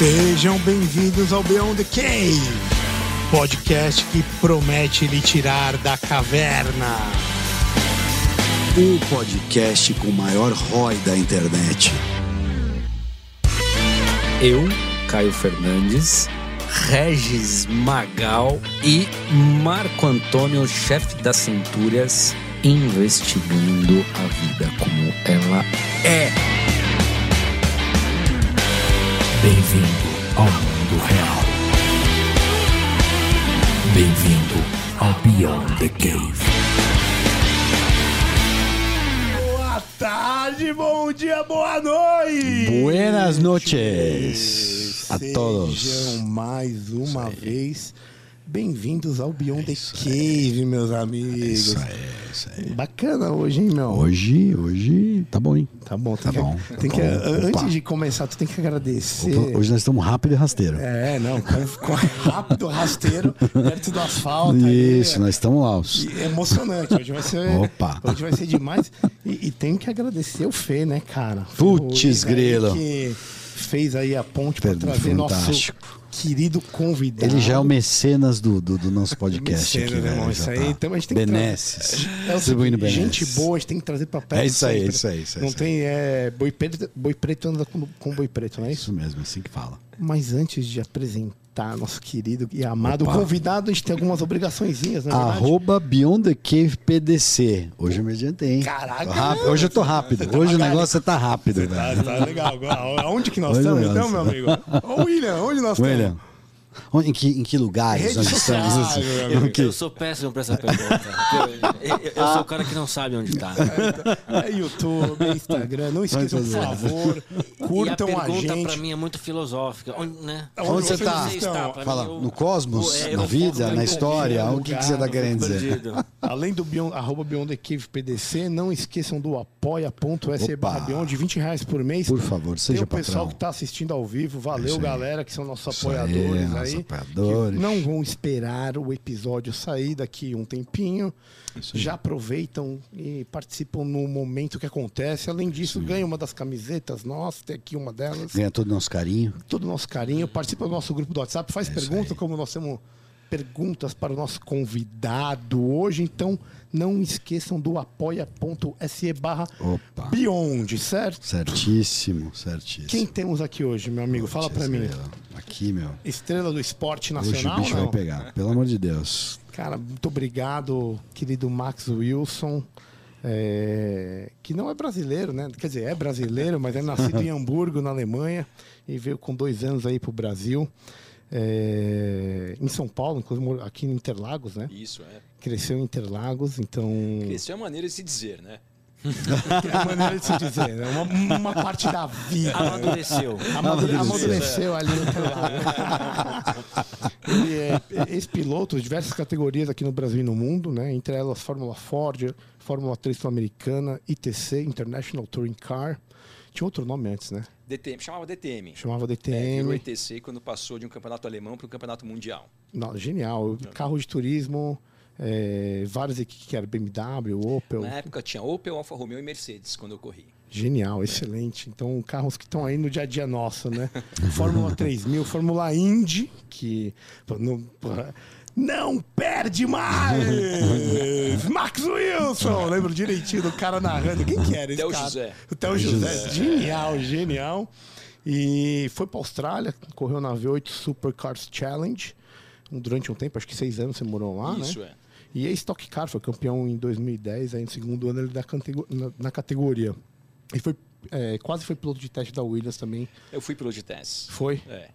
Sejam bem-vindos ao Beyond the Cave, podcast que promete lhe tirar da caverna. O podcast com o maior ROI da internet. Eu, Caio Fernandes, Regis Magal e Marco Antônio, chefe das Centúrias, investigando a vida como ela é. Bem-vindo ao mundo real. Bem-vindo ao Beyond the Cave. Boa tarde, bom dia, boa noite! Buenas noches a todos. Sejam mais uma vez bem-vindos ao Beyond the Cave, meus amigos. Isso aí, isso aí. Bacana hoje, hein, meu? Hoje, hoje tá bom, hein? Tá bom, Tá tem bom. que, tem que- antes de começar, tu tem que agradecer. Opa, Hoje nós estamos rápido e rasteiro. É, não, com, rápido, rasteiro, perto do asfalto. aí, Isso, nós estamos lá. E é emocionante, hoje vai ser. Opa. Hoje vai ser demais. E, e tem que agradecer o Fê, né, cara? Putz, O Luiz aí grilo. Que fez aí a ponte para trazer fantástico. nosso querido convidado. Ele já é o mecenas do, do, do nosso podcast Mecenas, aqui, né, irmão? Isso aí, tá. então a gente tem que Benesses. É seguinte, gente boa, a gente tem que trazer pra perto. É isso aí, sempre. isso aí, isso aí, Não isso tem. É, boi, preto, boi preto anda com, com boi preto, não é isso? Isso mesmo, assim que fala. Mas antes de apresentar nosso querido e amado Opa. convidado, a gente tem algumas obrigaçõezinhas, não é verdade? Arroba Beyond the Cave PDC. Hoje eu me adiantei, hein? Caraca, rápido. Hoje eu tô rápido. Hoje o negócio tá rápido, Tá, velho. tá legal. Aonde que nós Olha estamos, o então, meu amigo? Ô, William, onde nós William, estamos? Onde- em que, em que lugares sociais, estamos? assim? Eu, eu sou péssimo pra essa pergunta. Eu, eu- eu sou o cara que não sabe onde tá. É YouTube, é Instagram. Não esqueçam, por favor, curtam a a, pergunta gente. pra mim é muito filosófica. Onde, né? Onde você vocês tá? estão? Pra Fala, mim, eu- no cosmos, É, eu na vida, na história, lugar, o que, que você tá querendo dizer? Além do Beyond, arroba Beyond the Cave PDC, não esqueçam do apoia.se Beyond, 20 reais por mês. Por favor, Tem seja o pessoal patrão. que está assistindo ao vivo. Valeu, galera, que são nossos apoiadores aí. não vão esperar o episódio sair daqui um tempinho. Já aproveitam e participam no momento que acontece. Além disso, ganha uma das camisetas nossas, tem aqui uma delas. Ganha todo o nosso carinho. Todo o nosso carinho. Participa do nosso grupo do WhatsApp, faz perguntas, como nós temos perguntas para o nosso convidado hoje. Então, não esqueçam do apoia.se barra. Beyond, certo? Certíssimo, certíssimo. Quem temos aqui hoje, meu amigo? Fala pra mim. Aqui, meu. Estrela do esporte Hoje o nacional, bicho não? vai pegar. Pelo amor de Deus. Cara, muito obrigado, querido Max Wilson. é, que não é brasileiro, né? Quer dizer, é brasileiro, mas é nascido em Hamburgo, na Alemanha, e veio com dois anos aí pro Brasil. É, em São Paulo, aqui em Interlagos, né? Isso, é. Cresceu em Interlagos, então. Essa é a maneira de se dizer, né? É maneira de se dizer, né? uma, uma parte da vida. Amadureceu. Amadu- Amadureceu ali no Interlagos. Ele é ex-piloto de diversas categorias aqui no Brasil e no mundo, né? Entre elas Fórmula Ford, Fórmula 3 Sul-Americana, ITC, International Touring Car. Tinha outro nome antes, né? DTM, chamava DTM. Chamava É, virou DTM. ITC quando passou de um campeonato alemão para um campeonato mundial. Não, genial. Carro de turismo, é, várias equipes que eram BMW, Opel. Na época tinha Opel, Alfa Romeo e Mercedes quando eu corri. Genial, excelente. Então, carros que estão aí no dia a dia nosso, né? Fórmula 3000, Fórmula Indy, que não, não perde mais! Max Wilson! Lembro direitinho do cara narrando. Quem que era esse Theo cara? José. O Theo José. Genial, genial. E foi para Austrália, correu na V8 Supercars Challenge. Durante um tempo, acho que seis anos você morou lá, né? Isso é. E é Stock Car, foi campeão em 2010, aí no segundo ano ele da catego- na, na categoria. E foi, é, quase foi piloto de teste da Williams também. Eu fui piloto de teste. Foi. É.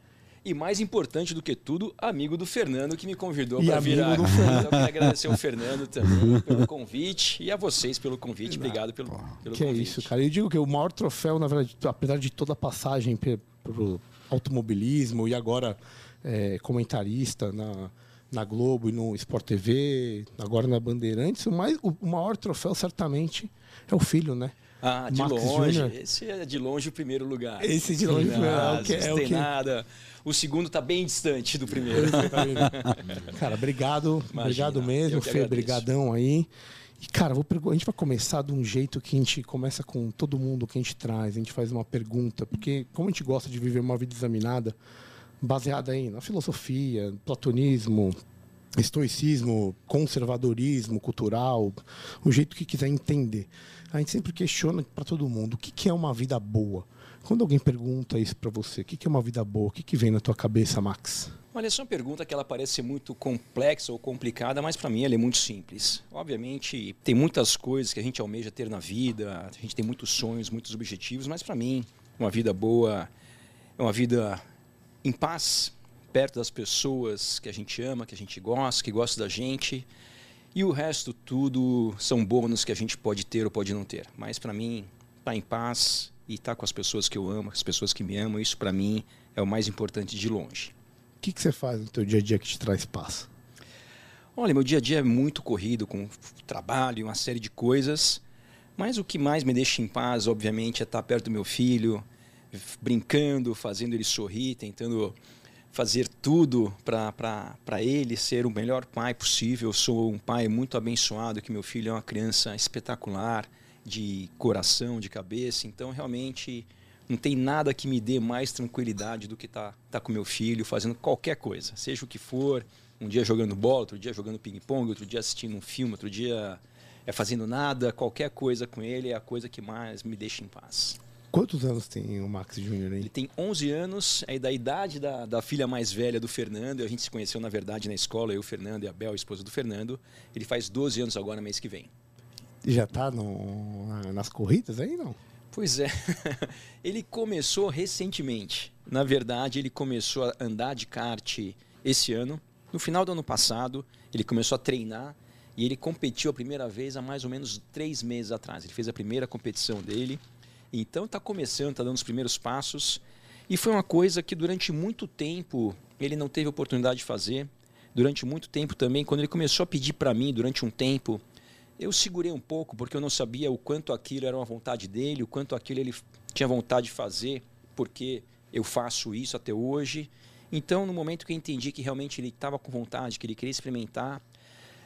E mais importante do que tudo, amigo do Fernando que me convidou para vir. a- do. Então, eu quero agradecer ao Fernando também pelo convite e a vocês pelo convite. Obrigado pelo, pelo que é convite. isso, cara. Eu digo que o maior troféu, na verdade, apesar de toda a passagem pe- pro automobilismo e agora é, comentarista na, na Globo e no Sport TV, agora na Bandeirantes, o, mais, o maior troféu certamente é o filho, né? Ah, de longe. Júnior? Esse é de longe o primeiro lugar. Esse de longe o primeiro, é o que- é não o que- nada. O segundo está bem distante do primeiro. Cara, obrigado. obrigado mesmo, Fê. agradeço. Brigadão aí. E, cara, vou a gente vai começar de um jeito que a gente começa com todo mundo que a gente traz. A gente faz uma pergunta, porque como a gente gosta de viver uma vida examinada, baseada aí na filosofia, platonismo, estoicismo, conservadorismo cultural, o jeito que quiser entender. A gente sempre questiona para todo mundo o que, que é uma vida boa. Quando alguém pergunta isso para você, o que, que é uma vida boa? O que, que vem na tua cabeça, Max? Olha, essa é uma pergunta que ela parece muito complexa ou complicada, mas para mim ela é muito simples. Obviamente, tem muitas coisas que a gente almeja ter na vida, a gente tem muitos sonhos, muitos objetivos, mas para mim, uma vida boa é uma vida em paz, perto das pessoas que a gente ama, que a gente gosta, que gostam da gente. E o resto tudo são bônus que a gente pode ter ou pode não ter. Mas para mim, estar em paz e estar com as pessoas que eu amo, as pessoas que me amam, isso para mim é o mais importante de longe. O que, que você faz no teu dia a dia que te traz paz? Olha, meu dia a dia é muito corrido com trabalho, uma série de coisas, mas o que mais me deixa em paz, obviamente, é estar perto do meu filho, brincando, fazendo ele sorrir, tentando fazer tudo para ele ser o melhor pai possível. Eu sou um pai muito abençoado, que meu filho é uma criança espetacular, de coração, de cabeça, então realmente não tem nada que me dê mais tranquilidade do que estar tá, tá com meu filho fazendo qualquer coisa, seja o que for, um dia jogando bola, outro dia jogando ping-pong, outro dia assistindo um filme, outro dia é fazendo nada, qualquer coisa com ele é a coisa que mais me deixa em paz. Quantos anos tem o Max Júnior aí? Ele tem 11 anos, é da idade da, da filha mais velha do Fernando. A gente se conheceu, na verdade, na escola, eu, o Fernando e a Bel, a esposa do Fernando. Ele faz 12 anos agora, mês que vem. Já tá no, na- nas corridas aí, não? Pois é, ele começou recentemente. Na verdade, ele começou a andar de kart esse ano. No final do ano passado, ele começou a treinar e ele competiu a primeira vez há mais ou menos três meses atrás. Ele fez a primeira competição dele. Então está começando, está dando os primeiros passos. E foi uma coisa que durante muito tempo ele não teve oportunidade de fazer. Durante muito tempo também, quando ele começou a pedir para mim, durante um tempo, eu segurei um pouco, porque eu não sabia o quanto aquilo era uma vontade dele, o quanto aquilo ele tinha vontade de fazer, porque eu faço isso até hoje. Então, no momento que eu entendi que realmente ele estava com vontade, que ele queria experimentar,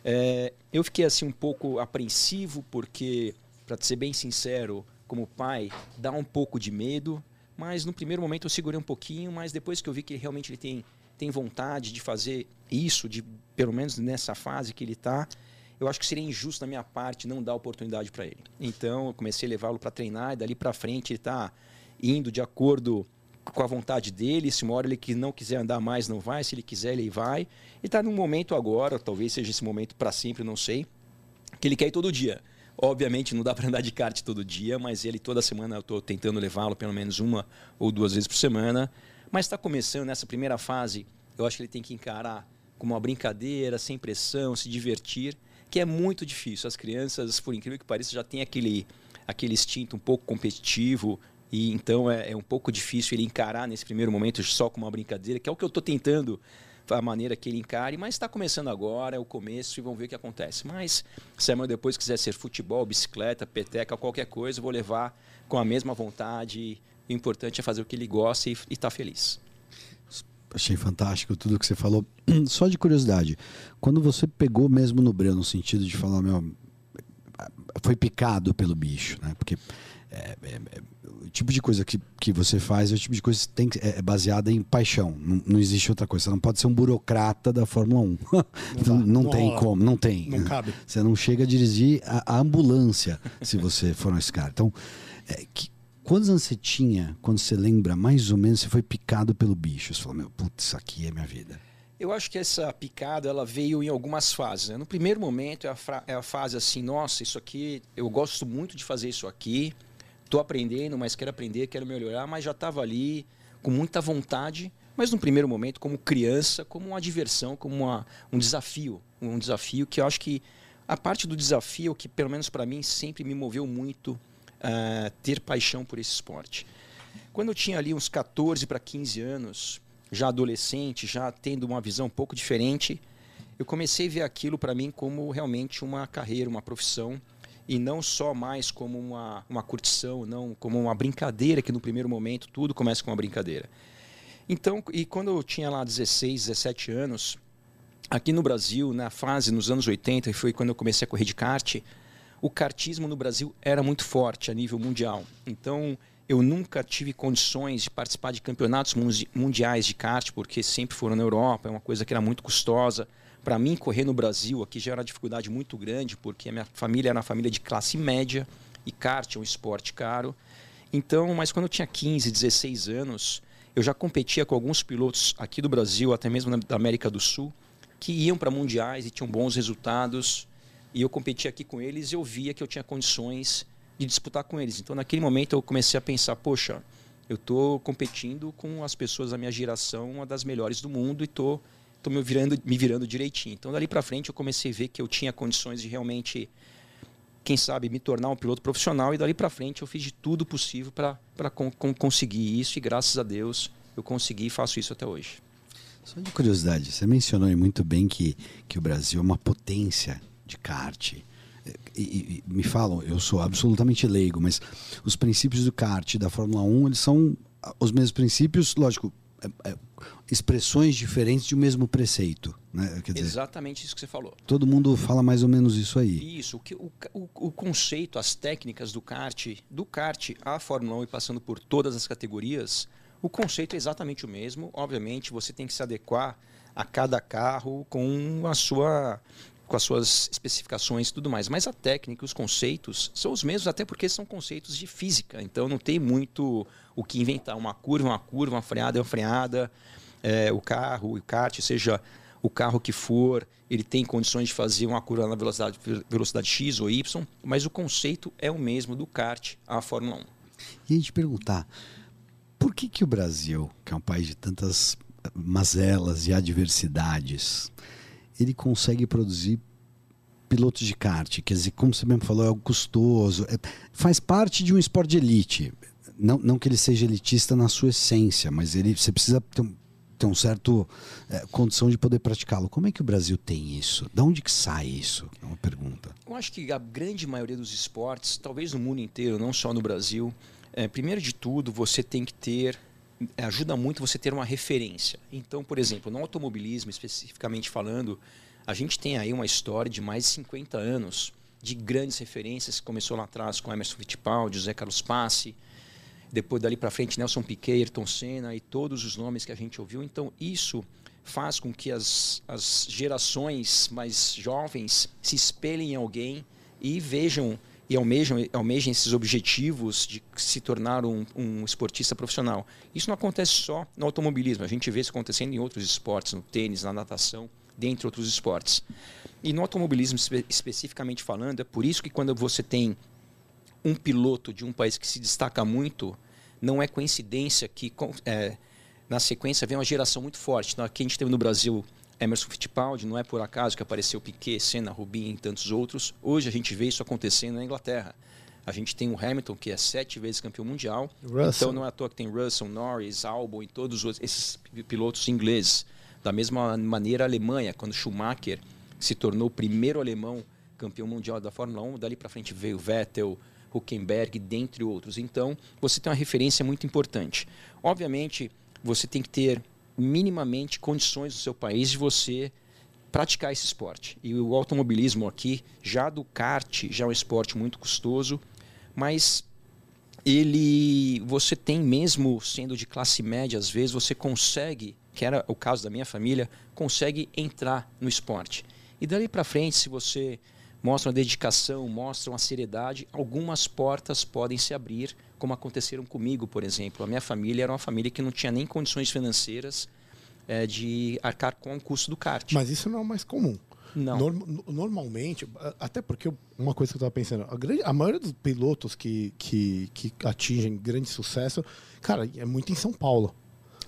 é, eu fiquei assim um pouco apreensivo, porque, para ser bem sincero, como pai, dá um pouco de medo, mas no primeiro momento eu segurei um pouquinho, mas depois que eu vi que realmente ele tem, tem vontade de fazer isso, de pelo menos nessa fase que ele está, eu acho que seria injusto da minha parte não dar oportunidade para ele. Então eu comecei a levá-lo para treinar e dali para frente ele está indo de acordo com a vontade dele. Se uma hora ele que não quiser andar mais, não vai. Se ele quiser, ele vai. Ele está num momento agora, talvez seja esse momento para sempre, não sei, que ele quer ir todo dia. Obviamente não dá para andar de kart todo dia, mas ele toda semana eu estou tentando levá-lo pelo menos uma ou duas vezes por semana. Mas está começando nessa primeira fase, eu acho que ele tem que encarar como uma brincadeira, sem pressão, se divertir, que é muito difícil. As crianças, por incrível que pareça, já têm aquele, aquele instinto um pouco competitivo, e então é, é um pouco difícil ele encarar nesse primeiro momento só como uma brincadeira, que é o que eu estou tentando a maneira que ele encare, mas está começando agora, é o começo e vamos ver o que acontece. Mas se amanhã depois quiser ser futebol, bicicleta, peteca, qualquer coisa, vou levar com a mesma vontade. O importante é fazer o que ele gosta e estar feliz. Achei fantástico tudo que você falou. Só de curiosidade, quando você pegou mesmo no breu, no sentido de falar, meu, foi picado pelo bicho, né? Porque é, é, é, o tipo de coisa que, que você faz é o tipo de coisa que tem, que- é baseada em paixão. Não, não existe outra coisa. Você não pode ser um burocrata da Fórmula 1. Não, não não tem rola. como, não tem. Não cabe. Você não chega a dirigir a, a ambulância se você for esse cara. Então, é, que, quantos anos você tinha quando você lembra mais ou menos você foi picado pelo bicho? Você falou, meu, putz, isso aqui é minha vida. Eu acho que essa picada ela veio em algumas fases. né? No primeiro momento é a, é a fase assim, nossa, isso aqui, eu gosto muito de fazer isso aqui, estou aprendendo, mas quero aprender, quero melhorar, mas já estava ali com muita vontade, mas no primeiro momento como criança, como uma diversão, como uma, um desafio, um desafio que eu acho que a parte do desafio que pelo menos para mim sempre me moveu muito eh, ter paixão por esse esporte. Quando eu tinha ali uns 14 para 15 anos, já adolescente, já tendo uma visão um pouco diferente, eu comecei a ver aquilo para mim como realmente uma carreira, uma profissão. E não só mais como uma, uma curtição, não como uma brincadeira, que no primeiro momento tudo começa com uma brincadeira. Então, e quando eu tinha lá 16, 17 anos, aqui no Brasil, na fase nos anos 80, foi quando eu comecei a correr de kart, o kartismo no Brasil era muito forte a nível mundial. Então, eu nunca tive condições de participar de campeonatos mundiais de kart, porque sempre foram na Europa, é uma coisa que era muito custosa. Para mim, correr no Brasil aqui já era uma dificuldade muito grande, porque a minha família era uma família de classe média e kart é um esporte caro. Então, mas quando eu tinha 15, 16 anos, eu já competia com alguns pilotos aqui do Brasil, até mesmo da América do Sul, que iam para mundiais e tinham bons resultados. E eu competia aqui com eles e eu via que eu tinha condições de disputar com eles. Então, naquele momento, eu comecei a pensar: poxa, eu estou competindo com as pessoas da minha geração, uma das melhores do mundo, e estou tô, tô me, virando, me virando direitinho. Então, dali para frente, eu comecei a ver que eu tinha condições de realmente, quem sabe, me tornar um piloto profissional. E dali para frente, eu fiz de tudo possível para con conseguir isso. E graças a Deus, eu consegui e faço isso até hoje. Só de curiosidade, você mencionou muito bem que, que o Brasil é uma potência de kart e, e, me falam, eu sou absolutamente leigo, mas os princípios do kart da Fórmula 1 eles são os mesmos princípios, lógico, é, é, expressões diferentes de um mesmo preceito. Né? Dizer, Exatamente isso que você falou. Todo mundo fala mais ou menos isso aí. Isso, o, que, o, o, o conceito, as técnicas do kart, do kart à Fórmula 1 e passando por todas as categorias, o conceito é exatamente o mesmo. Obviamente, você tem que se adequar a cada carro com a sua com as suas especificações e tudo mais. Mas a técnica, os conceitos são os mesmos, até porque são conceitos de física. Então não tem muito o que inventar. Uma curva, uma curva, uma freada uma freada. É, o carro, o kart, seja o carro que for, ele tem condições de fazer uma curva na velocidade, velocidade X ou Y, mas o conceito é o mesmo do kart à Fórmula 1. E a gente perguntar, por que, que o Brasil, que é um país de tantas mazelas e adversidades, ele consegue produzir pilotos de kart, quer dizer, como você mesmo falou, é algo custoso, é, faz parte de um esporte de elite. Não, não que ele seja elitista na sua essência, mas ele, você precisa ter ter um certo é, condição de poder praticá-lo. Como é que o Brasil tem isso? De onde que sai isso? É uma pergunta. Eu acho que a grande maioria dos esportes, talvez no mundo inteiro, não só no Brasil, é, primeiro de tudo, você tem que ter ajuda muito você ter uma referência. Então, por exemplo, no automobilismo, especificamente falando, a gente tem aí uma história de mais de 50 anos de grandes referências que começou lá atrás com Emerson Fittipaldi, José Carlos Passe, depois dali para frente Nelson Piquet, Ayrton Senna e todos os nomes que a gente ouviu. Então, isso faz com que as, as gerações mais jovens se espelhem em alguém e vejam e almejam, almejam esses objetivos de se tornar um, um, esportista profissional. Isso não acontece só no automobilismo, a gente vê isso acontecendo em outros esportes, no tênis, na natação, dentre outros esportes. E no automobilismo espe especificamente falando, é por isso que quando você tem um piloto de um país que se destaca muito, não é coincidência que é, na sequência vem uma geração muito forte. Então, aqui a gente teve no Brasil Emerson Fittipaldi, não é por acaso que apareceu Piquet, Senna, Rubinho e tantos outros. Hoje a gente vê isso acontecendo na Inglaterra. A gente tem o Hamilton, que é sete vezes campeão mundial. Russell. Então não é à toa que tem Russell, Norris, Albon e todos esses pilotos ingleses. Da mesma maneira, a Alemanha, quando Schumacher se tornou o primeiro alemão campeão mundial da Fórmula 1, dali para frente veio Vettel, Huckenberg, dentre outros. Então, você tem uma referência muito importante. Obviamente, você tem que ter minimamente condições do seu país de você praticar esse esporte. E o automobilismo aqui, já do kart, já é um esporte muito custoso, mas ele você tem mesmo sendo de classe média às vezes você consegue, que era o caso da minha família, consegue entrar no esporte. E dali para frente, se você mostra uma dedicação, mostra uma seriedade, algumas portas podem se abrir como aconteceram comigo, por exemplo. A minha família era uma família que não tinha nem condições financeiras é, de arcar com o custo do kart. Mas isso não é o mais comum. Não. Norm, normalmente, até porque uma coisa que eu estava pensando, a, grande, a maioria dos pilotos que, que, que atingem grande sucesso, cara, é muito em São Paulo.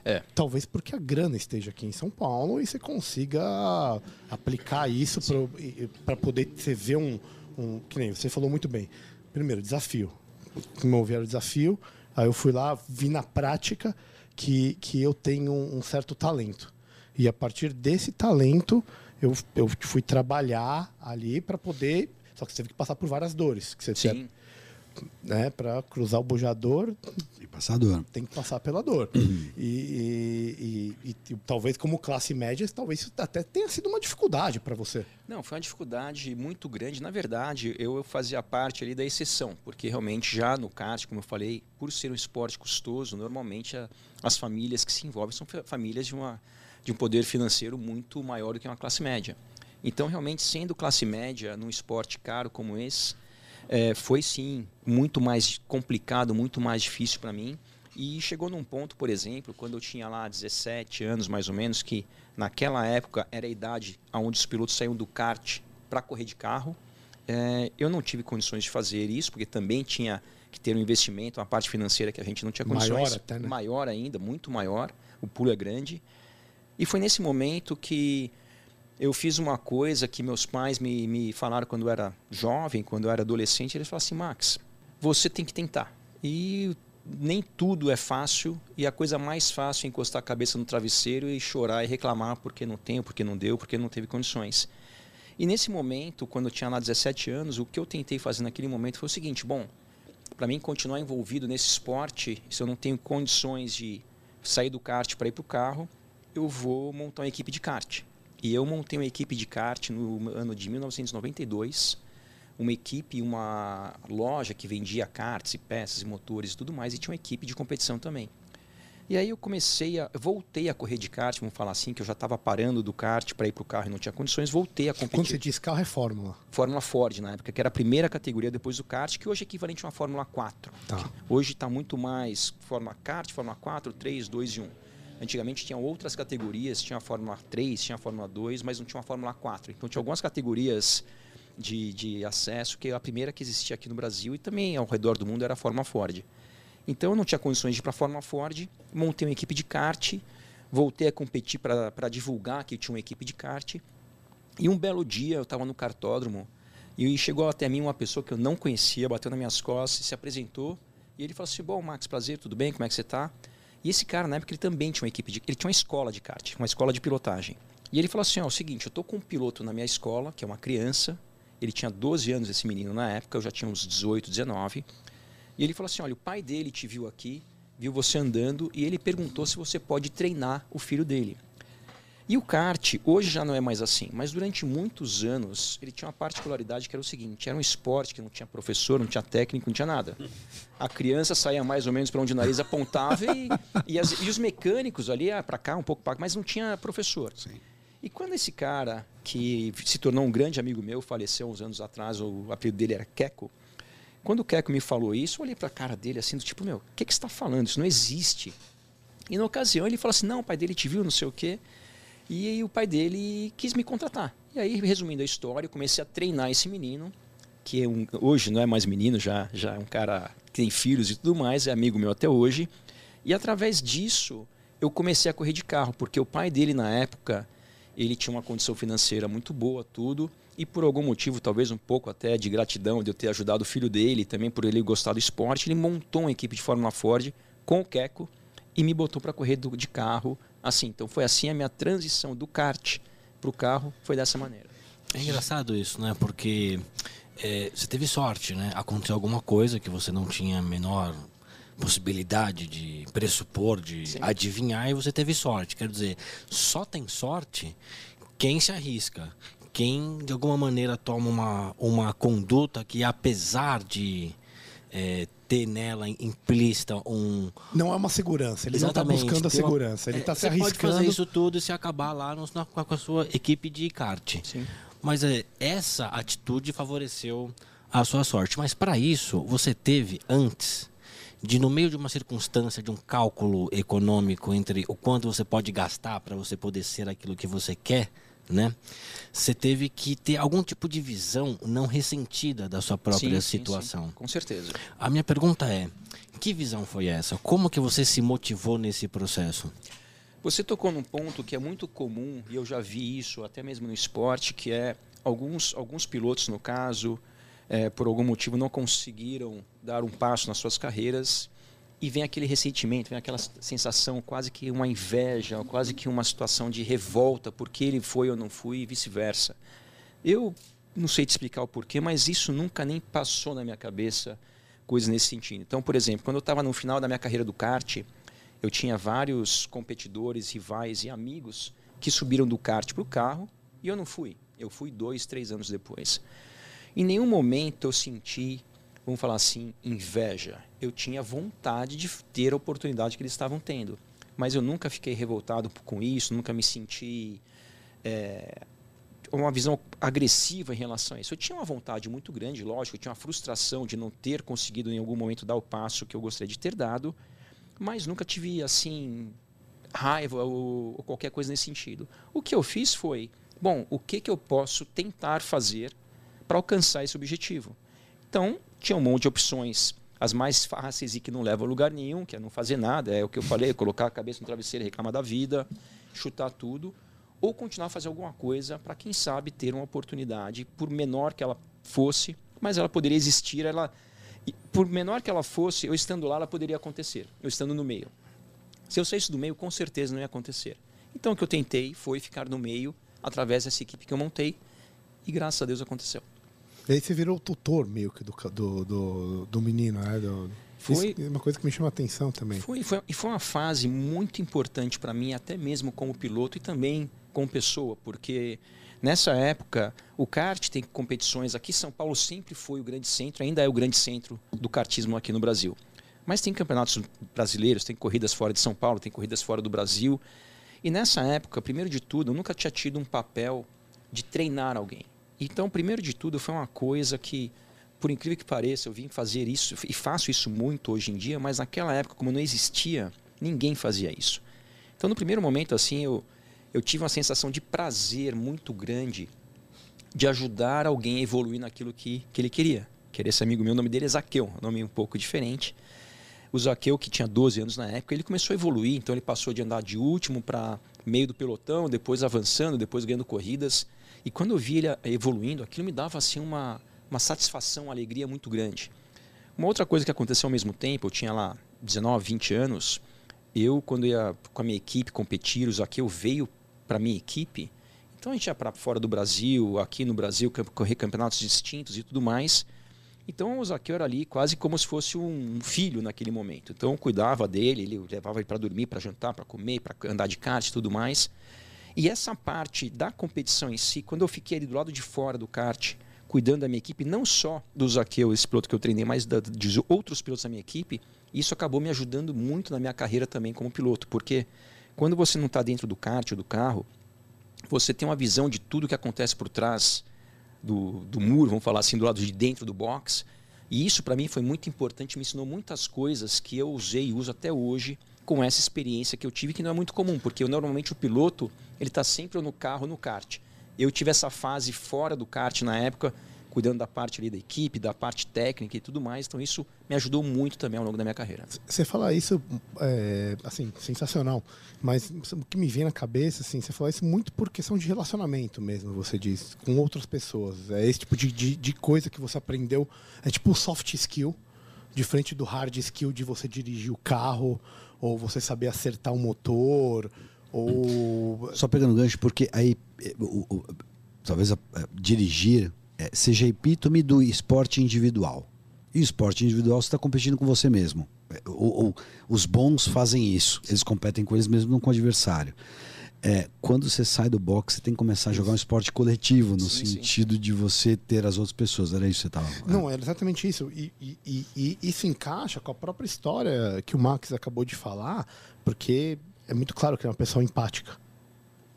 É. Talvez porque a grana esteja aqui em São Paulo e você consiga aplicar isso para poder você ver um, um. Que nem você falou muito bem. Primeiro, desafio promoveram o desafio. Aí eu fui lá, vi na prática que, que eu tenho um certo talento. E a partir desse talento, eu, eu fui trabalhar ali para poder. Só que você teve que passar por várias dores. Que você Sim. tinha, né, para cruzar o bojador, E passador. tem que passar pela dor. Uhum. E, e- e- e, talvez como classe média, talvez isso até tenha sido uma dificuldade para você. Não, foi uma dificuldade muito grande. Na verdade, eu fazia parte ali da exceção, porque realmente já no kart, como eu falei, por ser um esporte custoso, normalmente a- as famílias que se envolvem são fa- famílias de, uma, de um poder financeiro muito maior do que uma classe média. Então, realmente, sendo classe média num esporte caro como esse, eh, foi sim muito mais complicado, muito mais difícil para mim. E chegou num ponto, por exemplo, quando eu tinha lá 17 anos mais ou menos, que naquela época era a idade onde os pilotos saíam do kart para correr de carro. Eh, eu não tive condições de fazer isso, porque também tinha que ter um investimento, uma parte financeira que a gente não tinha condições. Maior até, né? Maior ainda, muito maior. O pulo é grande. E foi nesse momento que eu fiz uma coisa que meus pais me, me falaram quando eu era jovem, quando eu era adolescente. Eles falaram assim: Max, você tem que tentar. E nem tudo é fácil. E a coisa mais fácil é encostar a cabeça no travesseiro e chorar e reclamar porque não tem, porque não deu, porque não teve condições. E nesse momento, quando eu tinha lá 17 anos, o que eu tentei fazer naquele momento foi o seguinte: bom, para mim continuar envolvido nesse esporte, se eu não tenho condições de sair do kart para ir para o carro, eu vou montar uma equipe de kart. E eu montei uma equipe de kart no ano de 1992, uma equipe, uma loja que vendia karts e peças e motores e tudo mais, e tinha uma equipe de competição também. E aí eu comecei a, voltei a correr de kart, vamos falar assim, que eu já estava parando do kart para ir para o carro e não tinha condições, voltei a competir. Quando você diz carro, é Fórmula. Fórmula Ford na época, que era a primeira categoria depois do kart, que hoje é equivalente a uma Fórmula 4. Tá. Hoje está muito mais Fórmula Kart, Fórmula 4, 3, 2 e 1. Antigamente tinha outras categorias, tinha a Fórmula 3, tinha a Fórmula 2, mas não tinha uma Fórmula 4. Então tinha algumas categorias de, de acesso, que a primeira que existia aqui no Brasil e também ao redor do mundo era a Fórmula Ford. Então eu não tinha condições de ir para a Fórmula Ford, montei uma equipe de kart, voltei a competir para divulgar que tinha uma equipe de kart. E um belo dia eu estava no cartódromo e chegou até mim uma pessoa que eu não conhecia, bateu nas minhas costas, se apresentou e ele falou assim: Bom, Max, prazer, tudo bem? Como é que você está? E esse cara, na época, ele também tinha uma equipe de. Ele tinha uma escola de kart, uma escola de pilotagem. E ele falou assim: Ó, é o seguinte, eu tô com um piloto na minha escola, que é uma criança. Ele tinha 12 anos, esse menino, na época, eu já tinha uns 18, 19. E ele falou assim: Olha, o pai dele te viu aqui, viu você andando, e ele perguntou se você pode treinar o filho dele. E o kart, hoje já não é mais assim, mas durante muitos anos ele tinha uma particularidade que era o seguinte: era um esporte que não tinha professor, não tinha técnico, não tinha nada. A criança saía mais ou menos para onde o nariz apontava e, e, as- e os mecânicos ali, ah, para cá, um pouco para cá, mas não tinha professor. E quando esse cara, que se tornou um grande amigo meu, faleceu uns anos atrás, o apelido dele era Queco, quando o Queco me falou isso, eu olhei para a cara dele assim, do tipo, meu, o que, que você está falando? Isso não existe. E na ocasião ele falou assim: não, o pai dele te viu, não sei o quê. E aí o pai dele quis me contratar. E aí, resumindo a história, eu comecei a treinar esse menino, que é um- hoje não é mais menino, já, já é um cara que tem filhos e tudo mais, é amigo meu até hoje. E através disso, eu comecei a correr de carro, porque o pai dele, na época, ele tinha uma condição financeira muito boa, tudo. E por algum motivo, talvez um pouco até de gratidão de eu ter ajudado o filho dele, também por ele gostar do esporte, ele montou uma equipe de Fórmula Ford com o Queco e me botou para correr do- de carro assim. Então foi assim a minha transição do kart para o carro, foi dessa maneira. É engraçado isso, né? Porque é, você teve sorte, né? Aconteceu alguma coisa que você não tinha a menor possibilidade de pressupor, de Sim. adivinhar, e você teve sorte. Quer dizer, só tem sorte quem se arrisca. Quem, de alguma maneira, toma uma, uma conduta que, apesar de é, ter nela implícita um, Não é uma segurança, ele Exatamente, não está buscando a uma- segurança, ele é, está se você pode arriscando. fazer isso tudo e se acabar lá no- na- com a sua equipe de kart. Sim. Mas é, essa atitude favoreceu a sua sorte. Mas para isso, você teve antes de, no meio de uma circunstância, de um cálculo econômico entre o quanto você pode gastar para você poder ser aquilo que você quer, né? Você teve que ter algum tipo de visão não ressentida da sua própria Sim, sim, sim, situação. com certeza. A minha pergunta é: que visão foi essa? Como que você se motivou nesse processo? Você tocou num ponto que é muito comum, e eu já vi isso até mesmo no esporte, que é alguns, alguns pilotos, no caso, eh, por algum motivo não conseguiram dar um passo nas suas carreiras e vem aquele ressentimento, vem aquela sensação, quase que uma inveja, quase que uma situação de revolta, porque ele foi ou não fui e vice-versa. Eu não sei te explicar o porquê, mas isso nunca nem passou na minha cabeça coisas nesse sentido. Então, por exemplo, quando eu estava no final da minha carreira do kart, eu tinha vários competidores, rivais e amigos que subiram do kart para o carro e eu não fui. Eu fui dois, três anos depois. Em nenhum momento eu senti, vamos falar assim, inveja. Eu tinha vontade de ter a oportunidade que eles estavam tendo. Mas eu nunca fiquei revoltado com isso, nunca me senti é, uma visão agressiva em relação a isso. Eu tinha uma vontade muito grande, lógico, eu tinha uma frustração de não ter conseguido em algum momento dar o passo que eu gostaria de ter dado, mas nunca tive assim raiva ou, ou qualquer coisa nesse sentido. O que eu fiz foi, bom, o que, que eu posso tentar fazer para alcançar esse objetivo? Então, tinha um monte de opções. As mais fáceis e que não levam a lugar nenhum, que é não fazer nada, é o que eu falei, colocar a cabeça no travesseiro, reclamar da vida, chutar tudo ou continuar a fazer alguma coisa para, quem sabe, ter uma oportunidade, por menor que ela fosse, mas ela poderia existir, ela, por menor que ela fosse, eu estando lá, ela poderia acontecer, eu estando no meio. Se eu saísse do meio, com certeza não ia acontecer. Então, o que eu tentei foi ficar no meio, através dessa equipe que eu montei, e graças a Deus aconteceu. E aí você virou o tutor meio que do, do, do, do menino, né? Do, foi Isso é uma coisa que me chama a atenção também. Foi, foi, e foi uma fase muito importante para mim, até mesmo como piloto e também como pessoa, porque nessa época o kart tem competições aqui. São Paulo sempre foi o grande centro, ainda é o grande centro do kartismo aqui no Brasil. Mas tem campeonatos brasileiros, tem corridas fora de São Paulo, tem corridas fora do Brasil. E nessa época, primeiro de tudo, eu nunca tinha tido um papel de treinar alguém. Então, primeiro de tudo, foi uma coisa que por incrível que pareça, eu vim fazer isso e faço isso muito hoje em dia, mas naquela época, como não existia, ninguém fazia isso. Então, no primeiro momento, assim, eu, eu tive uma sensação de prazer muito grande de ajudar alguém a evoluir naquilo que, que ele queria. Que era esse amigo meu, o nome dele é Zaqueu, nome um pouco diferente. O Zaqueu, que tinha 12 anos na época, ele começou a evoluir, então ele passou de andar de último para meio do pelotão, depois avançando, depois ganhando corridas. E quando eu vi ele evoluindo, aquilo me dava assim uma uma satisfação, uma alegria muito grande. Uma outra coisa que aconteceu ao mesmo tempo, eu tinha lá 19, 20 anos, eu, quando ia com a minha equipe competir, o Zaqueu veio para minha equipe, então a gente ia para fora do Brasil, aqui no Brasil, correr campeonatos distintos e tudo mais. Então o Zaqueu era ali quase como se fosse um filho naquele momento. Então eu cuidava dele, ele levava ele para dormir, para jantar, para comer, para andar de kart e tudo mais. E essa parte da competição em si, quando eu fiquei ali do lado de fora do kart, cuidando da minha equipe, não só do Zaqueu, esse piloto que eu treinei, mas de outros pilotos da minha equipe. Isso acabou me ajudando muito na minha carreira também como piloto, porque quando você não está dentro do kart ou do carro, você tem uma visão de tudo que acontece por trás do, do muro, vamos falar assim, do lado de dentro do box. E isso para mim foi muito importante, me ensinou muitas coisas que eu usei e uso até hoje com essa experiência que eu tive, que não é muito comum, porque normalmente o piloto ele está sempre no carro ou no kart. Eu tive essa fase fora do kart na época, cuidando da parte ali da equipe, da parte técnica e tudo mais. Então isso me ajudou muito também ao longo da minha carreira. Você fala isso, é, assim, sensacional. Mas o que me vem na cabeça, assim, você fala isso muito por questão de relacionamento mesmo, você diz, com outras pessoas. É esse tipo de, de, de coisa que você aprendeu. É tipo soft skill, de frente do hard skill de você dirigir o carro, ou você saber acertar o motor, ou... Só pegando gancho, porque aí eh, o, o, talvez a, a, dirigir é, seja epítome do esporte individual. E o esporte individual você está competindo com você mesmo. É, ou, ou, os bons fazem isso, eles competem com eles mesmo, não com o adversário. É, quando você sai do boxe, você tem que começar a jogar um esporte coletivo, no sim, sentido sim. de você ter as outras pessoas. Era isso que você estava falando. Não, era exatamente isso. E, e, e, e, isso encaixa com a própria história que o Max acabou de falar, porque é muito claro que é uma pessoa empática,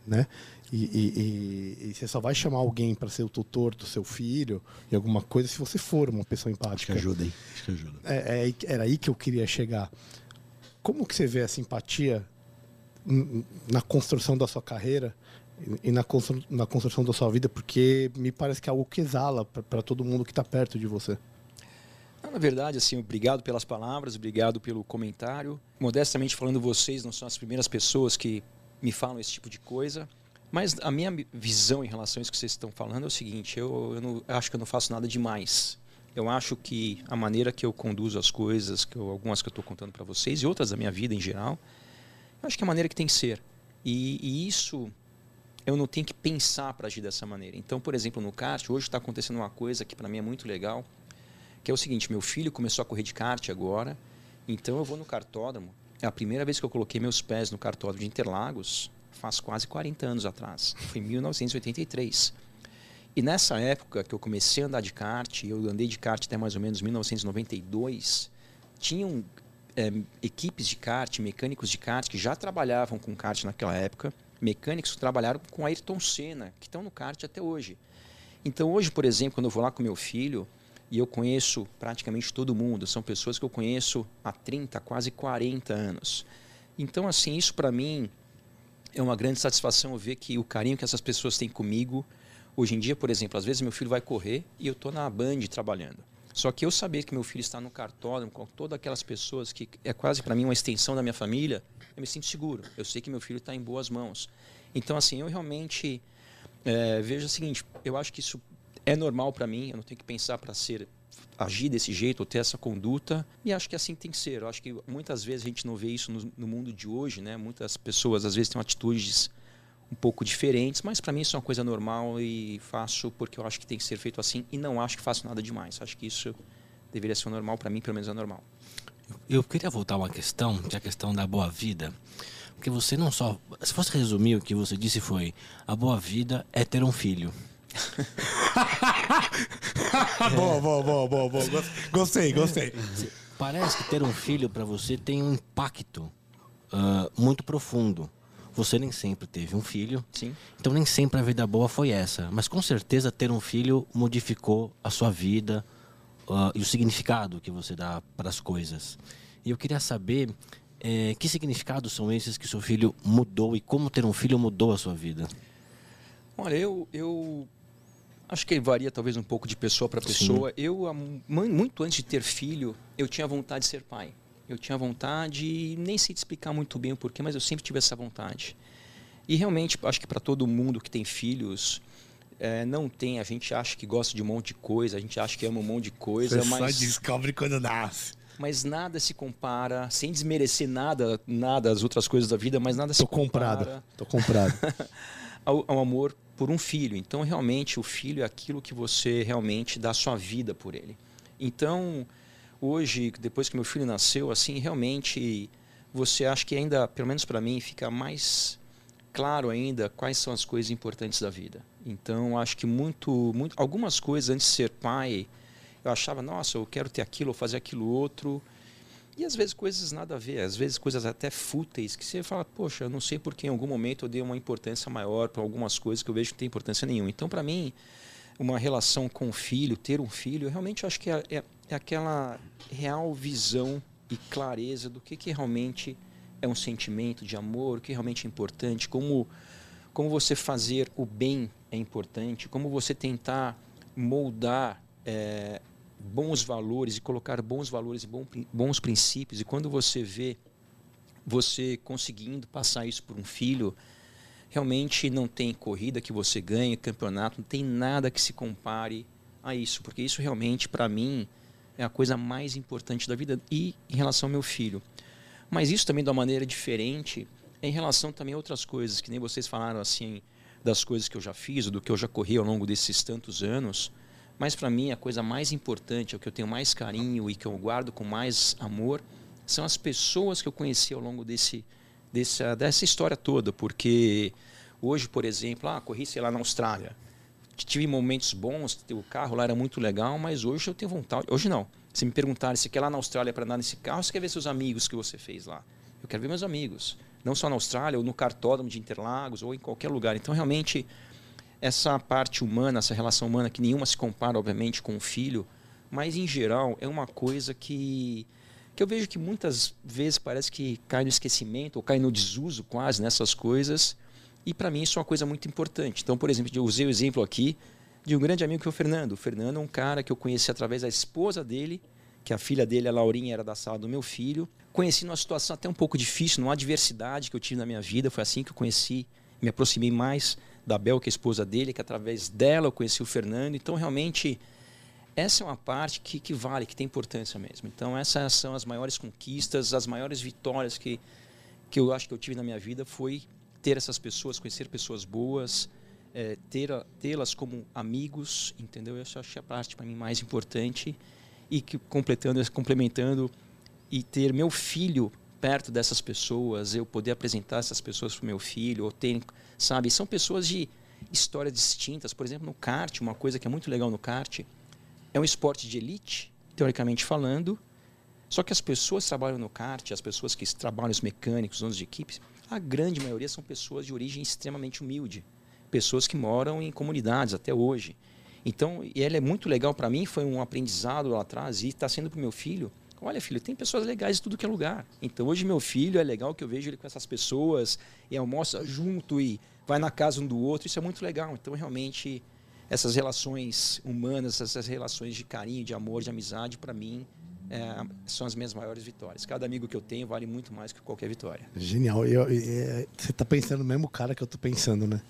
né? E, e, e você só vai chamar alguém para ser o tutor do seu filho e alguma coisa se você for uma pessoa empática. Acho que ajuda, hein? Acho que ajuda. É, é, era aí que eu queria chegar. Como que você vê a simpatia na construção da sua carreira e na, constru na construção da sua vida? Porque me parece que é algo que exala para todo mundo que está perto de você. Na verdade, assim, obrigado pelas palavras, obrigado pelo comentário. Modestamente falando, vocês não são as primeiras pessoas que me falam esse tipo de coisa. Mas a minha visão em relação a isso que vocês estão falando é o seguinte: eu, eu, não, acho que eu não faço nada demais. Eu acho que a maneira que eu conduzo as coisas, que eu, algumas que eu estou contando para vocês e outras da minha vida em geral, eu acho que é a maneira que tem que ser. E, e isso eu não tenho que pensar para agir dessa maneira. Então, por exemplo, no kart, hoje está acontecendo uma coisa que para mim é muito legal, que é o seguinte: meu filho começou a correr de kart agora, então eu vou no kartódromo. É a primeira vez que eu coloquei meus pés no kartódromo de Interlagos, faz quase 40 anos atrás. Foi em 1983. E nessa época que eu comecei a andar de kart, eu andei de kart até mais ou menos 1992, tinham é, equipes de kart, mecânicos de kart que já trabalhavam com kart naquela época, mecânicos que trabalharam com Ayrton Senna, que estão no kart até hoje. Então hoje, por exemplo, quando eu vou lá com meu filho, e eu conheço praticamente todo mundo, são pessoas que eu conheço há 30, quase 40 anos. Então, assim, isso para mim é uma grande satisfação ver que o carinho que essas pessoas têm comigo. Hoje em dia, por exemplo, às vezes meu filho vai correr e eu estou na Band trabalhando. Só que eu saber que meu filho está no cartódromo com todas aquelas pessoas que é quase para mim uma extensão da minha família, eu me sinto seguro. Eu sei que meu filho está em boas mãos. Então, assim, eu realmente é, vejo o seguinte: eu acho que isso é normal para mim. Eu não tenho que pensar para ser agir desse jeito ou ter essa conduta e acho que assim tem que ser. Eu acho que muitas vezes a gente não vê isso no, no mundo de hoje, né? Muitas pessoas às vezes têm atitudes um pouco diferentes, mas para mim isso é uma coisa normal e faço porque eu acho que tem que ser feito assim e não acho que faço nada demais. Acho que isso deveria ser normal para mim, pelo menos é normal. Eu queria voltar a uma questão, que é a questão da boa vida. Porque você não só. Se fosse resumir, o que você disse foi: a boa vida é ter um filho. boa, boa, boa, boa, boa. Gostei, gostei. Parece que ter um filho para você tem um impacto uh, muito profundo. Você nem sempre teve um filho. Sim. Então nem sempre a vida boa foi essa. Mas com certeza ter um filho modificou a sua vida uh, e o significado que você dá para as coisas. E eu queria saber eh, que significados são esses que seu filho mudou e como ter um filho mudou a sua vida. Olha, eu, eu acho que varia talvez um pouco de pessoa para pessoa. Sim. Eu, muito antes de ter filho, eu tinha vontade de ser pai. Eu tinha vontade, nem sei te explicar muito bem o porquê, mas eu sempre tive essa vontade. E realmente, acho que para todo mundo que tem filhos, é, não tem. A gente acha que gosta de um monte de coisa, a gente acha que ama um monte de coisa, Você mas. Só descobre quando nasce. Mas nada se compara, sem desmerecer nada, nada as outras coisas da vida, mas nada Tô se compara. comprado. Tô comprado. ao, ao amor por um filho. Então, realmente, o filho é aquilo que você realmente dá sua vida por ele. Então, hoje, depois que meu filho nasceu, assim, realmente você acha que ainda, pelo menos para mim, fica mais claro ainda quais são as coisas importantes da vida. Então, acho que muito, muito algumas coisas antes de ser pai, eu achava, nossa, eu quero ter aquilo ou fazer aquilo outro. E às vezes coisas nada a ver, às vezes coisas até fúteis, que você fala, poxa, eu não sei porque em algum momento eu dei uma importância maior para algumas coisas que eu vejo que não tem importância nenhuma. Então, para mim, uma relação com o filho, ter um filho, eu realmente acho que é, é, é, aquela real visão e clareza do que, que realmente é um sentimento de amor, o que realmente é importante, como, como você fazer o bem é importante, como você tentar moldar. É, bons valores e colocar bons valores e bons princípios. E quando você vê você conseguindo passar isso por um filho, realmente não tem corrida que você ganhe, campeonato, não tem nada que se compare a isso, porque isso realmente para mim é a coisa mais importante da vida e em relação ao meu filho. Mas isso também de uma maneira diferente em relação também a outras coisas, que nem vocês falaram assim, das coisas que eu já fiz, do que eu já corri ao longo desses tantos anos. Mas para mim a coisa mais importante, o que eu tenho mais carinho e que eu guardo com mais amor, são as pessoas que eu conheci ao longo desse, dessa, dessa história toda. Porque hoje, por exemplo, ah, corri, sei lá, na Austrália. Tive momentos bons, o carro lá era muito legal, mas hoje eu tenho vontade. Hoje não. Se me perguntarem se quer lá na Austrália para andar nesse carro, você quer ver seus amigos que você fez lá? Eu quero ver meus amigos. Não só na Austrália, ou no cartódromo de Interlagos, ou em qualquer lugar. Então, realmente, essa parte humana, essa relação humana, que nenhuma se compara, obviamente, com o filho, mas em geral é uma coisa que, que eu vejo que muitas vezes parece que cai no esquecimento ou cai no desuso quase nessas coisas. E para mim isso é uma coisa muito importante. Então, por exemplo, eu usei o exemplo aqui de um grande amigo que é o Fernando. O Fernando é um cara que eu conheci através da esposa dele, que a filha dele, a Laurinha, era da sala do meu filho. Conheci numa situação até um pouco difícil, numa adversidade que eu tive na minha vida. Foi assim que eu conheci, me aproximei mais da Bel, que é a esposa dele, que através dela eu conheci o Fernando. Então, realmente, essa é uma parte que, que vale, que tem importância mesmo. Então, essas são as maiores conquistas, as maiores vitórias que, que eu acho que eu tive na minha vida foi ter essas pessoas, conhecer pessoas boas, é, tê-las como amigos, entendeu? Essa acho que é a parte para mim mais importante e que completando, complementando e ter meu filho perto dessas pessoas, eu poder apresentar essas pessoas para o meu filho, ou ter, sabe, são pessoas de histórias distintas. Por exemplo, no kart, uma coisa que é muito legal no kart é um esporte de elite, teoricamente falando. Só que as pessoas que trabalham no kart, as pessoas que trabalham, os mecânicos, os donos de equipes, a grande maioria são pessoas de origem extremamente humilde. Pessoas que moram em comunidades até hoje. Então, ela é muito legal para mim, foi um aprendizado lá atrás, e está sendo para o meu filho Olha, filho, tem pessoas legais em tudo que é lugar. Então hoje meu filho é legal que eu vejo ele com essas pessoas e almoça junto e vai na casa um do outro. Isso é muito legal. Então realmente essas relações humanas, essas relações de carinho, de amor, de amizade, para mim é, são as minhas maiores vitórias. Cada amigo que eu tenho vale muito mais que qualquer vitória. Genial. Eu, eu, eu, você está pensando no mesmo cara que eu estou pensando, né?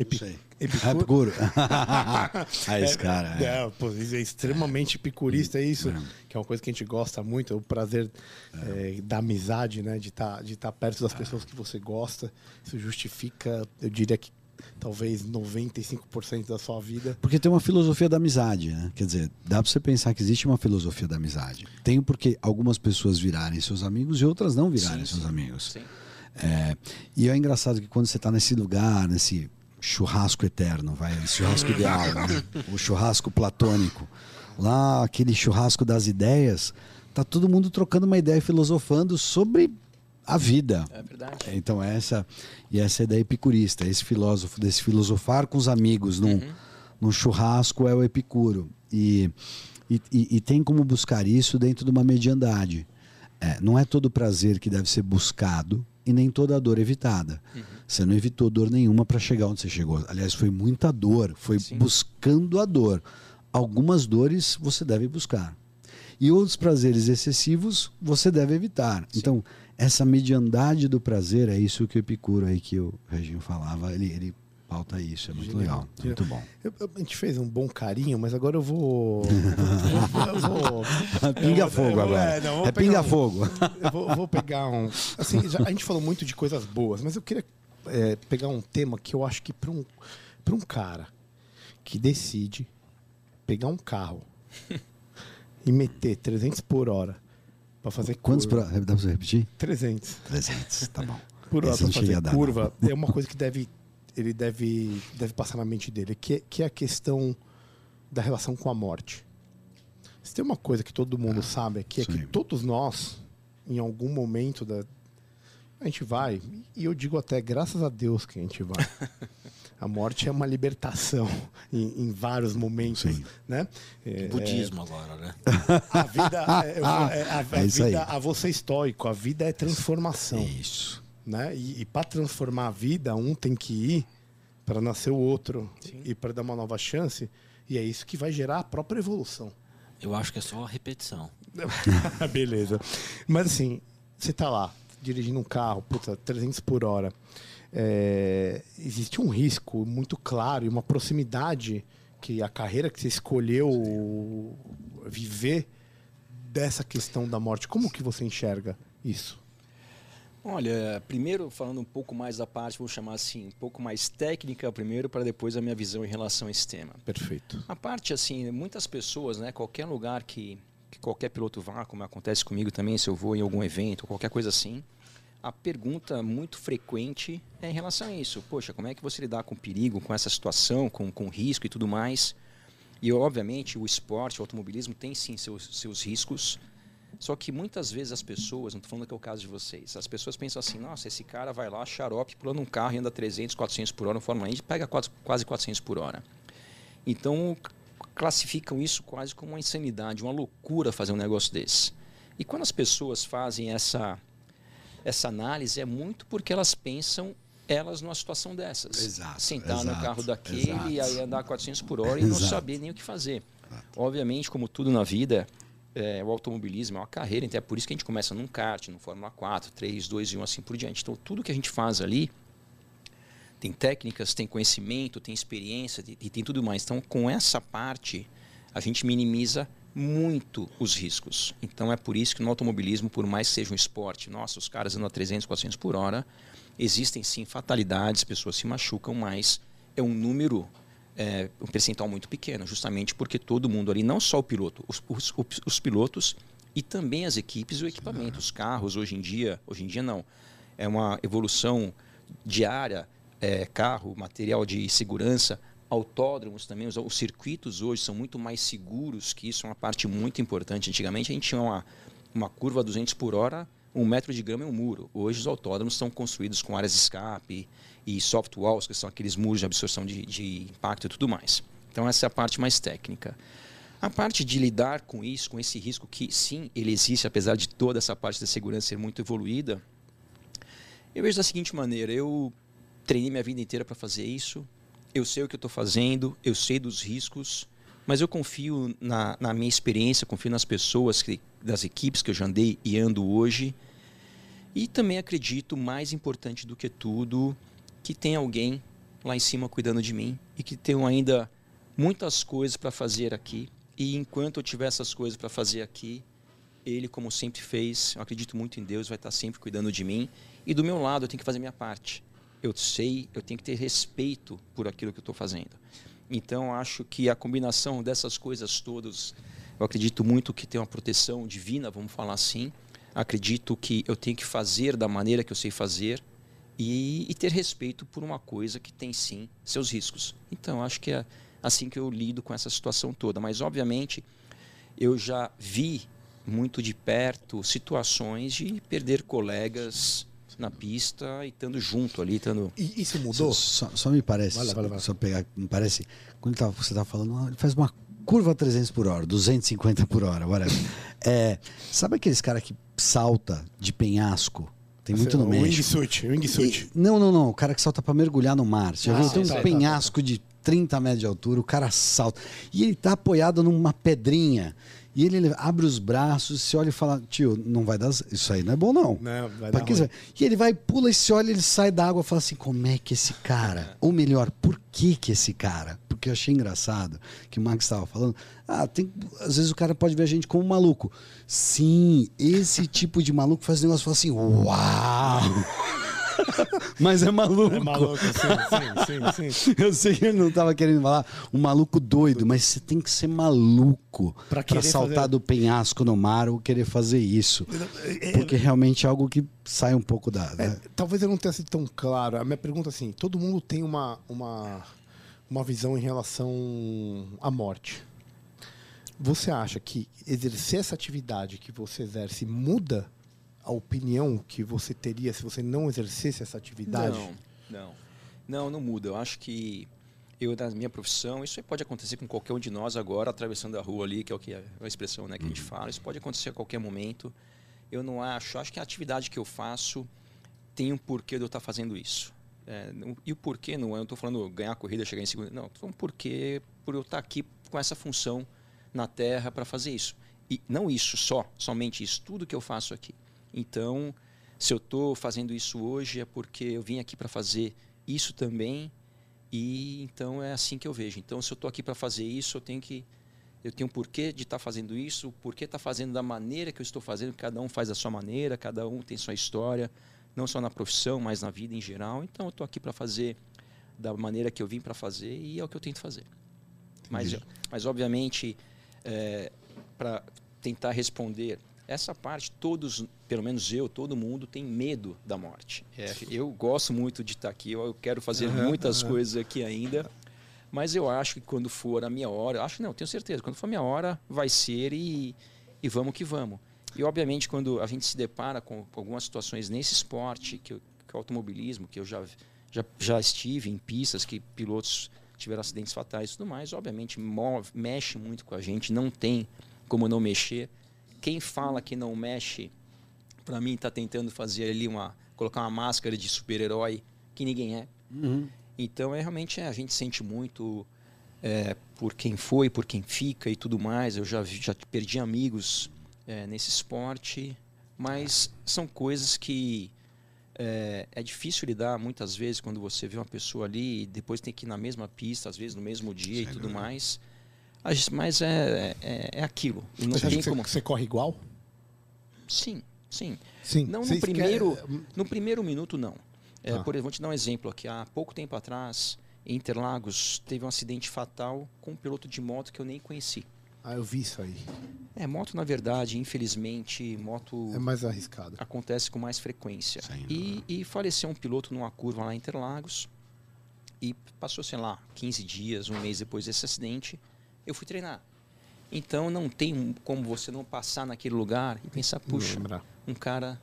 Epi Epicuro. ah, esse cara. É, é, pô, é extremamente epicurista, é isso. É. Que é uma coisa que a gente gosta muito, é o prazer é. da amizade, né? De estar tá, de tá perto das pessoas que você gosta. Isso justifica, eu diria que talvez 95% da sua vida. Porque tem uma filosofia da amizade, né? Quer dizer, dá para você pensar que existe uma filosofia da amizade. Tem porque algumas pessoas virarem seus amigos e outras não virarem sim, seus sim. amigos. Sim. É, e é engraçado que quando você está nesse lugar, nesse churrasco eterno, vai, churrasco ideal, né? o churrasco platônico. Lá, aquele churrasco das ideias, tá todo mundo trocando uma ideia e filosofando sobre a vida. É verdade. Então essa e essa é a ideia epicurista, esse filósofo desse filosofar com os amigos num, uhum. num churrasco é o epicuro e, e, e, tem como buscar isso dentro de uma mediandade. É, não é todo prazer que deve ser buscado, e nem toda a dor evitada. Uhum. Você não evitou dor nenhuma para chegar onde você chegou. Aliás, foi muita dor, foi Sim. buscando a dor. Algumas dores você deve buscar. E outros prazeres excessivos você deve evitar. Sim. Então, essa mediandade do prazer é isso que o Epicuro aí que o Reginho falava, ele, ele pauta isso, é muito Genial. legal, é muito bom. Eu, a gente fez um bom carinho, mas agora eu vou. eu vou pinga eu, fogo agora. É, não, é pinga um, fogo. Eu vou, vou, pegar um. Assim, já, a gente falou muito de coisas boas, mas eu queria é, pegar um tema que eu acho que para um, um cara que decide pegar um carro e meter 300 por hora para fazer Quantos curva. Quantos por Dá pra repetir? 300. 300, tá bom. Por hora para fazer curva é uma coisa que deve ele deve, deve passar na mente dele, que, que é a questão da relação com a morte. Se tem uma coisa que todo mundo ah, sabe aqui, é sim. que todos nós, em algum momento da. A gente vai, e eu digo até graças a Deus que a gente vai. A morte é uma libertação em, em vários momentos, Sim. né? É, Budismo agora, né? A vida, é, é, a, a, a, é vida, a você estoico, a vida é transformação. Isso. Né? E, e para transformar a vida, um tem que ir para nascer o outro Sim. e para dar uma nova chance. E é isso que vai gerar a própria evolução. Eu acho que é só repetição. Beleza. Mas assim, você tá lá, dirigindo um carro, puta, 300 por hora. É, existe um risco muito claro e uma proximidade que a carreira que você escolheu viver dessa questão da morte. Como que você enxerga isso? Olha, primeiro falando um pouco mais da parte, vou chamar assim, um pouco mais técnica primeiro, para depois a minha visão em relação a esse tema. Perfeito. A parte assim, muitas pessoas, né, qualquer lugar que, que qualquer piloto vá, como acontece comigo também, se eu vou em algum evento, qualquer coisa assim, a pergunta muito frequente é em relação a isso. Poxa, como é que você lidar com perigo, com essa situação, com, com risco e tudo mais? E obviamente o esporte, o automobilismo tem sim seus, seus riscos, só que muitas vezes as pessoas, não estou falando que é o caso de vocês, as pessoas pensam assim: nossa, esse cara vai lá, xarope, pulando um carro e anda 300, 400 por hora no Fórmula 1 e pega quase 400 por hora. Então, classificam isso quase como uma insanidade, uma loucura fazer um negócio desse. E quando as pessoas fazem essa, essa análise, é muito porque elas pensam elas numa situação dessas. Exato, Sentar exato, no carro daquele exato. e aí andar 400 por hora e não saber nem o que fazer. Obviamente, como tudo na vida, é, o automobilismo é uma carreira, então é por isso que a gente começa num kart, no Fórmula 4, 3, 2 e 1, assim por diante. Então, tudo que a gente faz ali tem técnicas, tem conhecimento, tem experiência e tem tudo mais. Então, com essa parte, a gente minimiza muito os riscos. Então é por isso que no automobilismo, por mais que seja um esporte, nossa, os caras andam a 300, 400 por hora, existem sim fatalidades, pessoas se machucam, mas é um número, é, um percentual muito pequeno, justamente porque todo mundo ali, não só o piloto, os, os, os pilotos e também as equipes e o equipamento, os carros hoje em dia, hoje em dia não, é uma evolução diária, é, carro, material de segurança, autódromos também, os, os, circuitos hoje são muito mais seguros, que isso é uma parte muito importante. Antigamente a gente tinha uma, uma curva a 200 por hora, um metro de grama é um muro. Hoje os autódromos são construídos com áreas de escape e soft walls, que são aqueles muros de absorção de, de impacto e tudo mais. Então essa é a parte mais técnica. A parte de lidar com isso, com esse risco que sim, ele existe, apesar de toda essa parte da segurança ser muito evoluída, eu vejo da seguinte maneira, eu treinei minha vida inteira para fazer isso, eu sei o que eu estou fazendo, eu sei dos riscos, mas eu confio na, na, minha experiência, confio nas pessoas, que, das equipes que eu já andei e ando hoje. E também acredito, mais importante do que tudo, que tem alguém lá em cima cuidando de mim e que tenho ainda muitas coisas para fazer aqui. E enquanto eu tiver essas coisas para fazer aqui, ele, como sempre fez, eu acredito muito em Deus, vai estar sempre cuidando de mim. E do meu lado, eu tenho que fazer minha parte eu sei, eu tenho que ter respeito por aquilo que eu estou fazendo. Então, acho que a combinação dessas coisas todas, eu acredito muito que tem uma proteção divina, vamos falar assim. Acredito que eu tenho que fazer da maneira que eu sei fazer e, e ter respeito por uma coisa que tem sim seus riscos. Então, acho que é assim que eu lido com essa situação toda. Mas, obviamente, eu já vi muito de perto situações de perder colegas na pista e estando junto ali, estando. E isso mudou? Só, só me parece, vai lá, vai lá. só pegar, me parece, quando tá, você estava falando, ele faz uma curva 300 por hora, 250 por hora, whatever. é, sabe aqueles cara que salta de penhasco? Tem muito no México. Wingsuit, wingsuit. Não, não, não. O cara que salta para mergulhar no mar. Você já ah, viu? Tem um tá, penhasco tá, tá. de 30 metros de altura, o cara salta. E ele tá apoiado numa pedrinha. E ele abre os braços, se olha e fala: Tio, não vai dar. Isso aí não é bom, não. Não, vai dar. E ele vai, pula e se olha, ele sai da água e fala assim: Como é que esse cara? Ou melhor, por que que esse cara? Porque eu achei engraçado que o Max estava falando. Ah, tem, às vezes o cara pode ver a gente como um maluco. Sim, esse tipo de maluco faz negócio e fala assim: Uau! Mas é maluco. É maluco, sim, sim, sim, sim. Eu sei que ele não estava querendo falar um maluco doido, mas você tem que ser maluco para saltar fazer... do penhasco no mar ou querer fazer isso. É, é, Porque realmente é algo que sai um pouco da. É, talvez eu não tenha sido tão claro. A minha pergunta é assim: todo mundo tem uma, uma, uma visão em relação à morte. Você acha que exercer essa atividade que você exerce muda a opinião que você teria se você não exercesse essa atividade? Não, não. Não, não muda. Eu acho que eu, na minha profissão, isso pode acontecer com qualquer um de nós agora, atravessando a rua ali, que é o que é a expressão né, que a gente uhum. fala. Isso pode acontecer a qualquer momento. Eu não acho. Acho que a atividade que eu faço tem um porquê de eu estar fazendo isso. É, e o porquê não é, eu estou falando ganhar a corrida, chegar em segundo. Não, estou falando porquê por eu estar aqui com essa função na Terra para fazer isso. E não isso só, somente isso, tudo que eu faço aqui. Então, se eu estou fazendo isso hoje é porque eu vim aqui para fazer isso também e então é assim que eu vejo. Então, se eu estou aqui para fazer isso, eu tenho que eu tenho um porquê de estar tá fazendo isso, o porquê está fazendo da maneira que eu estou fazendo. Cada um faz da sua maneira, cada um tem sua história, não só na profissão, mas na vida em geral. Então, eu estou aqui para fazer da maneira que eu vim para fazer e é o que eu tento fazer. Mas, mas obviamente, é, para tentar responder essa parte, todos, pelo menos eu, todo mundo tem medo da morte. É, eu gosto muito de estar aqui, eu quero fazer uhum, muitas uhum. coisas aqui ainda, mas eu acho que quando for a minha hora, acho não, tenho certeza, quando for a minha hora, vai ser e, e vamos que vamos. E obviamente quando a gente se depara com algumas situações nesse esporte, que, que é o automobilismo, que eu já, já, já estive em pistas que pilotos tiveram acidentes fatais e tudo mais, obviamente move, mexe muito com a gente, não tem como não mexer. Quem fala que não mexe, para mim está tentando fazer ali uma colocar uma máscara de super-herói que ninguém é. Uhum. Então é realmente é, a gente sente muito é, por quem foi, por quem fica e tudo mais. Eu já já perdi amigos é, nesse esporte, mas são coisas que é, é, difícil lidar muitas vezes quando você vê uma pessoa ali e depois tem que ir na mesma pista, às vezes no mesmo dia Sem e tudo mais. As- Mas é, é, é aquilo. E não tem como. você corre igual? Sim, sim. Sim. Não no primeiro, esquer- no primeiro minuto, não. É, Ah. Por exemplo, vou te dar um exemplo aqui. Há pouco tempo atrás, em Interlagos, teve um acidente fatal com um piloto de moto que eu nem conheci. Ah, eu vi isso aí. É, moto, na verdade, infelizmente, moto É mais arriscado. acontece com mais frequência. E, e faleceu um piloto numa curva lá em Interlagos. E passou, sei lá, 15 dias, um mês depois desse acidente, eu fui treinar. Então não tem como você não passar naquele lugar e pensar, puxa, um cara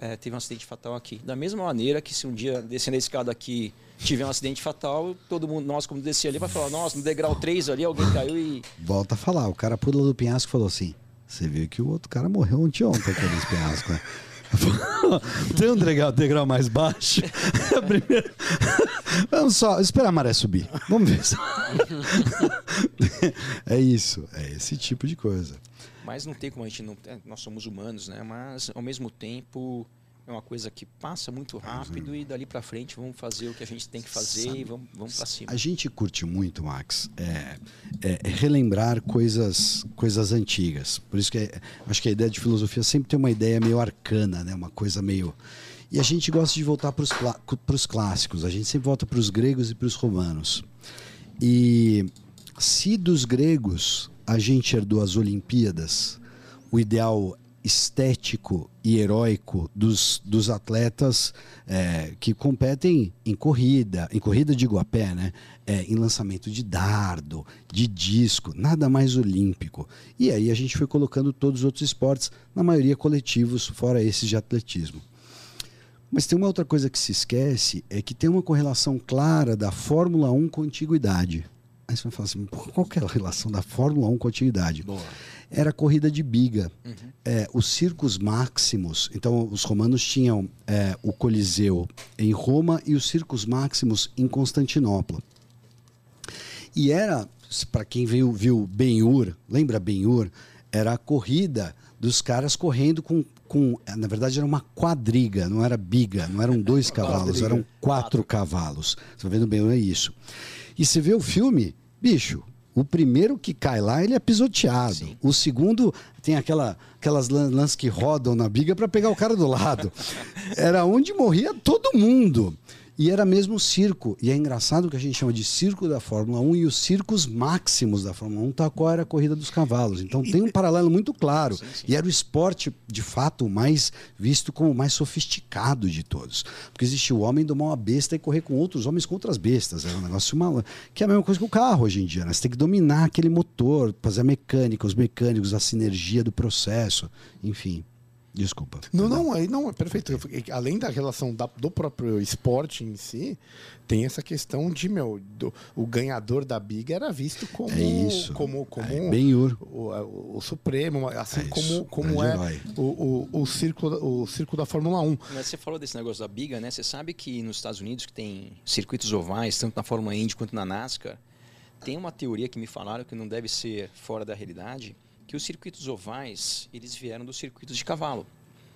é, teve um acidente fatal aqui. Da mesma maneira que se um dia descendo a escada aqui tiver um acidente fatal, todo mundo, nós como descer ali, vai falar, nossa, no degrau 3 ali alguém caiu e... Volta a falar, o cara pula do penhasco e falou assim: Você viu que o outro cara morreu ontem ontem aquele nesse penhasco, né? Tem um degrau, degrau mais baixo. A primeira- Vamos só esperar a maré subir. Vamos ver. É isso, é esse tipo de coisa. Mas não tem como a gente não... é, nós somos humanos, né? Mas, ao mesmo tempo, é uma coisa que passa muito rápido e dali pra frente vamos fazer o que a gente tem que fazer Sabe- e vamos, vamos pra cima. A gente curte muito, Max, é, é- é relembrar coisas, coisas antigas. Por isso que é- acho que a ideia de filosofia sempre tem uma ideia meio arcana, né? uma coisa meio. E a gente gosta de voltar para os clássicos, a gente sempre volta para os gregos e para os romanos. E se dos gregos a gente herdou as Olimpíadas, o ideal estético e heróico dos, dos atletas é, que competem em corrida, em corrida digo a pé, né? É, em lançamento de dardo, de disco, nada mais olímpico. E aí a gente foi colocando todos os outros esportes, na maioria coletivos, fora esses de atletismo. Mas tem uma outra coisa que se esquece, é que tem uma correlação clara da Fórmula 1 com antiguidade. Aí você vai falar assim, "Pô, qual que é a relação da Fórmula 1 com antiguidade? Era a corrida de biga. É, os circos máximos, então os romanos tinham é, o Coliseu em Roma e os circos máximos em Constantinopla. E era, para quem viu, viu Ben-Hur, lembra Ben-Hur? Era a corrida dos caras correndo com, com. Na verdade, era uma quadriga, não era biga, não eram dois cavalos, eram quatro cavalos. Você tá vendo Ben-Hur é isso. E você vê o filme, bicho. O primeiro que cai lá, ele é pisoteado. O segundo tem aquela, aquelas lan- lances que rodam na biga para pegar o cara do lado. Era onde morria todo mundo. E era mesmo circo. E é engraçado que a gente chama de circo da Fórmula 1 e os circos máximos da Fórmula 1, tal qual era a corrida dos cavalos. Então tem um paralelo muito claro. E era o esporte, de fato, mais visto como o mais sofisticado de todos. Porque existia o homem domar uma besta e correr com outros homens contra as bestas. Era um negócio maluco. Que é a mesma coisa que o carro hoje em dia. Né? Você tem que dominar aquele motor, fazer a mecânica, os mecânicos, a sinergia do processo. Enfim. Desculpa. Não, não, aí não, é perfeito. Além da relação da- do próprio esporte em si, tem essa questão de, meu, do- o ganhador da Big era visto como. É isso. Como, como É, Ben-Hur. o, o- o Supremo, assim É isso, como, como grande é o, o, o, círculo, o círculo da Fórmula 1. Mas você falou desse negócio da biga, né? Você sabe que nos Estados Unidos, que tem circuitos ovais, tanto na Fórmula Indy quanto na NASCAR, tem uma teoria que me falaram que não deve ser fora da realidade, que os circuitos ovais, eles vieram dos circuitos de cavalo.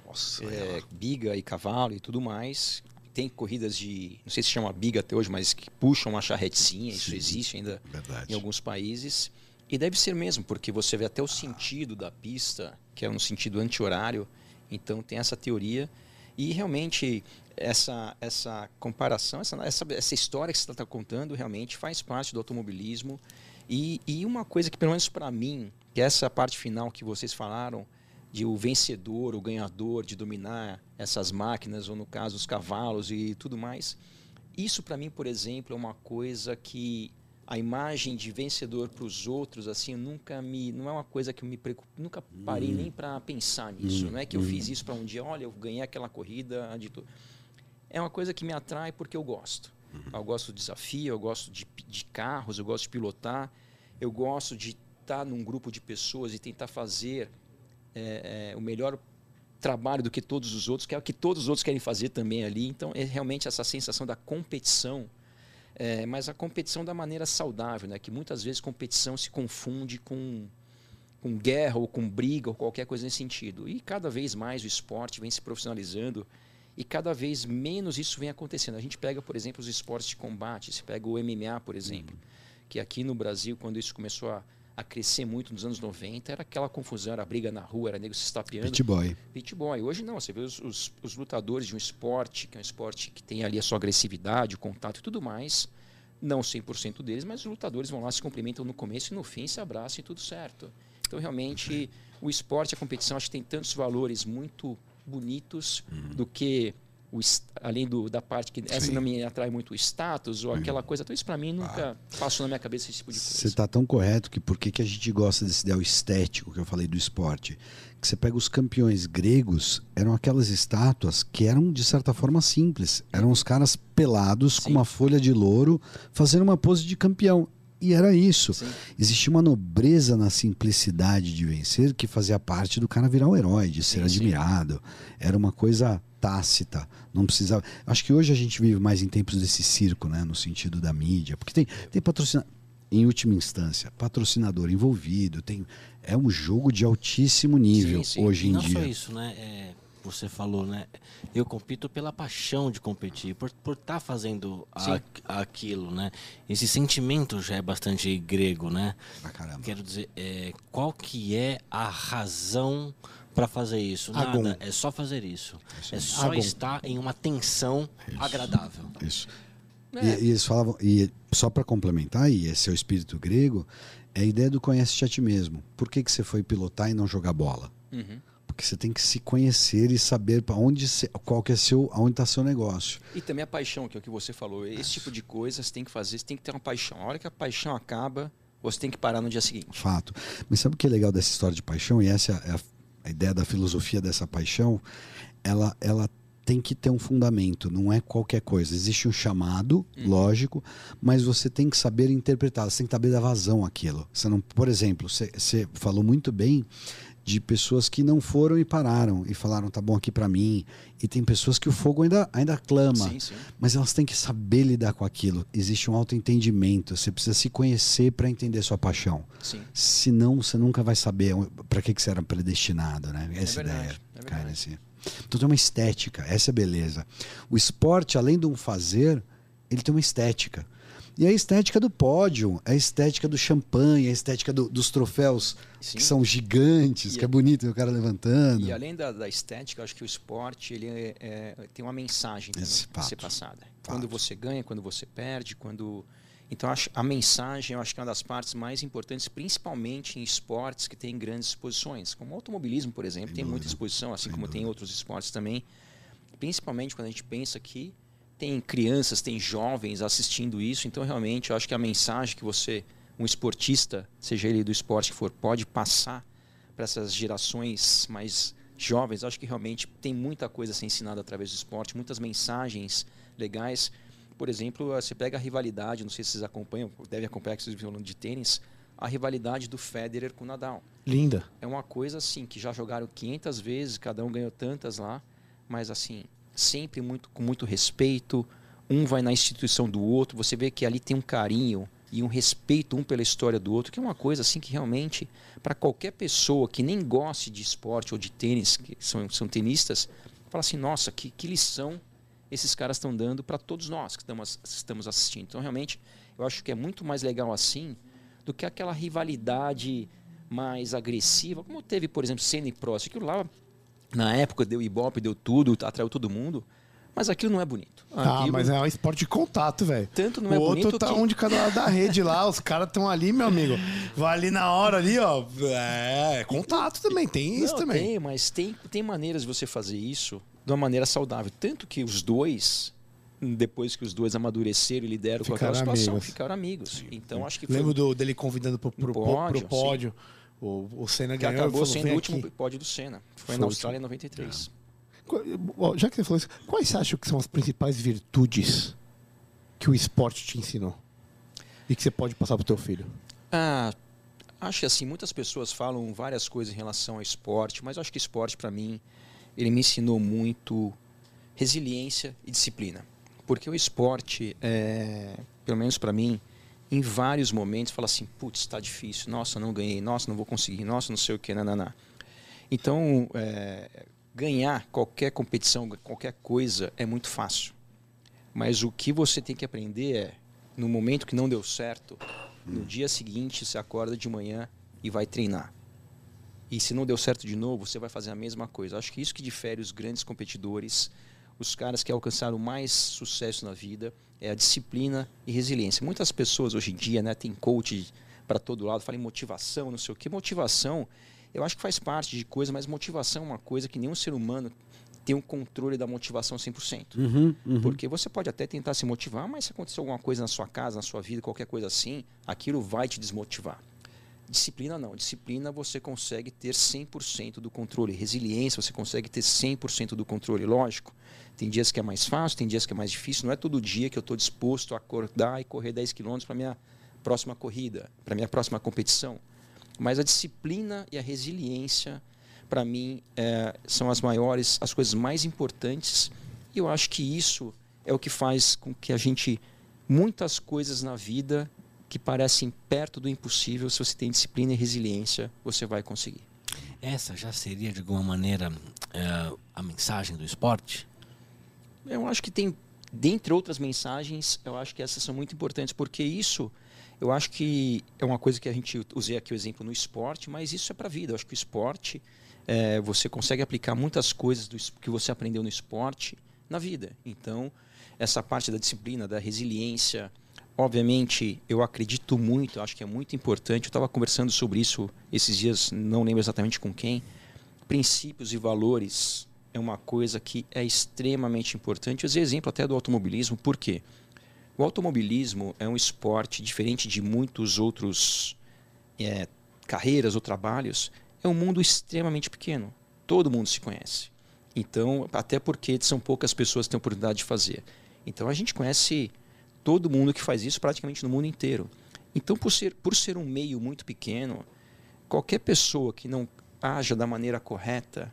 Nossa, É, biga e cavalo e tudo mais. Tem corridas de, não sei se chama biga até hoje, mas que puxam uma charretezinha, isso Sim. existe ainda verdade. em alguns países. E deve ser mesmo, porque você vê até o sentido da pista, que é um sentido anti-horário. Então tem essa teoria. E realmente essa, essa comparação, essa, essa, essa história que você está contando, realmente faz parte do automobilismo. E, e uma coisa que, pelo menos para mim, que essa parte final que vocês falaram, de o vencedor, o ganhador, de dominar essas máquinas, ou no caso, os cavalos e tudo mais. Isso para mim, por exemplo, é uma coisa que a imagem de vencedor para os outros, assim, nunca me, não é uma coisa que eu me preocupo, nunca parei nem para pensar nisso. Não é que eu fiz isso para um dia, olha, eu ganhei aquela corrida de tudo. É uma coisa que me atrai porque eu gosto. Eu gosto do desafio, eu gosto de, de carros, eu gosto de pilotar, eu gosto de estar num grupo de pessoas e tentar fazer é, é, o melhor trabalho do que todos os outros, que é o que todos os outros querem fazer também ali. Então, é realmente essa sensação da competição, é, mas a competição da maneira saudável, né? que muitas vezes competição se confunde com, com guerra ou com briga ou qualquer coisa nesse sentido. E cada vez mais o esporte vem se profissionalizando e cada vez menos isso vem acontecendo. A gente pega, por exemplo, os esportes de combate, se pega o MMA, por exemplo, que aqui no Brasil, quando isso começou a, a crescer muito nos anos 90, era aquela confusão, era briga na rua, era nego se estapeando. Pit boy. Pit boy. Hoje não, você vê os, os, os lutadores de um esporte, que é um esporte que tem ali a sua agressividade, o contato e tudo mais. Não 100% deles, mas os lutadores vão lá, se cumprimentam no começo e no fim se abraçam e tudo certo. Então, realmente, o esporte, a competição, acho que tem tantos valores muito bonitos do que o, além do, da parte que essa Sim. não me atrai muito o status ou aquela coisa. Então, isso para mim nunca passou na minha cabeça esse tipo de Você coisa. está tão correto que por que, que a gente gosta desse ideal estético que eu falei do esporte? Que você pega os campeões gregos, eram aquelas estátuas que eram, de certa forma, simples. Eram os caras pelados com Sim. uma folha de louro fazendo uma pose de campeão. E era isso. Sim. Existia uma nobreza na simplicidade de vencer que fazia parte do cara virar um herói, de ser Sim, sim. admirado. Era uma coisa tácita. Não precisava. Acho que hoje a gente vive mais em tempos desse circo, né? No sentido da mídia. Porque tem, tem patrocinador. Em última instância, patrocinador envolvido. Tem, é um jogo de altíssimo nível Sim, sim. hoje em não dia. só isso, né? É, você falou, né? Eu compito pela paixão de competir, por por estar fazendo a- aquilo, né? Esse sentimento já é bastante grego, né? Pra caramba. Quero dizer, é, qual que é a razão para fazer isso? Nada, é só fazer isso. É só Agon. estar em uma tensão agradável. Isso. É. E, e eles falavam, e só para complementar, e esse é o espírito grego, é a ideia do conhece-te a ti mesmo. Por que, que você foi pilotar e não jogar bola? Uhum. Porque você tem que se conhecer e saber para onde qual que é seu, aonde está seu negócio. E também a paixão, que é o que você falou. Esse tipo de coisa você tem que fazer, você tem que ter uma paixão. A hora que a paixão acaba, você tem que parar no dia seguinte. Fato. Mas sabe o que é legal dessa história de paixão? E essa é a, a ideia da filosofia dessa paixão. Ela, ela tem que ter um fundamento, não é qualquer coisa. Existe um chamado, lógico, mas você tem que saber interpretar, você tem que saber dar vazão àquilo. Você não, por exemplo, você, você falou muito bem de pessoas que não foram e pararam e falaram tá bom aqui pra mim. E tem pessoas que o fogo ainda ainda clama. Sim, sim. Mas elas têm que saber lidar com aquilo. Existe um autoentendimento. Você precisa se conhecer para entender sua paixão. Sim. Senão você nunca vai saber para que, que você era predestinado, né? Essa verdade, ideia. é cara. Então tem uma estética, essa é a beleza. O esporte, além de um fazer, ele tem uma estética. E a estética do pódio, a estética do champanhe, a estética do- dos troféus Sim. que são gigantes, E que é bonito o cara levantando. E além da, da estética, acho que o esporte ele é- é- tem uma mensagem Esse a ser passada. Fato. Quando você ganha, quando você perde, quando. Então acho, a mensagem eu acho que é uma das partes mais importantes, principalmente em esportes que têm grandes exposições, como o automobilismo, por exemplo, tem muita exposição, assim como tem outros esportes também. Principalmente quando a gente pensa que tem crianças, tem jovens assistindo isso, então realmente eu acho que a mensagem que você, um esportista, seja ele do esporte que for, pode passar para essas gerações mais jovens, acho que realmente tem muita coisa a ser ensinada através do esporte, muitas mensagens legais. Por exemplo, você pega a rivalidade, não sei se vocês acompanham, devem acompanhar que vocês falando de tênis, a rivalidade do Federer com o Nadal. Linda. É uma coisa assim que já jogaram 500 vezes, cada um ganhou tantas lá, mas assim, sempre muito com muito respeito. Um vai na instituição do outro, você vê que ali tem um carinho e um respeito um pela história do outro, que é uma coisa assim que realmente para qualquer pessoa que nem goste de esporte ou de tênis, que são, são tenistas, fala assim, nossa, que, que lição esses caras estão dando para todos nós que estamos, estamos assistindo. Então, realmente, eu acho que é muito mais legal assim do que aquela rivalidade mais agressiva, como teve, por exemplo, Senna e Prost. Aquilo lá, na época, deu ibope, deu tudo, atraiu todo mundo, mas aquilo não é bonito. Ah, Aquilo- mas é um esporte de contato, velho. Tanto não o é outro bonito tá que- um de cada lado da rede lá, os caras estão ali, meu amigo. Vai ali na hora ali, ó. É, é contato também, tem isso Não, também. Tem, mas tem, tem maneiras de você fazer isso de uma maneira saudável. Tanto que os dois, depois que os dois amadureceram e lideram com aquela Ficaram situação, amigos. ficaram amigos. Então acho que foi Lembro do, dele convidando pro, pro, pro pódio, pódio. O, o Senna que ganhou acabou sendo "Vem o último aqui." pódio do Senna. Foi, Foi na o Austrália em 93. Qu- ó, Já que você falou isso, quais você acha que são as principais virtudes que o esporte te ensinou? E que você pode passar pro teu filho? Ah, acho que assim, muitas pessoas falam várias coisas em relação ao esporte, mas acho que esporte para mim, ele me ensinou muito resiliência e disciplina. Porque o esporte, é, pelo menos para mim, em vários momentos fala assim, putz, está difícil, nossa, não ganhei, nossa, não vou conseguir, nossa, não sei o que, nananá. Então, é, ganhar qualquer competição, qualquer coisa é muito fácil. Mas o que você tem que aprender é, no momento que não deu certo, No dia seguinte, você acorda de manhã e vai treinar. E se não deu certo de novo, você vai fazer a mesma coisa. Acho que isso que difere os grandes competidores, os caras que alcançaram mais sucesso na vida, é a disciplina e resiliência. Muitas pessoas hoje em dia, né, tem coach para todo lado, falam em motivação, não sei o que. Motivação, eu acho que faz parte de coisa, mas motivação é uma coisa que nenhum ser humano tem um controle da motivação 100%. Uhum, uhum. Porque você pode até tentar se motivar, mas se acontecer alguma coisa na sua casa, na sua vida, qualquer coisa assim, aquilo vai te desmotivar. Disciplina não. Disciplina você consegue ter 100% do controle. Resiliência você consegue ter 100% do controle. Lógico, tem dias que é mais fácil, tem dias que é mais difícil. Não é todo dia que eu estou disposto a acordar e correr 10 km para minha próxima corrida, para minha próxima competição. Mas a disciplina e a resiliência, para mim, é, são as maiores, as coisas mais importantes. E eu acho que isso é o que faz com que a gente, muitas coisas na vida que parecem perto do impossível, se você tem disciplina e resiliência, você vai conseguir. Essa já seria, de alguma maneira, é, a mensagem do esporte? Eu acho que tem, dentre outras mensagens, eu acho que essas são muito importantes, porque isso, eu acho que é uma coisa que a gente usei aqui o exemplo no esporte, mas isso é para a vida. Eu acho que o esporte, é, você consegue aplicar muitas coisas do, que você aprendeu no esporte na vida. Então, essa parte da disciplina, da resiliência, obviamente, eu acredito muito, acho que é muito importante. Eu estava conversando sobre isso esses dias, não lembro exatamente com quem. Princípios e valores é uma coisa que é extremamente importante. Eu usei exemplo até do automobilismo, por quê? O automobilismo é um esporte diferente de muitos outros é, carreiras ou trabalhos. É um mundo extremamente pequeno. Todo mundo se conhece. Então, até porque são poucas pessoas que têm oportunidade de fazer. Então, a gente conhece todo mundo que faz isso praticamente no mundo inteiro. Então, por ser, por ser um meio muito pequeno, qualquer pessoa que não haja da maneira correta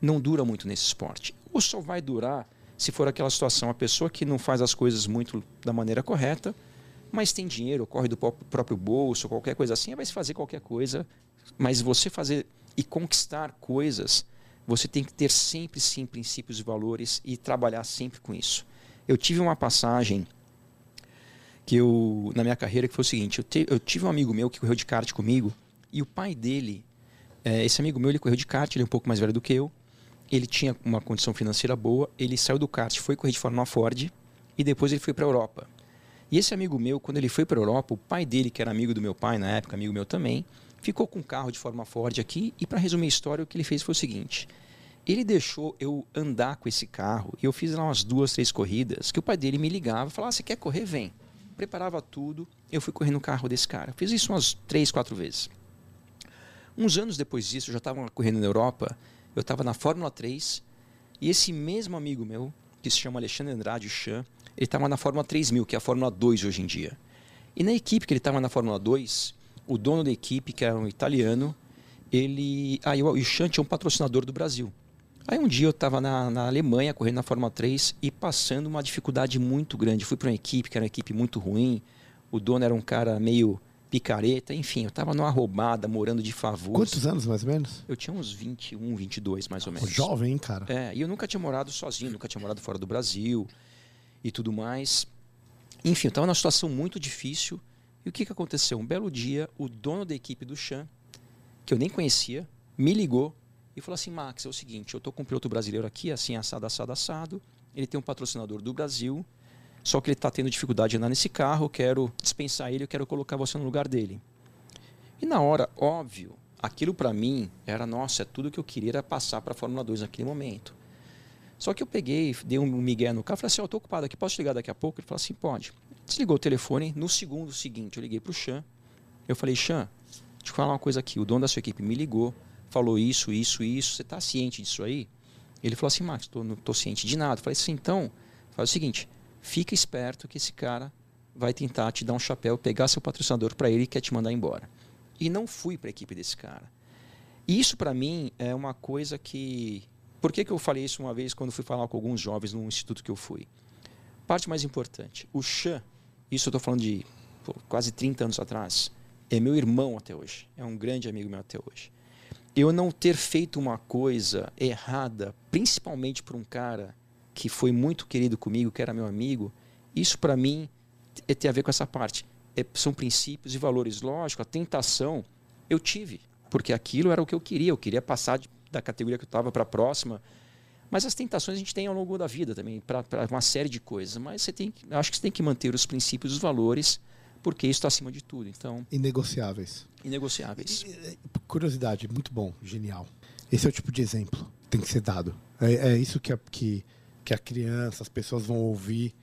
não dura muito nesse esporte. Ou só vai durar se for aquela situação, a pessoa que não faz as coisas muito da maneira correta, mas tem dinheiro, corre do próprio bolso, qualquer coisa assim, vai se fazer qualquer coisa. Mas você fazer e conquistar coisas, você tem que ter sempre sim princípios e valores e trabalhar sempre com isso. Eu tive uma passagem que eu na minha carreira que foi o seguinte: eu, te, eu tive um amigo meu que correu de kart comigo e o pai dele, é, esse amigo meu, ele correu de kart, ele é um pouco mais velho do que eu ele tinha uma condição financeira boa, ele saiu do kart, foi correr de Fórmula Ford e depois ele foi para a Europa. E esse amigo meu, quando ele foi para a Europa, o pai dele, que era amigo do meu pai na época, amigo meu também, ficou com um carro de Fórmula Ford aqui e para resumir a história, o que ele fez foi o seguinte: ele deixou eu andar com esse carro e eu fiz lá umas duas, três corridas que o pai dele me ligava e falava: ah, Você quer correr? Vem. Preparava tudo, eu fui correr no carro desse cara. Fiz isso umas três, quatro vezes. Uns anos depois disso, eu já estava correndo na Europa eu estava na Fórmula 3 e esse mesmo amigo meu, que se chama Alexandre Andrade Chan, ele estava na Fórmula 3000, que é a Fórmula 2 hoje em dia. E na equipe que ele estava na Fórmula 2, o dono da equipe, que era um italiano, ele. Ah, o Chan tinha um patrocinador do Brasil. Aí um dia eu estava na, na, Alemanha correndo na Fórmula 3 e passando uma dificuldade muito grande. Fui para uma equipe que era uma equipe muito ruim. O dono era um cara meio picareta, enfim, eu tava numa roubada, morando de favor. Quantos anos, mais ou menos? Eu tinha uns 21, 22, mais ou menos. Jovem, hein, cara? É, e eu nunca tinha morado sozinho, nunca tinha morado fora do Brasil e tudo mais. Enfim, eu tava numa situação muito difícil. E o que, que aconteceu? Um belo dia, o dono da equipe do Chan, que eu nem conhecia, me ligou e falou assim: Max, é o seguinte, eu tô com um piloto brasileiro aqui, assim, assado, assado, assado. Ele tem um patrocinador do Brasil só que ele está tendo dificuldade de andar nesse carro, eu quero dispensar ele, eu quero colocar você no lugar dele. E na hora, óbvio, aquilo para mim era, nossa, é tudo que eu queria era passar para a Fórmula 2 naquele momento. Só que eu peguei, dei um migué no carro, falei assim, eu oh, tô ocupado aqui, posso ligar daqui a pouco? Ele falou assim, pode. Desligou o telefone, no segundo seguinte eu liguei para o Chan, eu falei, Chan, deixa eu falar uma coisa aqui, o dono da sua equipe me ligou, falou isso, isso, isso, você está ciente disso aí? Ele falou assim, Max, tô, não estou ciente de nada. Eu falei assim, então, faz o seguinte, fica esperto que esse cara vai tentar te dar um chapéu, pegar seu patrocinador para ele e quer te mandar embora. E não fui para a equipe desse cara. Isso para mim é uma coisa que. Por que, que eu falei isso uma vez quando fui falar com alguns jovens no instituto que eu fui? Parte mais importante: o Chan, isso eu estou falando de pô, quase 30 anos atrás, é meu irmão até hoje. É um grande amigo meu até hoje. Eu não ter feito uma coisa errada, principalmente para um cara que foi muito querido comigo, que era meu amigo, isso para mim tem a ver com essa parte. é, são princípios e valores. Lógico, a tentação eu tive, porque aquilo era o que eu queria. Eu queria passar de, da categoria que eu estava para a próxima. Mas as tentações a gente tem ao longo da vida também, para uma série de coisas. Mas você tem, acho que você tem que manter os princípios, os valores, porque isso está acima de tudo. Então, Inegociáveis. inegociáveis. Curiosidade, muito bom, genial. Esse é o tipo de exemplo que tem que ser dado. É, é isso que a, que, que a criança, as pessoas vão ouvir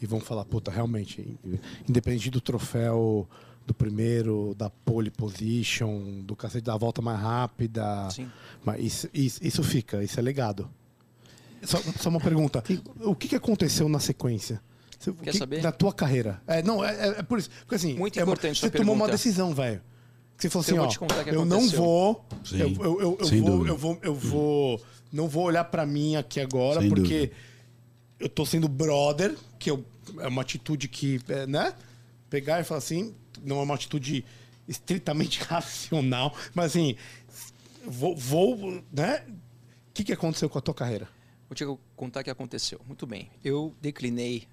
e vão falar, puta, realmente, independente do troféu do primeiro, da pole position, do cacete da volta mais rápida. Sim. Mas isso, isso, isso fica, isso é legado. Só, só uma pergunta. O que, que aconteceu na sequência? Você- Quer que- saber? Na tua carreira. É, não, é, é- é por isso. Porque assim, Muito é uma- importante você sua tomou uma pergunta. decisão, velho. Que Você falou assim, Eu vou ó, eu não vou, Sim, eu, eu, eu, eu sem vou, dúvida. eu vou, eu vou, não vou olhar pra mim aqui agora, Sem porque dúvida. eu tô sendo brother, que eu- é uma atitude que, é, né? Pegar e falar assim, não é uma atitude estritamente racional, mas assim, vou, vou né? O que, que aconteceu com a tua carreira? Vou te contar o que aconteceu. Muito bem. Eu declinei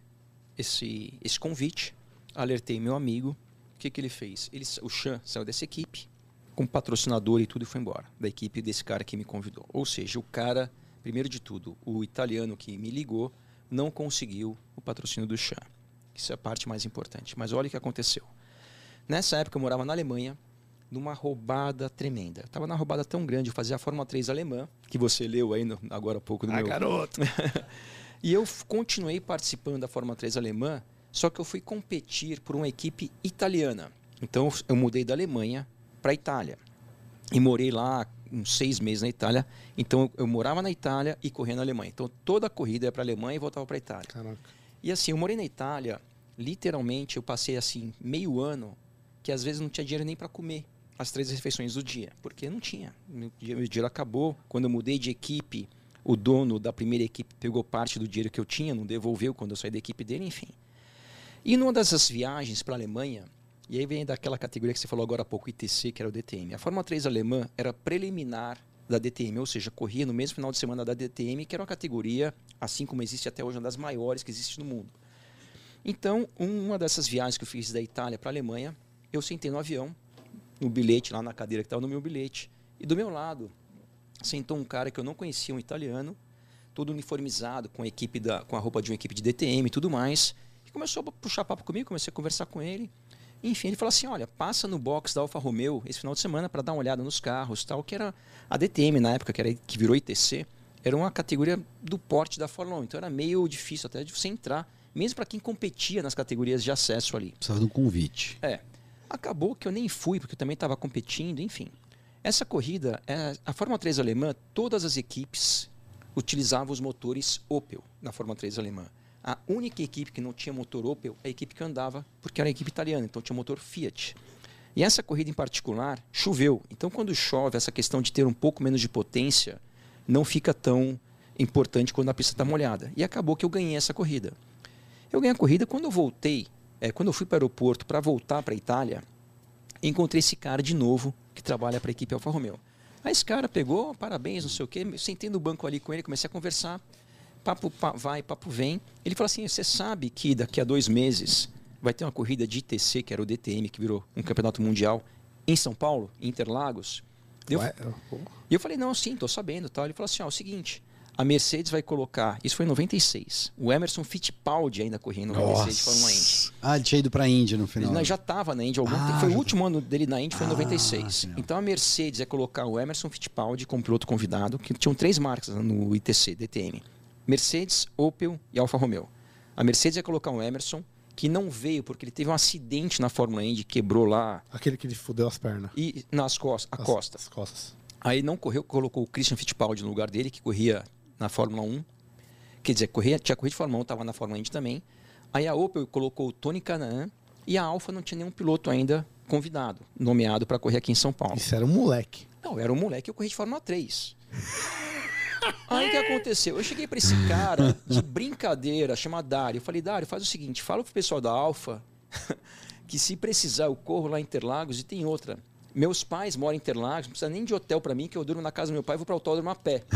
esse, esse convite, alertei meu amigo. O que, que ele fez? Ele, o Chan saiu dessa equipe, com patrocinador e tudo, e foi embora. Da equipe desse cara que me convidou. Ou seja, o cara, primeiro de tudo, o italiano que me ligou, não conseguiu o patrocínio do Chan. Isso é a parte mais importante. Mas olha o que aconteceu. Nessa época eu morava na Alemanha, numa roubada tremenda. Eu estava na roubada tão grande, eu fazia a Fórmula 3 alemã, que você leu aí no- agora há pouco no meu... garoto! E eu continuei participando da Fórmula 3 alemã, só que eu fui competir por uma equipe italiana. Então eu mudei da Alemanha para a Itália. E morei lá uns seis meses na Itália. Então eu morava na Itália e corria na Alemanha. Então toda a corrida ia para a Alemanha e voltava para a Itália. Caraca. E assim, eu morei na Itália, literalmente eu passei assim meio ano que às vezes não tinha dinheiro nem para comer as três refeições do dia, porque não tinha. Meu dinheiro acabou. Quando eu mudei de equipe, o dono da primeira equipe pegou parte do dinheiro que eu tinha, não devolveu quando eu saí da equipe dele, enfim. E numa dessas viagens para a Alemanha, e aí vem daquela categoria que você falou agora há pouco, ITC, que era o DTM. A Fórmula 3 alemã era preliminar da DTM, ou seja, corria no mesmo final de semana da DTM, que era uma categoria, assim como existe até hoje, uma das maiores que existe no mundo. Então, uma dessas viagens que eu fiz da Itália para a Alemanha, eu sentei no avião, no bilhete, lá na cadeira que estava no meu bilhete, e do meu lado sentou um cara que eu não conhecia, um italiano, todo uniformizado, com a, equipe da, com a roupa de uma equipe de DTM e tudo mais, e começou a puxar papo comigo, comecei a conversar com ele. Enfim, ele falou assim: olha, passa no box da Alfa Romeo esse final de semana para dar uma olhada nos carros, tal, que era a DTM na época, que, era, que virou ITC, era uma categoria do porte da Fórmula 1, então era meio difícil até de você entrar, mesmo para quem competia nas categorias de acesso ali. Precisava de um convite. É. Acabou que eu nem fui, porque eu também estava competindo, enfim. Essa corrida, é, a Fórmula 3 alemã, todas as equipes utilizavam os motores Opel na Fórmula 3 alemã. A única equipe que não tinha motor Opel é a equipe que andava, porque era a equipe italiana, então tinha motor Fiat. E essa corrida em particular, choveu. Então, quando chove, essa questão de ter um pouco menos de potência não fica tão importante quando a pista está molhada. E acabou que eu ganhei essa corrida. Eu ganhei a corrida quando eu voltei, é, quando eu fui para o aeroporto para voltar para a Itália, encontrei esse cara de novo que trabalha para a equipe Alfa Romeo. Aí esse cara pegou, parabéns, não sei o quê, sentei no banco ali com ele, comecei a conversar, papo pa- vai, papo vem. Ele falou assim: você sabe que daqui a dois meses vai ter uma corrida de ITC, que era o DTM, que virou um campeonato mundial, em São Paulo, em Interlagos? Eu- e eu falei, não, sim, tô sabendo. Tal. Ele falou assim, ó, é o seguinte, a Mercedes vai colocar, isso foi em 96, o Emerson Fittipaldi ainda corria em 96 de Fórmula Indy. Ah, ele tinha ido pra Índia no Ele final. não- já estava na Indy algum Ah, tempo. Foi o já último ano dele na Indy, foi em Ah, 96. sim. Então a Mercedes ia colocar o Emerson Fittipaldi como piloto convidado, que tinham três marcas no ITC, DTM. Mercedes, Opel e Alfa Romeo. A Mercedes ia colocar o Emerson, que não veio porque ele teve um acidente na Fórmula Indy, quebrou lá Aquele que ele fudeu as pernas. e nas costas, a As- costa. As costas. Aí não correu, colocou o Christian Fittipaldi no lugar dele, que corria na Fórmula 1. Quer dizer, corria, tinha corrido de Fórmula 1, estava na Fórmula Indy também. Aí a Opel colocou o Tony Canaan e a Alfa não tinha nenhum piloto ainda convidado, nomeado para correr aqui em São Paulo. Isso era um moleque. Não, era um moleque, eu corri de Fórmula 3. Aí o que aconteceu? Eu cheguei para esse cara de brincadeira, chamado Dário. Eu falei, Dário, faz o seguinte, fala pro pessoal da Alfa que se precisar eu corro lá em Interlagos e tem outra. Meus pais moram em Interlagos, não precisa nem de hotel para mim, que eu durmo na casa do meu pai e vou para o autódromo a pé.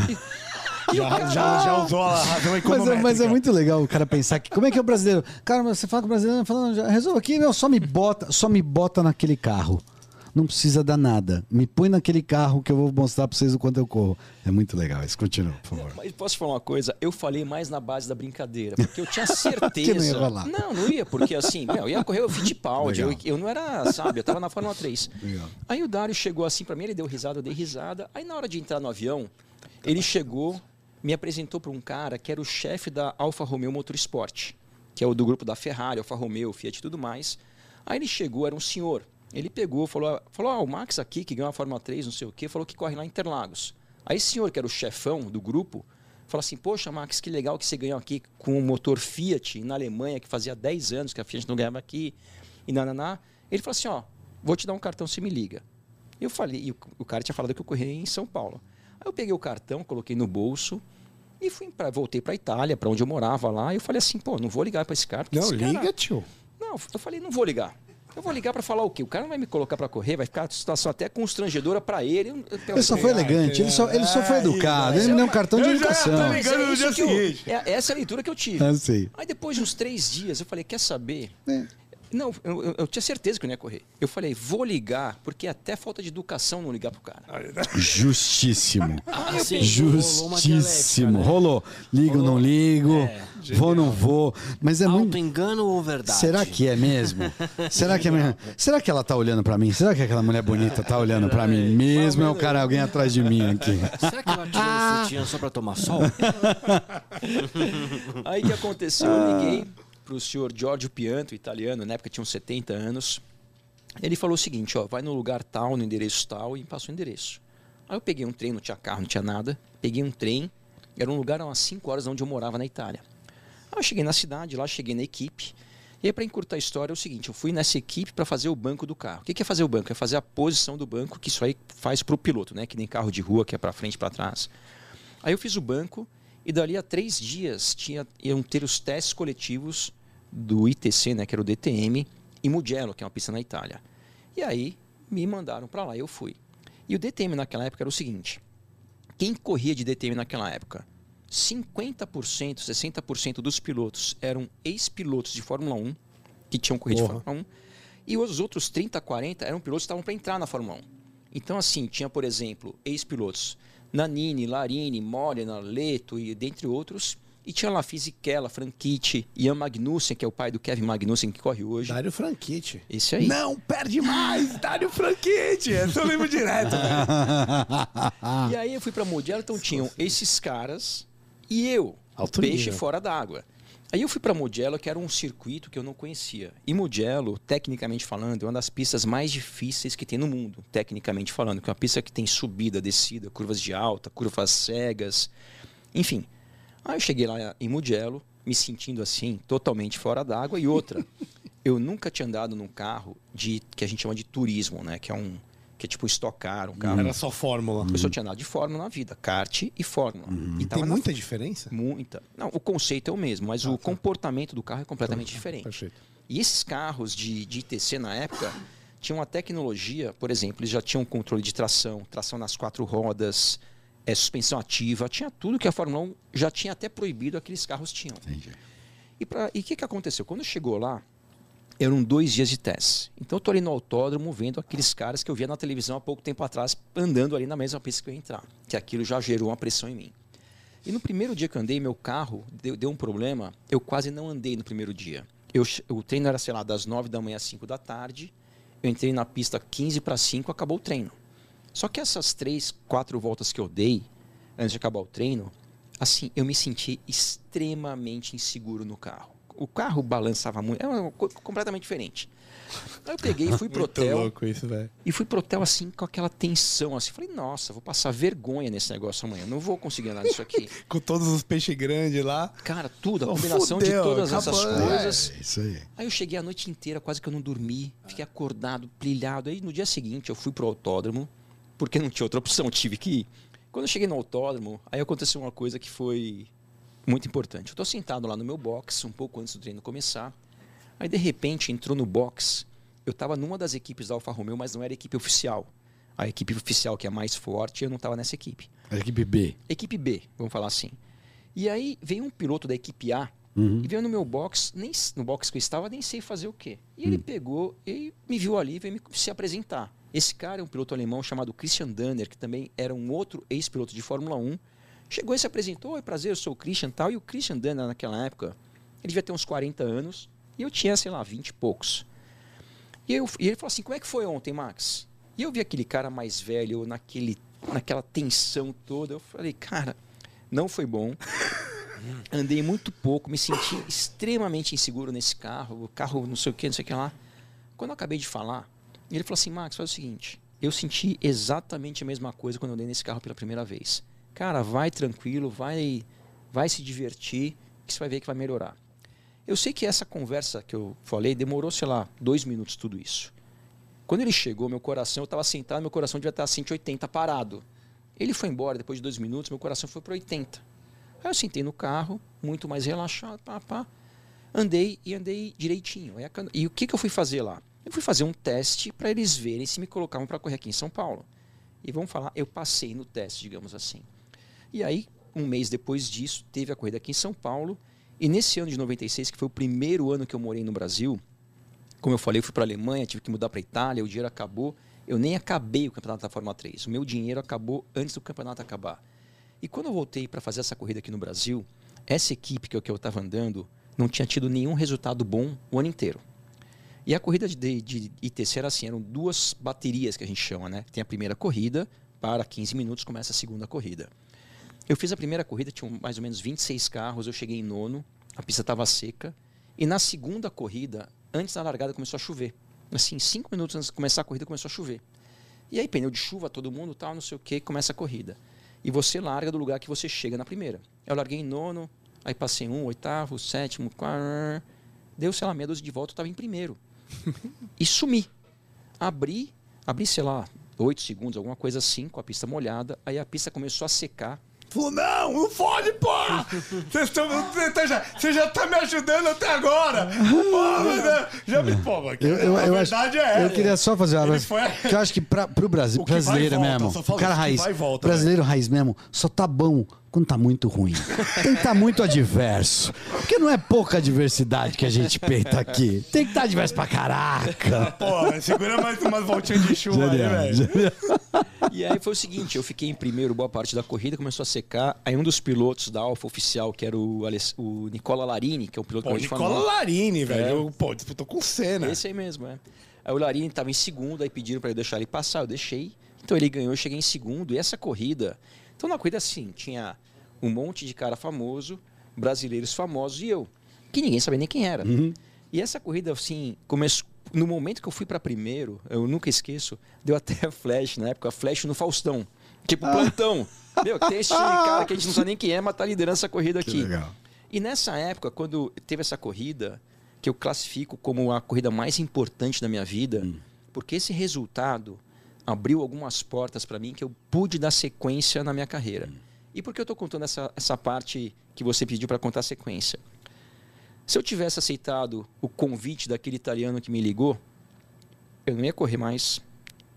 Já, já, já usou a razão Mas econômica. é, mas é muito legal o cara pensar que como é que é o brasileiro? Cara, mas você fala com o brasileiro falando, já resolve aqui, meu, só me bota, só me bota naquele carro. Não precisa dar nada. Me põe naquele carro que eu vou mostrar pra vocês o quanto eu corro. É muito legal. Isso continua, por favor. Mas posso falar uma coisa? Eu falei mais na base da brincadeira, porque eu tinha certeza. Que não ia rolar. Não, não ia, porque assim, meu, eu ia correr o Fittipaldi. Eu, eu não era, sabe, eu tava na Fórmula 3. Legal. Aí o Dário chegou assim pra mim, ele deu risada, eu dei risada. Aí na hora de entrar no avião, ele chegou, me apresentou pra um cara que era o chefe da Alfa Romeo Motorsport, que é o do grupo da Ferrari, Alfa Romeo, Fiat e tudo mais. Aí ele chegou, era um senhor. Ele pegou, falou, falou ah, o Max aqui, que ganhou a Fórmula 3, não sei o quê, falou que corre lá em Interlagos. Aí esse senhor, que era o chefão do grupo, falou assim, poxa, Max, que legal que você ganhou aqui com o motor Fiat na Alemanha, que fazia 10 anos que a Fiat não ganhava aqui, e nananá. Ele falou assim, ó, vou te dar um cartão, você me liga. Eu falei, e o, o cara tinha falado que eu corria em São Paulo. Aí eu peguei o cartão, coloquei no bolso e fui pra, voltei para Itália, para onde eu morava lá. E eu falei assim, pô, não vou ligar para esse cara. Não, esse cara- liga, tio. Não, eu falei, não vou ligar. Eu vou ligar para falar o quê? O cara não vai me colocar para correr, vai ficar uma situação até constrangedora para ele. Eu- eu- Ele só foi elegante, ele só, ele só foi É, educado, ele me deu um eu- cartão de educação. Mas é no dia seguinte. é- essa é a leitura que eu tive. Eu sei. Aí depois de uns três dias, eu falei, quer saber? É. Não, eu, eu- eu tinha certeza que eu não ia correr. Eu falei, vou ligar, porque é até falta de educação não ligar pro cara. Justíssimo. Ah, sim, rolou uma dialética, Justíssimo. né? Rolou. Ligo, não ligo. É, vou, não vou. Mas é muito. Auto-engano ou verdade? Será que é mesmo? Será que é mesmo? Será que ela tá olhando pra mim? Será que aquela mulher bonita tá olhando pra mim mesmo? É o cara, alguém atrás de mim aqui. Será que ela tirou o sutiã só pra tomar sol? Aí o que aconteceu? Eu liguei pro senhor Giorgio Pianto, italiano, na época tinha uns 70 anos. Ele falou o seguinte, ó, vai no lugar tal, no endereço tal, e passou o endereço. Aí eu peguei um trem, não tinha carro, não tinha nada. Peguei um trem, era um lugar a umas 5 horas onde eu morava na Itália. Aí eu cheguei na cidade, lá cheguei na equipe. E aí, para encurtar a história, é o seguinte: eu fui nessa equipe para fazer o banco do carro. O que é fazer o banco? É fazer a posição do banco, que isso aí faz para o piloto, né? Que nem carro de rua, que é para frente para trás. Aí eu fiz o banco e dali a três dias tinha, iam ter os testes coletivos do ITC, né, que era o DTM, em Mugello, que é uma pista na Itália. E aí me mandaram para lá e eu fui. E o DTM naquela época era o seguinte: quem corria de DTM naquela época? 50%, 60% dos pilotos eram ex-pilotos de Fórmula 1, que tinham corrido Porra. de Fórmula 1, e os outros 30, 40 eram pilotos que estavam para entrar na Fórmula 1. Então, assim, tinha, por exemplo, ex-pilotos Nanini, Larini, Modena, Leto e dentre outros. E tinha lá Fisichella, Franchitti, Ian Magnussen, que é o pai do Kevin Magnussen, que corre hoje. Dário Franchitti. Esse aí. Não perde mais, Dário Franchitti. Eu lembro direto. E aí eu fui pra Mugello, então tinham esses caras e eu, Alto peixe nível. fora d'água. Aí eu fui pra Mugello, que era um circuito que eu não conhecia. E Mugello, tecnicamente falando, é uma das pistas mais difíceis que tem no mundo, tecnicamente falando, que é uma pista que tem subida, descida, curvas de alta, curvas cegas, enfim. Aí eu cheguei lá em Mugello, me sentindo assim, totalmente fora d'água. E outra, eu nunca tinha andado num carro de que a gente chama de turismo, né? Que é um que é tipo estocar, um carro. Era só fórmula. Eu só tinha andado de Fórmula na vida, kart e Fórmula. E tava Tem na- muita diferença? Muita. Não, o conceito é o mesmo, mas o comportamento do carro é completamente diferente. Perfeito. E esses carros de, de ITC na época tinham uma tecnologia, por exemplo, eles já tinham controle de tração, tração nas quatro rodas, é, suspensão ativa, tinha tudo que a Fórmula 1 já tinha até proibido aqueles carros tinham. Entendi. E o que, que aconteceu? Quando chegou lá, eram dois dias de teste. Então eu tô ali no autódromo vendo aqueles caras que eu via na televisão há pouco tempo atrás, andando ali na mesma pista que eu ia entrar. Que aquilo já gerou uma pressão em mim. E no primeiro dia que eu andei, meu carro deu, deu um problema. Eu quase não andei no primeiro dia. Eu, o treino era, sei lá, das 9 da manhã às 5 da tarde. Eu entrei na pista 15 para 5, acabou o treino. Só que essas três, quatro voltas que eu dei, antes de acabar o treino, assim, eu me senti extremamente inseguro no carro. O carro balançava muito, é uma coisa completamente diferente. Aí eu peguei e fui pro hotel. louco isso, velho. E fui pro hotel assim, com aquela tensão, assim. Falei, nossa, vou passar vergonha nesse negócio amanhã. Não vou conseguir andar nisso aqui. Com todos os peixes grandes lá. Cara, tudo, a Oh, combinação fudeu, de todas essas acabou, coisas. É isso aí. Aí eu cheguei a noite inteira, quase que eu não dormi. Fiquei acordado, brilhado. Aí no dia seguinte eu fui pro autódromo, porque não tinha outra opção, tive que ir. Quando eu cheguei no autódromo, aí aconteceu uma coisa que foi muito importante. Eu tô sentado lá no meu box, um pouco antes do treino começar. Aí de repente entrou no box. Eu tava numa das equipes da Alfa Romeo, mas não era equipe oficial. a equipe oficial que é mais forte, eu não estava nessa equipe. A equipe B. Equipe B, vamos falar assim. E aí veio um piloto da equipe A Uhum. e veio no meu box, nem no box que eu estava, nem sei fazer o quê. E ele pegou e me viu ali e veio me se apresentar. Esse cara é um piloto alemão chamado Christian Danner, que também era um outro ex-piloto de Fórmula 1. Chegou e se apresentou, oi, prazer, eu sou o Christian e tal. E o Christian Danner, naquela época, ele devia ter uns 40 anos e eu tinha, sei lá, 20 e poucos. E, eu- e ele falou assim: como é que foi ontem, Max? E eu vi aquele cara mais velho, naquele, naquela tensão toda. Eu falei, cara, não foi bom. Andei muito pouco, me senti extremamente inseguro nesse carro. O carro não sei o que, não sei o que lá. Quando eu acabei de falar, ele falou assim: Max, faz o seguinte. Eu senti exatamente a mesma coisa quando eu andei nesse carro pela primeira vez. Cara, vai tranquilo, vai, vai se divertir, que você vai ver que vai melhorar. Eu sei que essa conversa que eu falei demorou, sei lá, dois minutos tudo isso. Quando ele chegou, meu coração, eu estava sentado, meu coração devia estar a 180 parado. Ele foi embora depois de dois minutos, meu coração foi para 80. Aí eu sentei no carro, muito mais relaxado, pá, pá. Andei e andei direitinho. E o que, que eu fui fazer lá? Eu fui fazer um teste para eles verem se me colocavam para correr aqui em São Paulo. E vamos falar, eu passei no teste, digamos assim. E aí, um mês depois disso, teve a corrida aqui em São Paulo. E nesse ano de 96, que foi o primeiro ano que eu morei no Brasil, como eu falei, eu fui para a Alemanha, tive que mudar para a Itália, o dinheiro acabou. Eu nem acabei o campeonato da Fórmula 3. O meu dinheiro acabou antes do campeonato acabar. E quando eu voltei para fazer essa corrida aqui no Brasil, essa equipe que eu estava andando não tinha tido nenhum resultado bom o ano inteiro. E a corrida de, de, ITC era assim, eram duas baterias que a gente chama, né? Tem a primeira corrida, para 15 minutos começa a segunda corrida. Eu fiz a primeira corrida, tinha mais ou menos 26 carros, eu cheguei em nono, a pista estava seca. E na segunda corrida, antes da largada, começou a chover. Assim, cinco minutos antes de começar a corrida, começou a chover. E aí, pneu de chuva, todo mundo, tal, não sei o que, começa a corrida. E você larga do lugar que você chega na primeira. Eu larguei em nono, aí passei um, oitavo, sétimo, quarto. Deu, sei lá, meia dúzia de volta, eu estava em primeiro. e sumi. Abri, abri, sei lá, oito segundos, alguma coisa assim, com a pista molhada. Aí a pista começou a secar. Falou, não, não pode, porra! Vocês estão. Você tá já, você já tá me ajudando até agora! Porra, né? já me pô, Eu, eu, a eu verdade acho, é. eu queria só fazer uma foi- que eu acho que para pro Brasil, brasileiro mesmo, o cara raiz, brasileiro raiz mesmo, só tá bom quando tá muito ruim. Tem que estar muito adverso. Porque não é pouca adversidade que a gente peita aqui. Tem que estar adverso pra caraca. Pô, segura mais umas voltinhas de chuva aí, velho. E aí foi o seguinte, eu fiquei em primeiro boa parte da corrida, começou a secar. Aí um dos pilotos da Alfa oficial, que era o, Aless- o Nicola Larini, que é um piloto Pô, Fórmula Nicola 1. Larini, velho. É. Pô, disputou com o Senna. Esse aí mesmo, é. Aí o Larini estava em segundo, aí pediram para eu deixar ele passar, eu deixei. Então ele ganhou, eu cheguei em segundo. E essa corrida. Então na corrida, assim, tinha um monte de cara famoso, brasileiros famosos e eu, que ninguém sabia nem quem era. E essa corrida, assim, começou. No momento que eu fui para primeiro, eu nunca esqueço, deu até flash na época, flash no Faustão. Tipo, plantão. Meu, tem esse cara que a gente não sabe nem quem é, mas tá liderando essa corrida aqui. legal. E nessa época, quando teve essa corrida, que eu classifico como a corrida mais importante da minha vida, porque esse resultado abriu algumas portas para mim que eu pude dar sequência na minha carreira. E por que eu estou contando essa, essa parte que você pediu para contar a sequência? Se eu tivesse aceitado o convite daquele italiano que me ligou, eu não ia correr mais.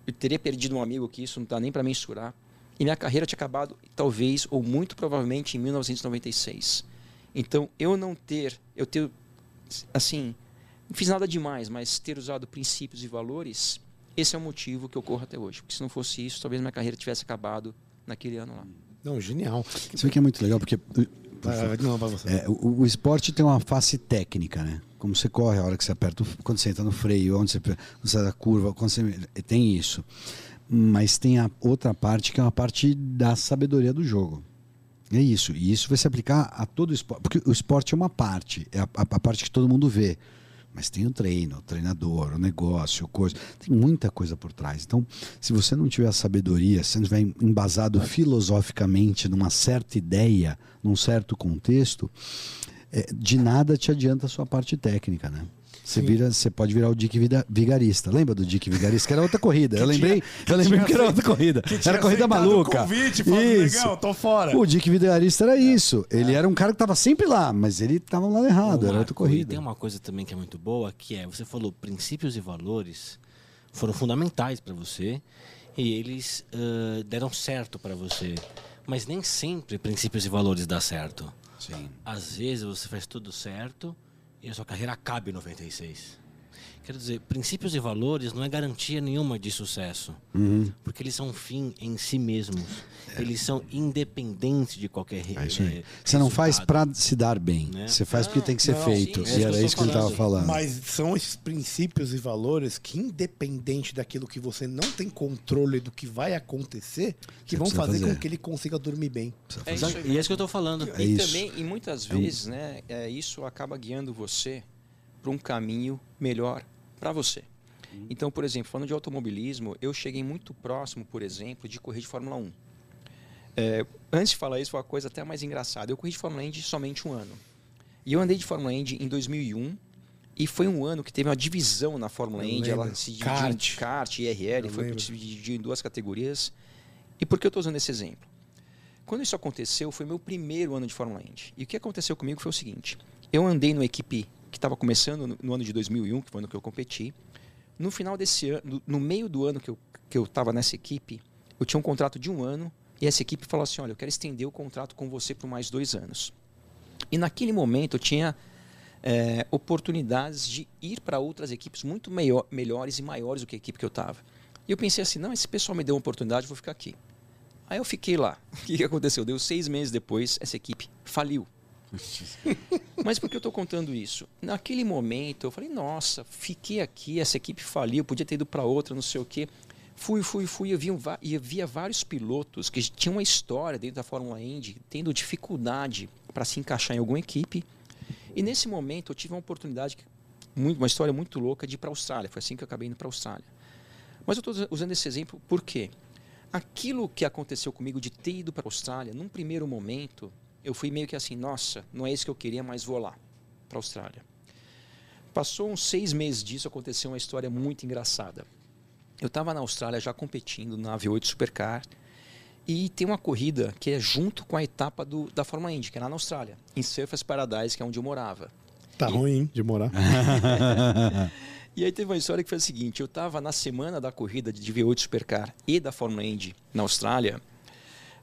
Eu teria perdido um amigo que isso não dá nem para mensurar. E minha carreira tinha acabado, talvez, ou muito provavelmente, em 1996. Então, eu não ter, eu ter, assim, não fiz nada demais, mas ter usado princípios e valores, esse é o motivo que eu corro até hoje. Porque se não fosse isso, talvez minha carreira tivesse acabado naquele ano lá. Não, genial. Você vê que é muito legal, porque Ah, não. É, o, o esporte tem uma face técnica, né? Como você corre, a hora que você aperta, quando você entra no freio, onde você, você dá a curva, quando você, tem isso. Mas tem a outra parte que é uma parte da sabedoria do jogo. É isso. E isso vai se aplicar a todo o esporte. Porque o esporte é uma parte, é a- a parte que todo mundo vê. Mas tem o treino, o treinador, o negócio, coisa. Tem muita coisa por trás. Então, se você não tiver a sabedoria, se não estiver embasado filosoficamente numa certa ideia, num certo contexto, é, de nada te adianta a sua parte técnica, né? Você, vira, você pode virar o Dick Vigarista. Lembra do Dick Vigarista? Que era outra corrida. Eu lembrei, eu lembrei que era outra corrida. Era corrida maluca. convite, falando, "Negão, tô fora." O Dick Vigarista era isso. Ele era um cara que tava sempre lá, mas ele tava lá errado. Era outra Marco, E corrida. tem uma coisa também que é muito boa, que é, você falou, princípios e valores foram fundamentais para você. e eles ah, deram certo para você. Mas nem sempre princípios e valores dá certo. Sim. Às vezes você faz tudo certo e a sua carreira acaba em 96. Quero dizer, princípios e valores não é garantia nenhuma de sucesso. Uhum. Porque eles são um fim em si mesmos. Eles são independentes de qualquer É isso aí. eh, Você não faz para se dar bem. Né? Você faz porque tem que ser não, feito. sim, é e era isso que ele estava falando. Mas são esses princípios e valores que, independente daquilo que você não tem controle do que vai acontecer, que Você vão fazer, fazer. com que ele consiga dormir bem. É isso E é isso que eu estou falando. É e também, e muitas É um- vezes, né, é, isso acaba guiando você para um caminho melhor para você. Então, por exemplo, falando de automobilismo, eu cheguei muito próximo, por exemplo, de correr de Fórmula 1. É, antes de falar isso, foi uma coisa até mais engraçada. Eu corri de Fórmula Indy somente um ano. E eu andei de Fórmula Indy em 2001 e foi um ano que teve uma divisão na Fórmula Eu Indy. Ela lembro. se dividiu Kart. em kart IRL, Eu foi se dividiu em duas categorias. E por que eu estou usando esse exemplo? Quando isso aconteceu, foi meu primeiro ano de Fórmula Indy. E o que aconteceu comigo foi o seguinte: eu andei numa equipe que estava começando no, no ano de 2001, que foi o ano que eu competi. No final desse ano, no, no meio do ano que eu que eu estava nessa equipe, eu tinha um contrato de um ano e essa equipe falou assim: olha, eu quero estender o contrato com você por mais dois anos. E naquele momento eu tinha é, oportunidades de ir para outras equipes muito melhor, melhores e maiores do que a equipe que eu estava. E eu pensei assim: não, esse pessoal me deu uma oportunidade, vou ficar aqui. Aí eu fiquei lá. O que aconteceu? Deu seis meses depois, essa equipe faliu. Mas por que eu estou contando isso? Naquele momento eu falei, nossa, fiquei aqui, essa equipe faliu, podia ter ido para outra, não sei o quê. Fui, fui, fui, eu via, eu via vários pilotos que tinham uma história dentro da Fórmula Indy, tendo dificuldade para se encaixar em alguma equipe. E nesse momento eu tive uma oportunidade, uma história muito louca, de ir para a Austrália. Foi assim que eu acabei indo para a Austrália. Mas eu estou usando esse exemplo por quê? Aquilo que aconteceu comigo de ter ido para a Austrália, num primeiro momento, eu fui meio que assim, nossa, não é isso que eu queria, mas vou lá, para a Austrália. Passou uns seis meses disso, aconteceu uma história muito engraçada. Eu estava na Austrália já competindo na V8 Supercar e tem uma corrida que é junto com a etapa do, da Fórmula Indy, que é lá na Austrália, em Surfers Paradise, que é onde eu morava. Tá ruim hein, de morar. E aí teve uma história que foi a seguinte: eu estava na semana da corrida de V8 Supercar e da Fórmula Indy na Austrália.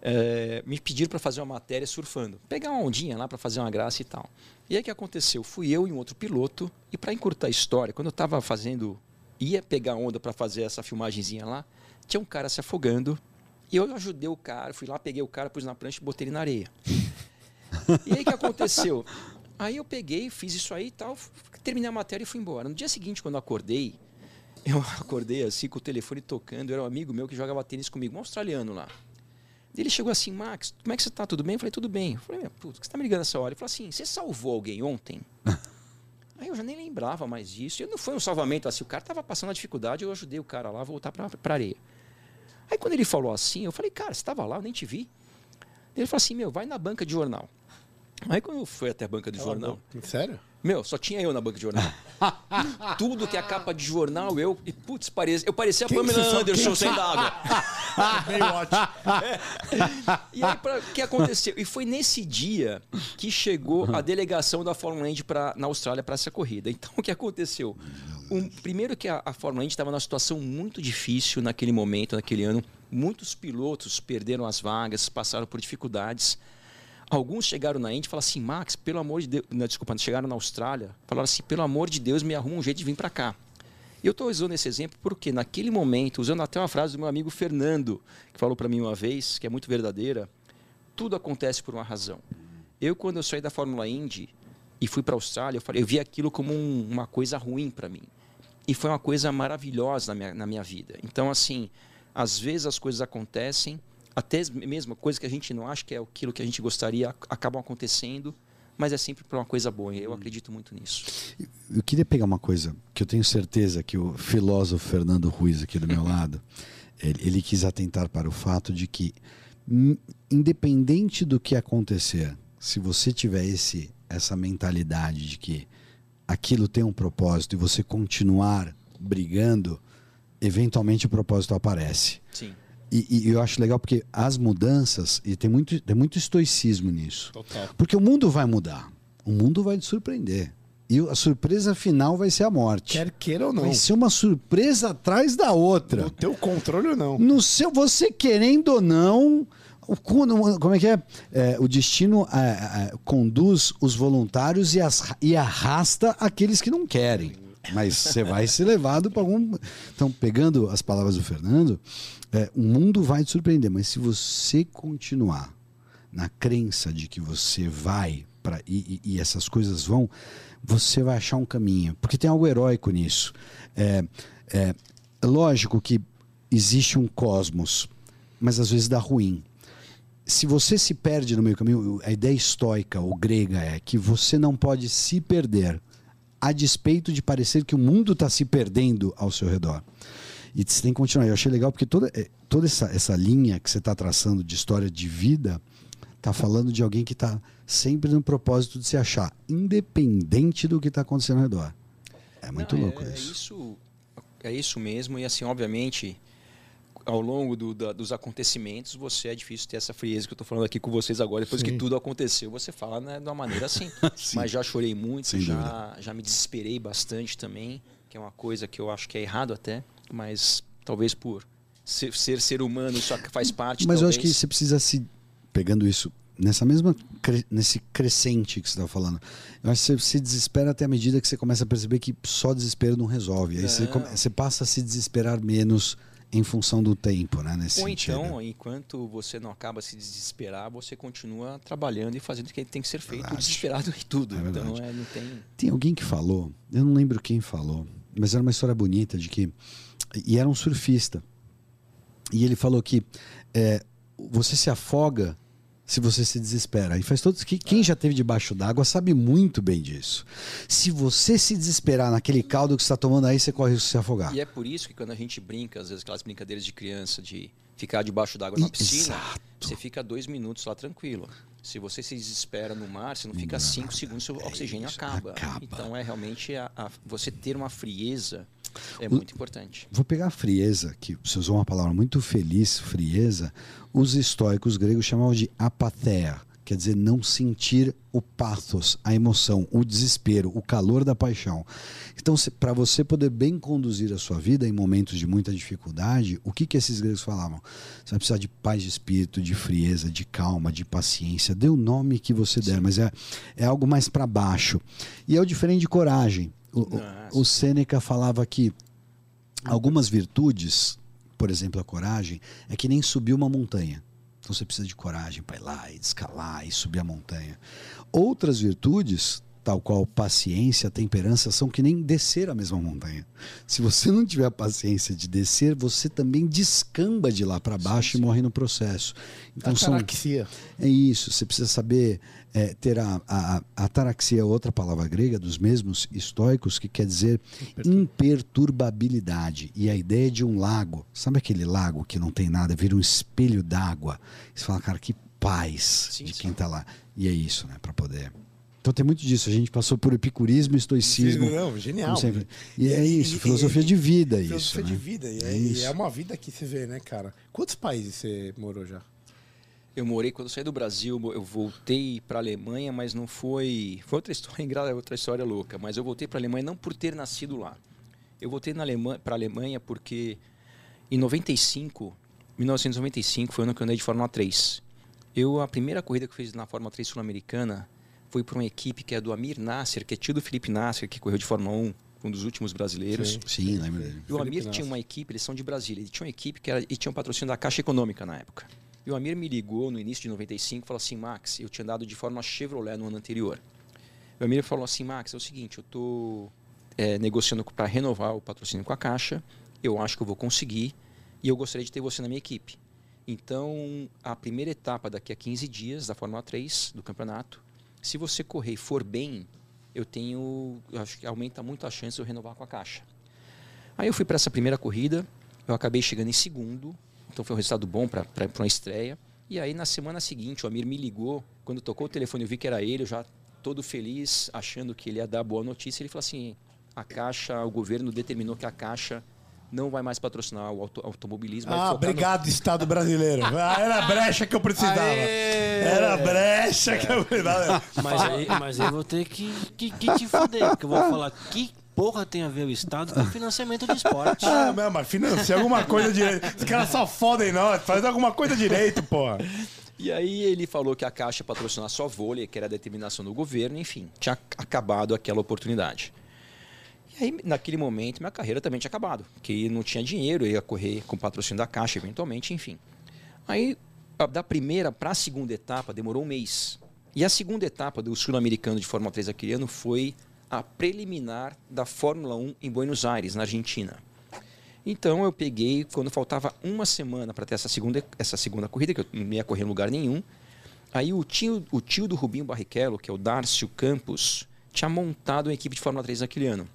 Eh, me pediram para fazer uma matéria surfando, pegar uma ondinha lá para fazer uma graça e tal. E aí o que aconteceu? Fui eu e um outro piloto e para encurtar a história, quando eu estava fazendo, ia pegar onda para fazer essa filmagenzinha lá, tinha um cara se afogando e eu ajudei o cara, fui lá, peguei o cara, pus na prancha e botei ele na areia. E aí o que aconteceu? Aí eu peguei, fiz isso aí e tal, terminei a matéria e fui embora. No dia seguinte, quando eu acordei, eu acordei assim com o telefone tocando, era um amigo meu que jogava tênis comigo, um australiano lá. Ele chegou assim, Max, como é que você tá? Tudo bem? Eu falei, tudo bem. Eu falei, meu, que você tá me ligando essa hora? Ele falou assim, você salvou alguém ontem? Aí eu já nem lembrava mais disso. E não foi um salvamento assim, o cara tava passando uma dificuldade, eu ajudei o cara lá a voltar pra, pra areia. Aí quando ele falou assim, eu falei, cara, você tava lá, eu nem te vi. Ele falou assim, meu, vai na banca de jornal. Aí quando eu fui até a banca de jornal, Sério? Meu, só tinha eu na banca de jornal. Tudo que é capa de jornal, eu. E putz, parece, eu parecia a Pamela Anderson sem água. Meio ótimo. E aí, pra- o que aconteceu? E foi nesse dia que chegou a delegação da Fórmula Indy pra, na Austrália para essa corrida. Então, o que aconteceu? Um, primeiro que a, a Fórmula Indy estava numa situação muito difícil naquele momento, naquele ano. Muitos pilotos perderam as vagas, passaram por dificuldades. Alguns chegaram na Indy e falaram assim, Max, pelo amor de Deus... Não, desculpa, chegaram na Austrália, falaram assim, pelo amor de Deus, me arruma um jeito de vir para cá. Eu estou usando esse exemplo porque naquele momento, usando até uma frase do meu amigo Fernando, que falou para mim uma vez, que é muito verdadeira, tudo acontece por uma razão. Eu, quando eu saí da Fórmula Indy e fui para a Austrália, eu, falei, eu vi aquilo como um- uma coisa ruim para mim. E foi uma coisa maravilhosa na minha, na minha vida. Então, assim, às vezes as coisas acontecem, até mesmo coisa que a gente não acha que é aquilo que a gente gostaria, ac- acabam acontecendo, mas é sempre por uma coisa boa. Eu acredito muito nisso. Eu queria pegar uma coisa que eu tenho certeza que o filósofo Fernando Ruiz, aqui do meu lado, ele, ele quis atentar para o fato de que, in- independente do que acontecer, se você tiver esse, essa mentalidade de que aquilo tem um propósito e você continuar brigando, eventualmente o propósito aparece. Sim. E, e eu acho legal porque as mudanças, e tem muito, tem muito estoicismo nisso. Total. Porque o mundo vai mudar. O mundo vai te surpreender. E a surpresa final vai ser a morte. Quer queira ou não. Vai ser uma surpresa atrás da outra. No teu controle ou não. No seu, você querendo ou não, como é que é? É, o destino é, é, conduz os voluntários e, as- e arrasta aqueles que não querem. Mas você vai ser levado para algum. Então, pegando as palavras do Fernando, é, o mundo vai te surpreender, mas se você continuar na crença de que você vai para e, e- e essas coisas vão, você vai achar um caminho, porque tem algo heróico nisso. É, é, é lógico que existe um cosmos, mas às vezes dá ruim. Se você se perde no meio caminho, a ideia estoica ou grega é que você não pode se perder, a despeito de parecer que o mundo está se perdendo ao seu redor. E você tem que continuar. Eu achei legal porque toda, eh, toda essa, essa linha que você está traçando de história de vida está falando de alguém que está sempre no propósito de se achar, independente do que está acontecendo ao redor. É muito Não, louco é, isso. É isso. É isso mesmo. E assim, obviamente, ao longo do- da- dos acontecimentos, você é difícil ter essa frieza que eu estou falando aqui com vocês agora. Depois que Sim. tudo aconteceu, você fala né, de uma maneira assim. Sim. Mas já chorei muito, Sem já, já me desesperei bastante também, que é uma coisa que eu acho que é errado até, mas talvez por ser ser, ser humano isso faz parte. Mas eu acho que talvez. você precisa se. Pegando isso, nessa mesma. nesse crescente que você está falando, eu acho que você se desespera até a medida que você começa a perceber que só desespero não resolve. Aí você, Não. come- você passa a se desesperar menos em função do tempo, né? Nesse Ou sentido. então, enquanto você não acaba se desesperar, você continua trabalhando e fazendo o que tem que ser feito, Verdade. desesperado e tudo. É então, é, não tem. Tem alguém que falou, eu não lembro quem falou, mas era uma história bonita de que. E era um surfista. E ele falou que é, você se afoga se você se desespera. E faz todos que quem já teve debaixo d'água sabe muito bem disso. Se você se desesperar naquele caldo que você está tomando aí, você corre o risco de se afogar. E é por isso que quando a gente brinca, às vezes aquelas brincadeiras de criança de ficar debaixo d'água na piscina, exato. você fica dois minutos lá tranquilo. Se você se desespera no mar, você não fica cinco segundos, seu oxigênio isso, acaba. acaba. Então é realmente a- a- você ter uma frieza é muito importante. Vou pegar a frieza, que você usou uma palavra muito feliz, frieza. Os estoicos gregos chamavam de apatheia, quer dizer, não sentir o pathos, a emoção, o desespero, o calor da paixão. Então, para você poder bem conduzir a sua vida em momentos de muita dificuldade, o que, que esses gregos falavam? Você vai precisar de paz de espírito, de frieza, de calma, de paciência. Dê o nome que você der, mas é, é algo mais para baixo. E é o diferente de coragem. O, o- Sêneca falava que algumas virtudes, por exemplo, a coragem, é que nem subir uma montanha. Então você precisa de coragem para ir lá e escalar e subir a montanha. Outras virtudes, tal qual paciência, temperança, são que nem descer a mesma montanha. Se você não tiver a paciência de descer, você também descamba de lá para baixo e morre no processo. Então são é isso, você precisa saber é, ter a, a, a ataraxia, outra palavra grega dos mesmos estoicos, que quer dizer imperturbabilidade. E a ideia de um lago, sabe aquele lago que não tem nada, vira um espelho d'água? Você fala, cara, que paz Sim, de quem está lá. E é isso, né, para poder. Então tem muito disso. A gente passou por epicurismo e estoicismo. Não, genial. E é isso, e- filosofia e- de vida, isso. Filosofia né? de vida. E É é, isso. é uma vida que se vê, né, cara? Quantos países você morou já? Eu morei quando eu saí do Brasil, eu voltei para a Alemanha, mas não foi, foi outra história engraçada, outra história louca, mas eu voltei para a Alemanha não por ter nascido lá. Eu voltei na Alemanha, para a Alemanha porque em 95, 1995 foi o ano que eu andei de Fórmula 3. Eu a primeira corrida que eu fiz na Fórmula 3 sul-americana foi para uma equipe que é do Amir Nasser, que é tio do Felipe Nasser, que correu de Fórmula 1, um dos últimos brasileiros. Sim. Sim, lembro dele. E o Felipe Amir Nasser. tinha uma equipe, eles são de Brasília, ele tinha uma equipe que era, e tinha um patrocínio da Caixa Econômica na época. E o Amir me ligou no início de 95 e falou assim, Max, eu tinha andado de forma Chevrolet no ano anterior. O Amir falou assim, Max, é o seguinte, eu estou negociando para renovar o patrocínio com a Caixa, eu acho que eu vou conseguir e eu gostaria de ter você na minha equipe. Então, a primeira etapa daqui a 15 dias da Fórmula 3 do campeonato, se você correr e for bem, eu tenho, eu acho que aumenta muito a chance de eu renovar com a Caixa. Aí eu fui para essa primeira corrida, eu acabei chegando em segundo, então foi um resultado bom para uma estreia. E aí na semana seguinte o Amir me ligou, quando tocou o telefone eu vi que era ele, eu já todo feliz, achando que ele ia dar boa notícia, ele falou assim: "A Caixa, o governo determinou que a Caixa não vai mais patrocinar o auto- automobilismo. Ah, focar no- obrigado, Estado brasileiro. Ah, era a brecha que eu precisava. Aê! Era a brecha que eu precisava. Mas aí, mas aí eu vou ter que, que, que te fuder, porque eu vou falar que porra tem a ver o Estado com financiamento de esporte. Ah, não, mas financia alguma coisa direito. Os caras só fodem nós. Faz alguma coisa direito, porra. E aí ele falou que a Caixa ia patrocinar só vôlei, que era a determinação do governo, enfim, tinha acabado aquela oportunidade. E aí, naquele momento, minha carreira também tinha acabado, porque não tinha dinheiro, eu ia correr com patrocínio da Caixa eventualmente, enfim. Aí, da primeira para a segunda etapa, demorou um mês. E a segunda etapa do Sul-Americano de Fórmula 3 aquele ano foi a preliminar da Fórmula 1 em Buenos Aires, na Argentina. Então eu peguei, quando faltava uma semana para ter essa segunda, essa segunda corrida, que eu não ia correr em lugar nenhum. Aí o tio, o tio do Rubinho Barrichello, que é o Darcio Campos, tinha montado uma equipe de Fórmula 3 naquele ano.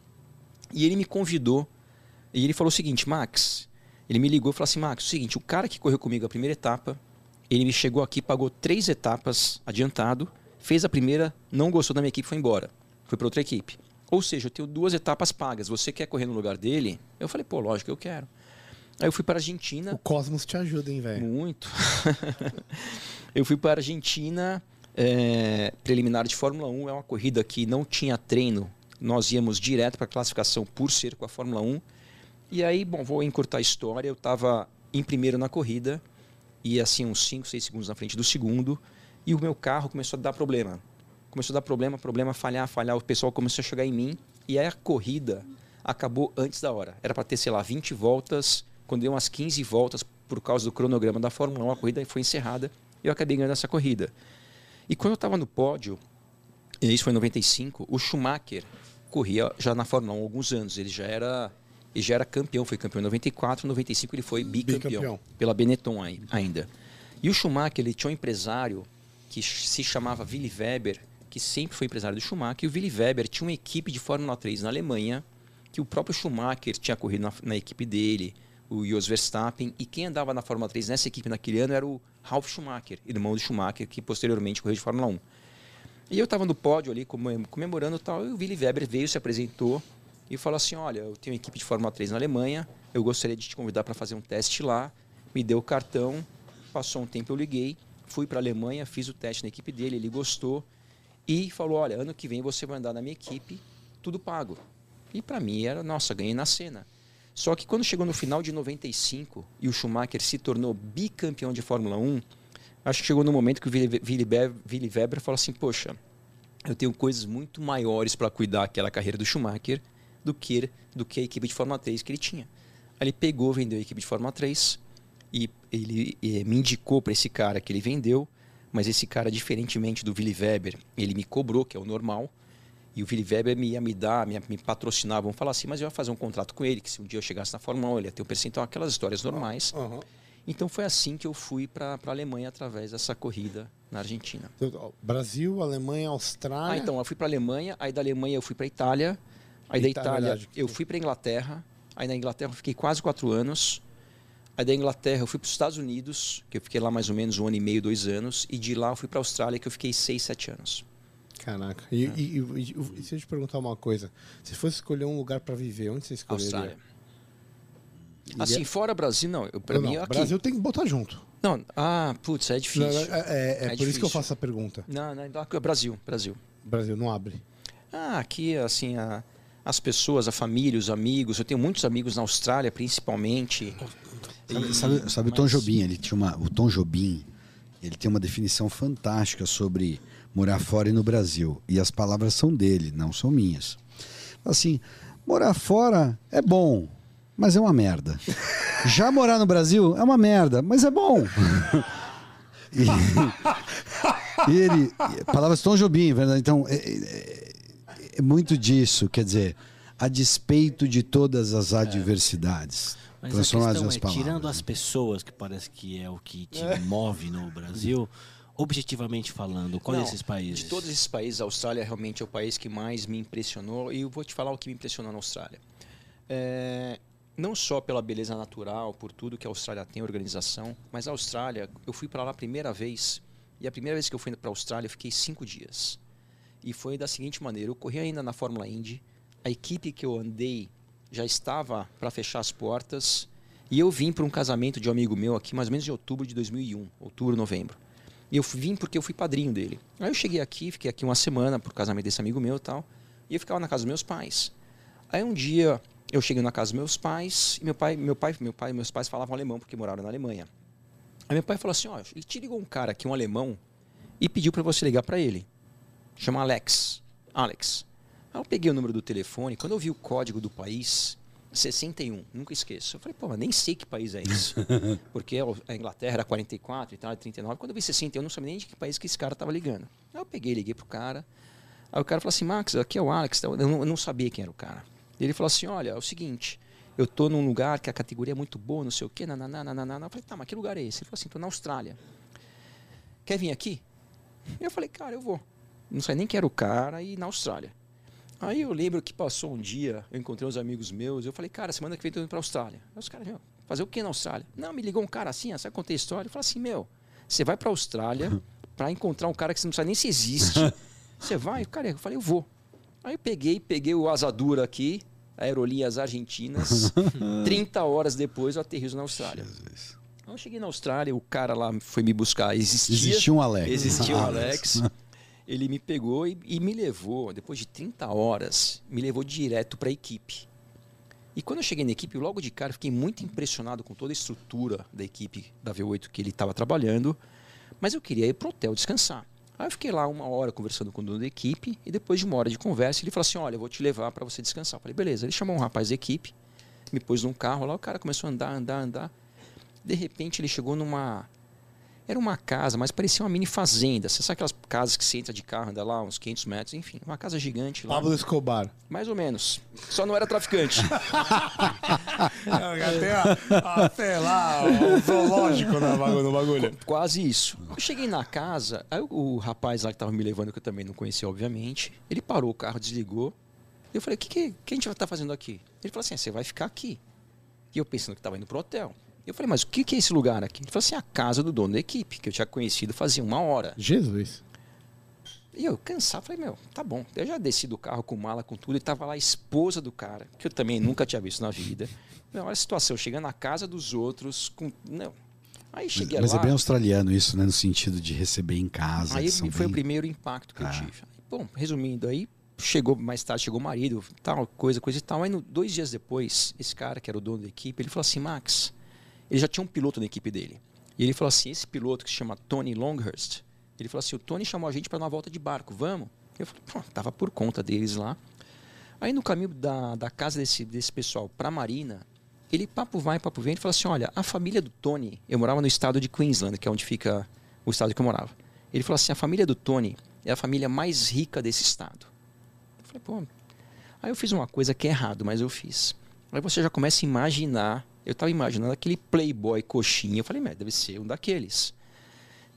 E ele me convidou. E ele falou o seguinte, Max. Ele me ligou e falou assim: Max, é o seguinte, o cara que correu comigo a primeira etapa, ele me chegou aqui, pagou três etapas adiantado, fez a primeira, não gostou da minha equipe, foi embora. Foi para outra equipe. Ou seja, eu tenho duas etapas pagas. Você quer correr no lugar dele? Eu falei, pô, lógico que eu quero. Aí eu fui para a Argentina. O Cosmos te ajuda, hein, velho? Muito. eu fui para a Argentina, é, preliminar de Fórmula 1, é uma corrida que não tinha treino. Nós íamos direto para a classificação por ser com a Fórmula 1. E aí, bom, vou encurtar a história. Eu estava em primeiro na corrida, e assim, uns 5, 6 segundos na frente do segundo, e o meu carro começou a dar problema. Começou a dar problema, problema, falhar, falhar. O pessoal começou a chegar em mim, e aí a corrida acabou antes da hora. Era para ter, sei lá, 20 voltas. Quando deu umas 15 voltas, por causa do cronograma da Fórmula 1, a corrida foi encerrada e eu acabei ganhando essa corrida. E quando eu estava no pódio, e isso foi em 95, o Schumacher corria já na Fórmula 1 há alguns anos. Ele já era, ele já era campeão, foi campeão em 94, em 95 ele foi bicampeão, Bicampeão. pela Benetton ai- ainda. E o Schumacher, ele tinha um empresário que se chamava Willy Weber, que sempre foi empresário do Schumacher, e o Willy Weber tinha uma equipe de Fórmula 3 na Alemanha, que o próprio Schumacher tinha corrido na, na equipe dele, o Jos Verstappen, e quem andava na Fórmula 3 nessa equipe naquele ano era o Ralf Schumacher, irmão do Schumacher, que posteriormente correu de Fórmula 1. E eu estava no pódio ali comem- comemorando tal, e o Willy Weber veio, se apresentou e falou assim: Olha, eu tenho uma equipe de Fórmula 3 na Alemanha, eu gostaria de te convidar para fazer um teste lá. Me deu o cartão, passou um tempo, eu liguei, fui para a Alemanha, fiz o teste na equipe dele, ele gostou e falou: Olha, ano que vem você vai andar na minha equipe, tudo pago. E para mim era, nossa, ganhei na cena. Só que quando chegou no final de 95 e o Schumacher se tornou bicampeão de Fórmula 1, acho que chegou no momento que o Willy, Willy, Be- Willy Weber falou assim: Poxa, eu tenho coisas muito maiores para cuidar aquela carreira do Schumacher do que, do que a equipe de Fórmula 3 que ele tinha. Aí ele pegou, vendeu a equipe de Fórmula 3 e ele eh, me indicou para esse cara que ele vendeu, mas esse cara, diferentemente do Willy Weber, ele me cobrou, que é o normal, e o Willy Weber me ia me dar, me, me patrocinar, vamos falar assim, mas eu ia fazer um contrato com ele, que se um dia eu chegasse na Fórmula 1, ele ia ter um percentual, aquelas histórias normais. Aham. Então foi assim que eu fui para a Alemanha através dessa corrida na Argentina. Então, Brasil, Alemanha, Austrália. Ah, então, eu fui para Alemanha, aí da Alemanha eu fui para Itália, aí da Itália, Itália verdade. eu fui para Inglaterra, aí na Inglaterra eu fiquei quase quatro anos, aí da Inglaterra eu fui para os Estados Unidos, que eu fiquei lá mais ou menos um ano e meio, dois anos, e de lá eu fui para a Austrália, que eu fiquei seis, sete anos. Caraca. E, e- e- e- e se eu te perguntar uma coisa? Se fosse escolher um lugar pra viver, onde você escolheria? Austrália. Assim, fora Brasil, não, para Não, mim não, aqui. Brasil tem que botar junto. Não, ah, putz, é Não, difícil. é é- é por isso que eu difícil. faço a pergunta. Não, não, não, Brasil, Brasil. Brasil não abre. Ah, aqui, assim, a- as pessoas, a família, os amigos. Eu tenho muitos amigos na Austrália, principalmente. Sabe, sabe- sabe o Tom mas- Jobim? Ele tinha uma, o Tom Jobim, ele tem uma definição fantástica sobre morar fora e no Brasil. E as palavras são dele, não são minhas. Assim, morar fora é bom, mas é uma merda. Já morar no Brasil é uma merda, mas é bom. E, e ele, palavras Tom Jobim, verdade? Então, é, é- é muito disso, quer dizer, a despeito de todas as adversidades. Mas a questão as é, palavras. tirando as pessoas, que parece que é o que te move no Brasil, objetivamente falando, quais Não, esses países? De todos esses países, a Austrália realmente é o país que mais me impressionou. E eu vou te falar o que me impressionou na Austrália. É, não só pela beleza natural, por tudo que a Austrália tem, organização, mas a Austrália, eu fui para lá a primeira vez. E a primeira vez que eu fui para a Austrália, eu fiquei cinco dias. E foi da seguinte maneira: eu corri ainda na Fórmula Indy. A equipe que eu andei já estava para fechar as portas e eu vim para um casamento de um amigo meu aqui, mais ou menos em outubro de 2001, outubro, novembro. E eu vim porque eu fui padrinho dele. Aí eu cheguei aqui, fiquei aqui uma semana pro casamento desse amigo meu e tal, e eu ficava na casa dos meus pais. Aí um dia eu cheguei na casa dos meus pais e meu pai, meu pai, meu pai, meus pais falavam alemão porque moraram na Alemanha. Aí meu pai falou assim, ó, ele te ligou um cara aqui, um alemão, e pediu para você ligar para ele. Chama Alex. Alex. Aí eu peguei o número do telefone, quando eu vi o código do país, 61, nunca esqueço. Eu falei, pô, mas nem sei que país é esse. Porque a Inglaterra era 44, Itália 39. Quando eu vi 61, eu não sabia nem de que país que esse cara tava ligando. Aí eu peguei, liguei pro cara. Aí o cara falou assim, Max, aqui é o Alex. Eu não, eu não sabia quem era o cara. Ele falou assim, olha, é o seguinte, eu tô num lugar que a categoria é muito boa, não sei o quê, nananá. Eu falei, tá, mas que lugar é esse? Ele falou assim, tô na Austrália. Quer vir aqui? Eu falei, cara, eu vou. Não sei nem quem era o cara e na Austrália. Aí eu lembro que passou um dia, eu encontrei uns amigos meus, eu falei, cara, semana que vem eu tô indo pra Austrália. Aí os caras, meu, fazer o que na Austrália? Não, me ligou um cara assim, sabe contei a história? Eu falei assim, meu, você vai pra Austrália pra encontrar um cara que você não sabe nem se existe. Você vai? Cara, eu falei, eu vou. Aí eu peguei, peguei o Asadura aqui, Aerolinhas Argentinas. 30 horas depois eu aterrizo na Austrália. Jesus. Então eu cheguei na Austrália, o cara lá foi me buscar. Existia, Existia um Alex. Existia um Alex. Ele me pegou e, e me levou, depois de 30 horas, me levou direto para a equipe. E quando eu cheguei na equipe, logo de cara, fiquei muito impressionado com toda a estrutura da equipe da V8 que ele estava trabalhando. Mas eu queria ir pro hotel descansar. Aí eu fiquei lá uma hora conversando com o dono da equipe e depois de uma hora de conversa ele falou assim, olha, eu vou te levar para você descansar. Eu falei, beleza. Ele chamou um rapaz da equipe, me pôs num carro lá, o cara começou a andar, andar, andar. De repente ele chegou numa... Era uma casa, mas parecia uma mini fazenda. Você sabe aquelas casas que você entra de carro, anda lá uns 500 metros, enfim. Uma casa gigante lá. Pablo Escobar. Mais ou menos. Só não era traficante. Não, já tem a, a, sei lá, o zoológico no bagulho. No bagulho. Quase isso. Eu cheguei na casa, aí o, o rapaz lá que estava me levando, que eu também não conhecia, obviamente, ele parou o carro, desligou. Eu falei, o que, que, que a gente vai estar fazendo aqui? Ele falou assim, você vai ficar aqui. E eu pensando que estava indo pro hotel. Eu falei, mas o que, é esse lugar aqui? Ele falou assim, a casa do dono da equipe, que eu tinha conhecido fazia uma hora. Jesus. E eu cansado, falei, meu, tá bom. Eu já desci do carro com mala, com tudo, e tava lá a esposa do cara, que eu também nunca tinha visto na vida. Meu, olha a situação, chegando na casa dos outros, com. Não. Aí cheguei Mas lá. é bem australiano isso, né? No sentido de receber em casa. Aí foi o bem- primeiro impacto que eu Ah. tive. Bom, resumindo, aí chegou mais tarde, chegou o marido, tal, coisa, coisa e tal. Aí no- dois dias depois, esse cara que era o dono da equipe, ele falou assim, Max, ele já tinha um piloto na equipe dele. E ele falou assim, esse piloto que se chama Tony Longhurst, ele falou assim, o Tony chamou a gente para uma volta de barco, vamos? Eu falei, pô, tava por conta deles lá. Aí no caminho da, da casa desse, desse pessoal para a Marina, ele papo vai, papo vem, ele falou assim, olha, a família do Tony, eu morava no estado de Queensland, que é onde fica o estado que eu morava. Ele falou assim, a família do Tony é a família mais rica desse estado. Eu falei, pô. Aí eu fiz uma coisa que é errado, mas eu fiz. Aí você já começa a imaginar, eu estava imaginando aquele playboy coxinha, eu falei, deve ser um daqueles.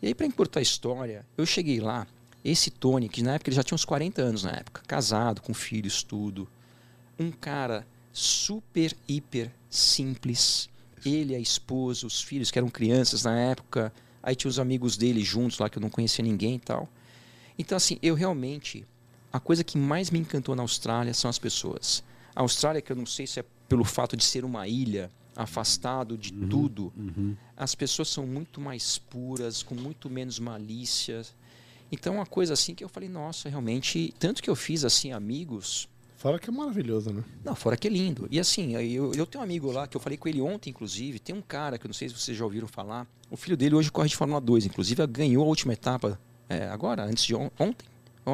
E aí, para encurtar a história, eu cheguei lá, esse Tony, que na época ele já tinha uns 40 anos na época, casado, com filhos, tudo. Um cara super, hiper simples. Ele, a esposa, os filhos, que eram crianças na época. Aí tinha os amigos dele juntos lá, que eu não conhecia ninguém e tal. Então, assim, eu realmente. A coisa que mais me encantou na Austrália são as pessoas. A Austrália, que eu não sei se é pelo fato de ser uma ilha, afastado de tudo, as pessoas são muito mais puras, com muito menos malícia. Então, uma coisa assim que eu falei, nossa, realmente. Tanto que eu fiz assim, amigos. Fora que é maravilhoso, né? Não, fora que é lindo. E assim, eu, eu tenho um amigo lá que eu falei com ele ontem, inclusive. Tem um cara que eu não sei se vocês já ouviram falar. O filho dele hoje corre de Fórmula 2, inclusive ganhou a última etapa é, agora, antes de on- ontem.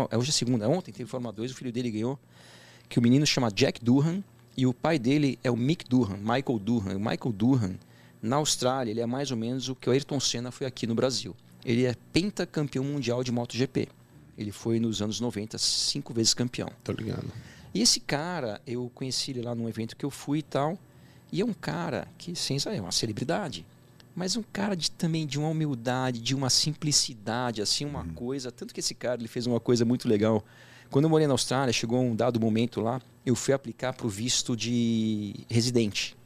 É hoje é segunda, ontem teve Fórmula 2, o filho dele ganhou. Que o menino chama Jack Durham e o pai dele é o Mick Durham, Michael Durham. O Michael Durham, na Austrália, ele é mais ou menos o que o Ayrton Senna foi aqui no Brasil. Ele é pentacampeão mundial de MotoGP. Ele foi nos anos 90, cinco vezes campeão. Tô ligado. E esse cara, eu conheci ele lá num evento que eu fui e tal. E é um cara que, sem é uma celebridade. Mas um cara de, também de uma humildade, de uma simplicidade, assim, uma coisa. Tanto que esse cara ele fez uma coisa muito legal. Quando eu morei na Austrália, chegou um dado momento lá, eu fui aplicar para o visto de residente.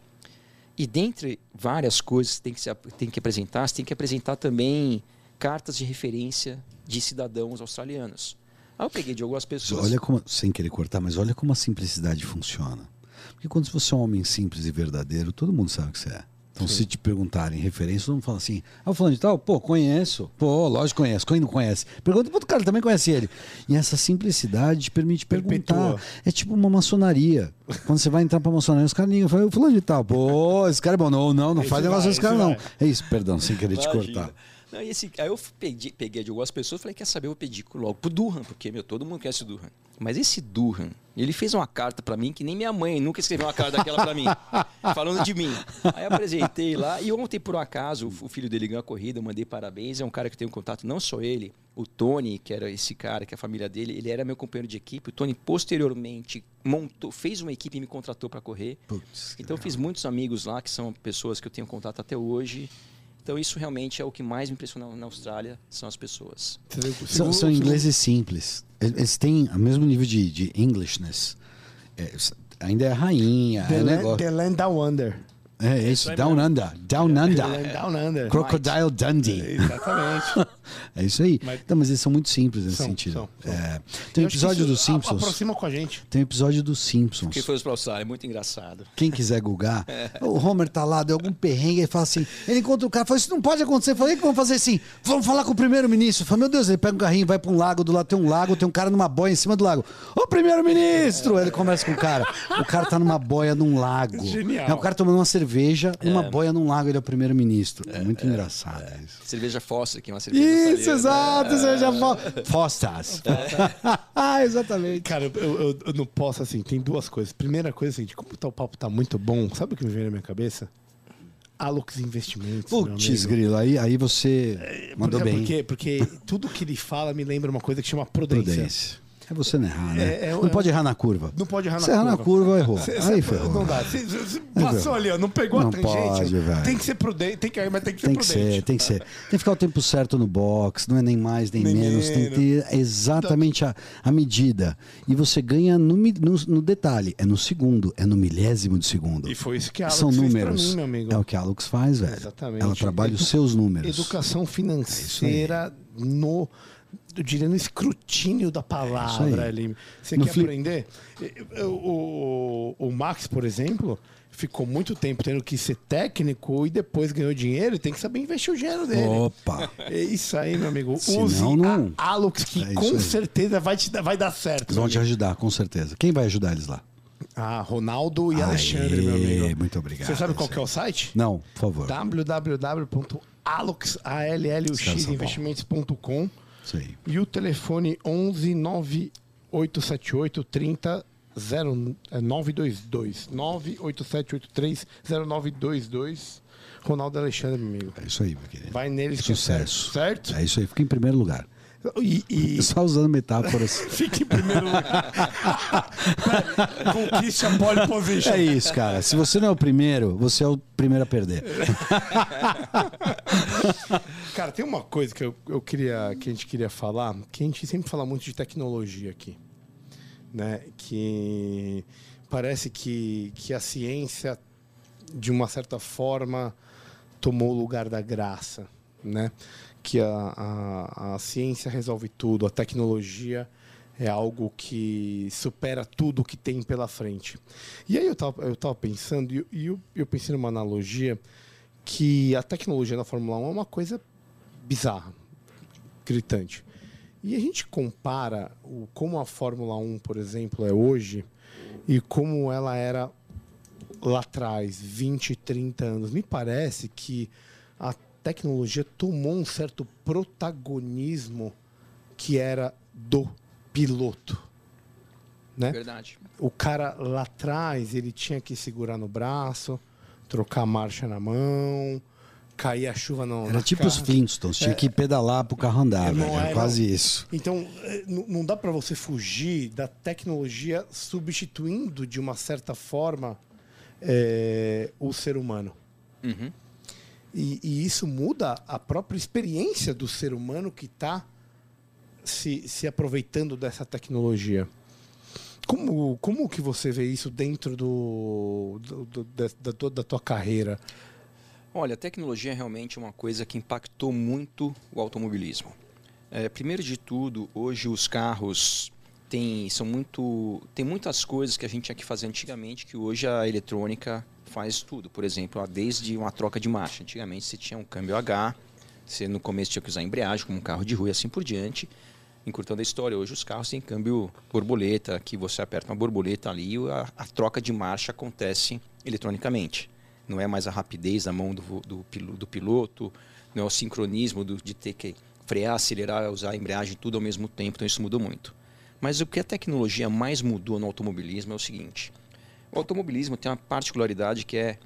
E dentre várias coisas que tem que, se, tem que apresentar, você tem que apresentar também cartas de referência de cidadãos australianos. Aí eu peguei de algumas pessoas. Olha como, sem querer cortar, mas olha como a simplicidade funciona. Porque quando você é um homem simples e verdadeiro, todo mundo sabe o que você é. Então, se te perguntarem referência, mundo fala assim: ah, falando de tal, pô, conheço. Pô, lógico que conheço. Quem não conhece? Pergunta pro outro cara, também conhece ele. E essa simplicidade te permite perguntar. Perpetua. É tipo uma maçonaria. Quando você vai entrar pra maçonaria, os caras ligam, falam, fulano de tal, pô, esse cara é bom. Não, não, não Esse faz negócio vai, desse cara, esse não. vai. É isso, perdão, sem querer te Imagina. cortar. Não, e esse, aí eu pedi, peguei de algumas pessoas e falei, quer saber, eu vou pedir logo pro Durham, porque, meu, todo mundo conhece o Durham. Mas esse Durham, ele fez uma carta pra mim que nem minha mãe nunca escreveu uma carta daquela pra mim, falando de mim. Aí eu apresentei lá, e ontem, por um acaso, o filho dele ganhou a corrida, eu mandei parabéns, é um cara que tem um contato, não só ele, o Tony, que era esse cara, que é a família dele, ele era meu companheiro de equipe, o Tony posteriormente montou, fez uma equipe e me contratou pra correr. Putz, Então eu fiz muitos amigos lá, que são pessoas que eu tenho contato até hoje. Então isso realmente é o que mais me impressiona na Austrália, são as pessoas. São, são ingleses simples. Eles têm o mesmo nível de, de Englishness. É, ainda é rainha, The, é land, negócio. the Land Down Under. É isso, aí Down. Under. Down The Under. Land Down Under. Crocodile Dundee. Exatamente. É isso aí. Mas- Então, mas eles são muito simples nesse São, sentido. são, são. É. Tem um que episódio dos Simpsons. Aproxima com a gente. Tem um episódio dos Simpsons. Quem foi a Austrália? É muito engraçado. Quem quiser googar, o Homer tá lá, deu algum perrengue e fala assim: ele encontra o cara, fala, isso não pode acontecer. Eu falei, que vamos fazer assim? Vamos falar com o primeiro-ministro. Fala, meu Deus, ele pega um carrinho, vai pra um lago, do lado tem um lago, tem um cara numa boia em cima do lago. Ô, primeiro-ministro! Aí Ele conversa com o cara. O cara tá numa boia num lago. Genial. É o cara tomando uma cerveja, numa boia num lago, ele é o primeiro-ministro. É, muito engraçado isso. Cerveja Foster, que é uma cerveja Isso, australiana. exato, você já fala. Fostas. ah, exatamente. Cara, eu, eu- eu não posso, assim, tem duas coisas. Primeira coisa, assim, de como tá, o papo tá muito bom, sabe o que me veio na minha cabeça? Alux Investimentos. Putz, grilo, aí, aí você mandou Porque- bem. Porque, porque tudo que ele fala me lembra uma coisa que chama prudência. Prudência. É você não errar, né? É, é, não é- pode errar na curva. Não pode errar na Se errar curva. na curva, errou. Cê- aí ferrou. Não dá. Cê- cê- cê passou ali, ó, não pegou Não a tangente. pode, velho. tem que ser prudente, tem que, mas tem que ser Tem que prudente. ser, tem que ser. Tem que ficar o tempo certo no box, não é nem mais nem, Nem menos. Tem que ter exatamente a, a medida. E você ganha no, no, no detalhe, é no segundo, é no milésimo de segundo. E foi isso que a Alux São números. mim, meu amigo. É o que a Alux faz, velho. Exatamente. Ela trabalha Edu- os seus números. Educação financeira no, eu diria, no escrutínio da É palavra aí. ali. Você No quer fli- aprender? Eu- O, o Max, por exemplo, ficou muito tempo tendo que ser técnico e depois ganhou dinheiro e tem que saber investir o dinheiro dele. Opa! É isso aí, meu amigo. Use não- a Alux, que É com aí. certeza vai, te dar, vai dar certo. Eles vão te ajudar, com certeza. Quem vai ajudar eles lá? Ah, Ronaldo e Aê, Alexandre, meu amigo. muito obrigado. Você sabe qual é o site? Não, por favor. www.alux, Aí. e o telefone 11 9878 30 0, é, 922 98783 0922 Ronaldo Alexandre, meu amigo. É isso aí, meu querido. Vai neles que é Sucesso. certo, certo? É isso aí, fica em primeiro lugar. E, e Só usando metáforas. fica em primeiro lugar. Conquiste a pole position. É isso, cara. Se você não é o primeiro, você é o primeiro a perder. Cara, tem uma coisa que eu, eu queria que a gente queria falar, que a gente sempre fala muito de tecnologia aqui, né? Que parece que, que a ciência, de uma certa forma, tomou o lugar da graça, né? Que a, a, a ciência resolve tudo, a tecnologia é algo que supera tudo que tem pela frente. E aí eu tava, eu tava pensando, e eu, eu, pensei numa analogia que a tecnologia na Fórmula 1 é uma coisa bizarra, gritante. E a gente compara o, como a Fórmula 1, por exemplo, é hoje e como ela era lá atrás, 20, 30 anos. Me parece que tecnologia tomou um certo protagonismo que era do piloto. Né? Verdade. o cara lá atrás ele tinha que segurar no braço, trocar a marcha na mão, cair a chuva não. Era tipo os Flintstones, tinha que pedalar pro carro andar, Não velho. Era é, quase não. isso. Então n- não dá para você fugir da tecnologia substituindo de uma certa forma eh, o ser humano. Uhum. E, e isso muda a própria experiência do ser humano que está se, se aproveitando dessa tecnologia. Como, como que você vê isso dentro do, do- do- da, da tua- carreira? Olha, a tecnologia é realmente uma coisa que impactou muito o automobilismo. É, primeiro de tudo, hoje os carros tem, são muito, tem muitas coisas que a gente tinha que fazer antigamente que hoje a eletrônica faz tudo. Por exemplo, desde uma troca de marcha. Antigamente você tinha um câmbio H, você no começo tinha que usar embreagem como um carro de rua e assim por diante. Encurtando a história, hoje os carros têm câmbio borboleta, que você aperta uma borboleta ali e a, a troca de marcha acontece eletronicamente. Não é mais a rapidez da mão do, do, do piloto, não é o sincronismo do- de ter que frear, acelerar, usar a embreagem tudo ao mesmo tempo, então isso mudou muito. Mas o que a tecnologia mais mudou no automobilismo é o seguinte: o automobilismo tem uma particularidade que é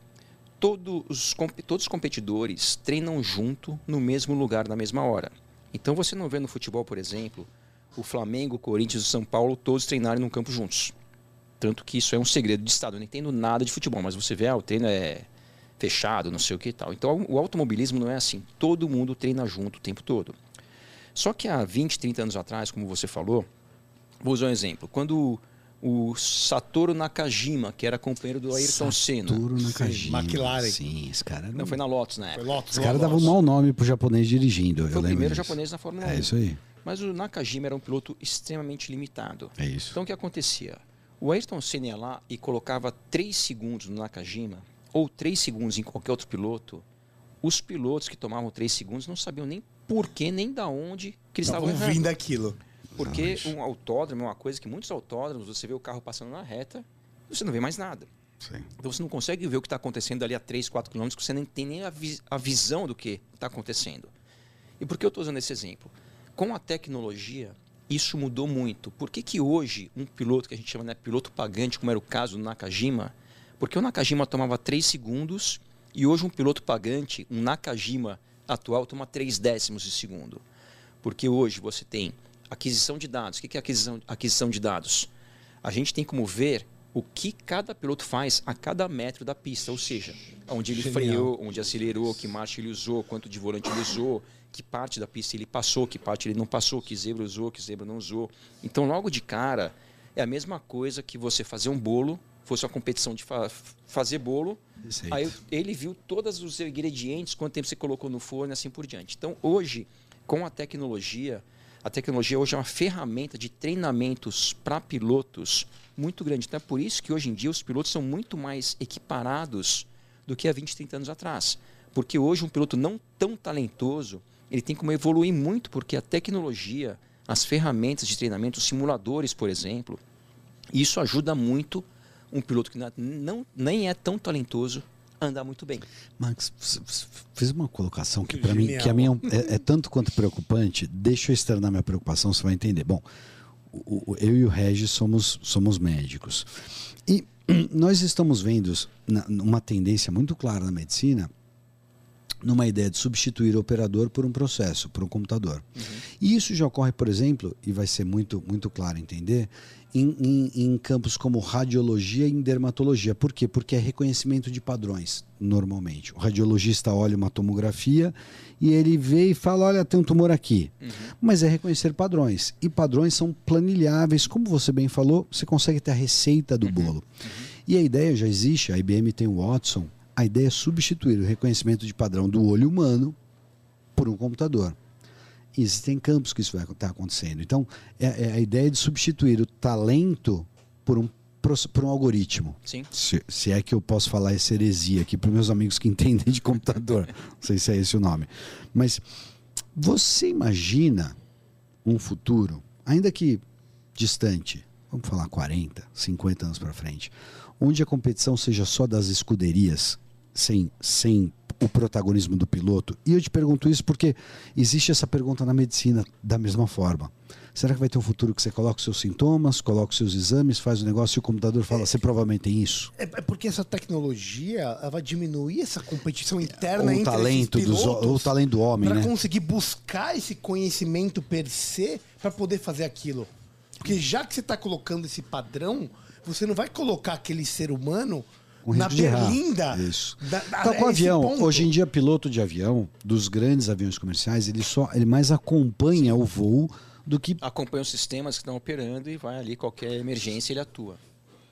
todos os, todos os competidores treinam junto no mesmo lugar na mesma hora. Então você não vê no futebol, por exemplo, o Flamengo, o Corinthians e o São Paulo todos treinarem num campo juntos. Tanto que isso é um segredo de Estado. Eu não entendo nada de futebol, mas você vê, ah, o treino é fechado, não sei o que e tal. Então o automobilismo não é assim. Todo mundo treina junto o tempo todo. Só que há 20, 30 anos atrás, como você falou, vou usar um exemplo. Quando o Satoru Nakajima, que era companheiro do Ayrton Senna, Turo Nakajima. McLaren. Sim, esse cara. não foi na Lotus na Foi época. Lotus. Esse cara dava um mau nome pro japonês dirigindo. Foi eu o primeiro disso. japonês na Fórmula 1. É isso aí. Mas o Nakajima era um piloto extremamente limitado. É isso. Então o que acontecia? O Ayrton Senna ia lá e colocava 3 segundos no Nakajima, ou 3 segundos em qualquer outro piloto. Os pilotos que tomavam 3 segundos não sabiam nem por que, nem da onde que eles estavam vindo aquilo. Porque um autódromo é uma coisa que muitos autódromos, você vê o carro passando na reta, você não vê mais nada. Sim. Então você não consegue ver o que está acontecendo ali a 3, 4 quilômetros, você nem tem nem a, vi- a visão do que está acontecendo. E por que eu estou usando esse exemplo? Com a tecnologia, isso mudou muito. Por que, que hoje um piloto que a gente chama de piloto pagante, como era o caso do Nakajima, porque o Nakajima tomava 3 segundos e hoje um piloto pagante, um Nakajima atual, toma 3 décimos de segundo. Porque hoje você tem aquisição de dados. O que é aquisição, aquisição de dados? A gente tem como ver o que cada piloto faz a cada metro da pista, ou seja, onde ele Genial. freou, onde acelerou, que marcha ele usou, quanto de volante ele usou, que parte da pista ele passou, que parte ele não passou, que zebra usou, que zebra não usou. Então, logo de cara, é a mesma coisa que você fazer um bolo, fosse uma competição de fa- fazer bolo, Receita. Aí ele viu todos os ingredientes, quanto tempo você colocou no forno e assim por diante. Então, hoje, com a tecnologia, a tecnologia hoje é uma ferramenta de treinamentos para pilotos muito grande. Então, é por isso que hoje em dia os pilotos são muito mais equiparados do que há 20, 30 anos atrás. Porque hoje um piloto não tão talentoso, ele tem como evoluir muito, porque a tecnologia, as ferramentas de treinamento, os simuladores, por exemplo, isso ajuda muito um piloto que não, nem é tão talentoso andar muito bem. Max, f- f- fiz uma colocação que para mim, que a minha é, é- tanto quanto preocupante. Deixa eu externar minha preocupação, você vai entender. Bom, o- o- eu e o Regis somos, somos médicos. E nós estamos vendo uma tendência muito clara na medicina numa ideia de substituir o operador por um processo, por um computador. E isso já ocorre, por exemplo, e vai ser muito, muito claro entender, em, em- em campos como radiologia e em dermatologia. Por quê? Porque é reconhecimento de padrões, normalmente. O radiologista olha uma tomografia e ele vê e fala: olha, tem um tumor aqui. Mas é reconhecer padrões. E padrões são planilháveis. Como você bem falou, você consegue ter a receita do bolo. E a ideia já existe, a IBM tem o Watson. A ideia é substituir o reconhecimento de padrão do olho humano por um computador. Existem campos que isso vai estar acontecendo. Então, é, é a ideia de substituir o talento por um, por um algoritmo. Sim. Se, se é que eu posso falar essa heresia aqui para meus amigos que entendem de computador. Não sei se é esse o nome. Mas você imagina um futuro, ainda que distante, vamos falar 40, 50 anos para frente, onde a competição seja só das escuderias, sem, sem o protagonismo do piloto? E eu te pergunto isso porque existe essa pergunta na medicina da mesma forma. Será que vai ter um futuro que você coloca os seus sintomas, coloca os seus exames, faz o negócio e o computador fala, você provavelmente tem isso? É é porque essa tecnologia vai diminuir essa competição interna o entre talento, dos, o talento do homem, para né? conseguir buscar esse conhecimento per se para poder fazer aquilo. Porque já que você está colocando esse padrão, você não vai colocar aquele ser humano Com na risco de errar. berlinda. Isso. da- da- Então, com esse avião, ponto. hoje em dia, piloto de avião, dos grandes aviões comerciais, ele só ele mais acompanha o voo do que Acompanha os sistemas que estão operando e vai ali, qualquer emergência ele atua.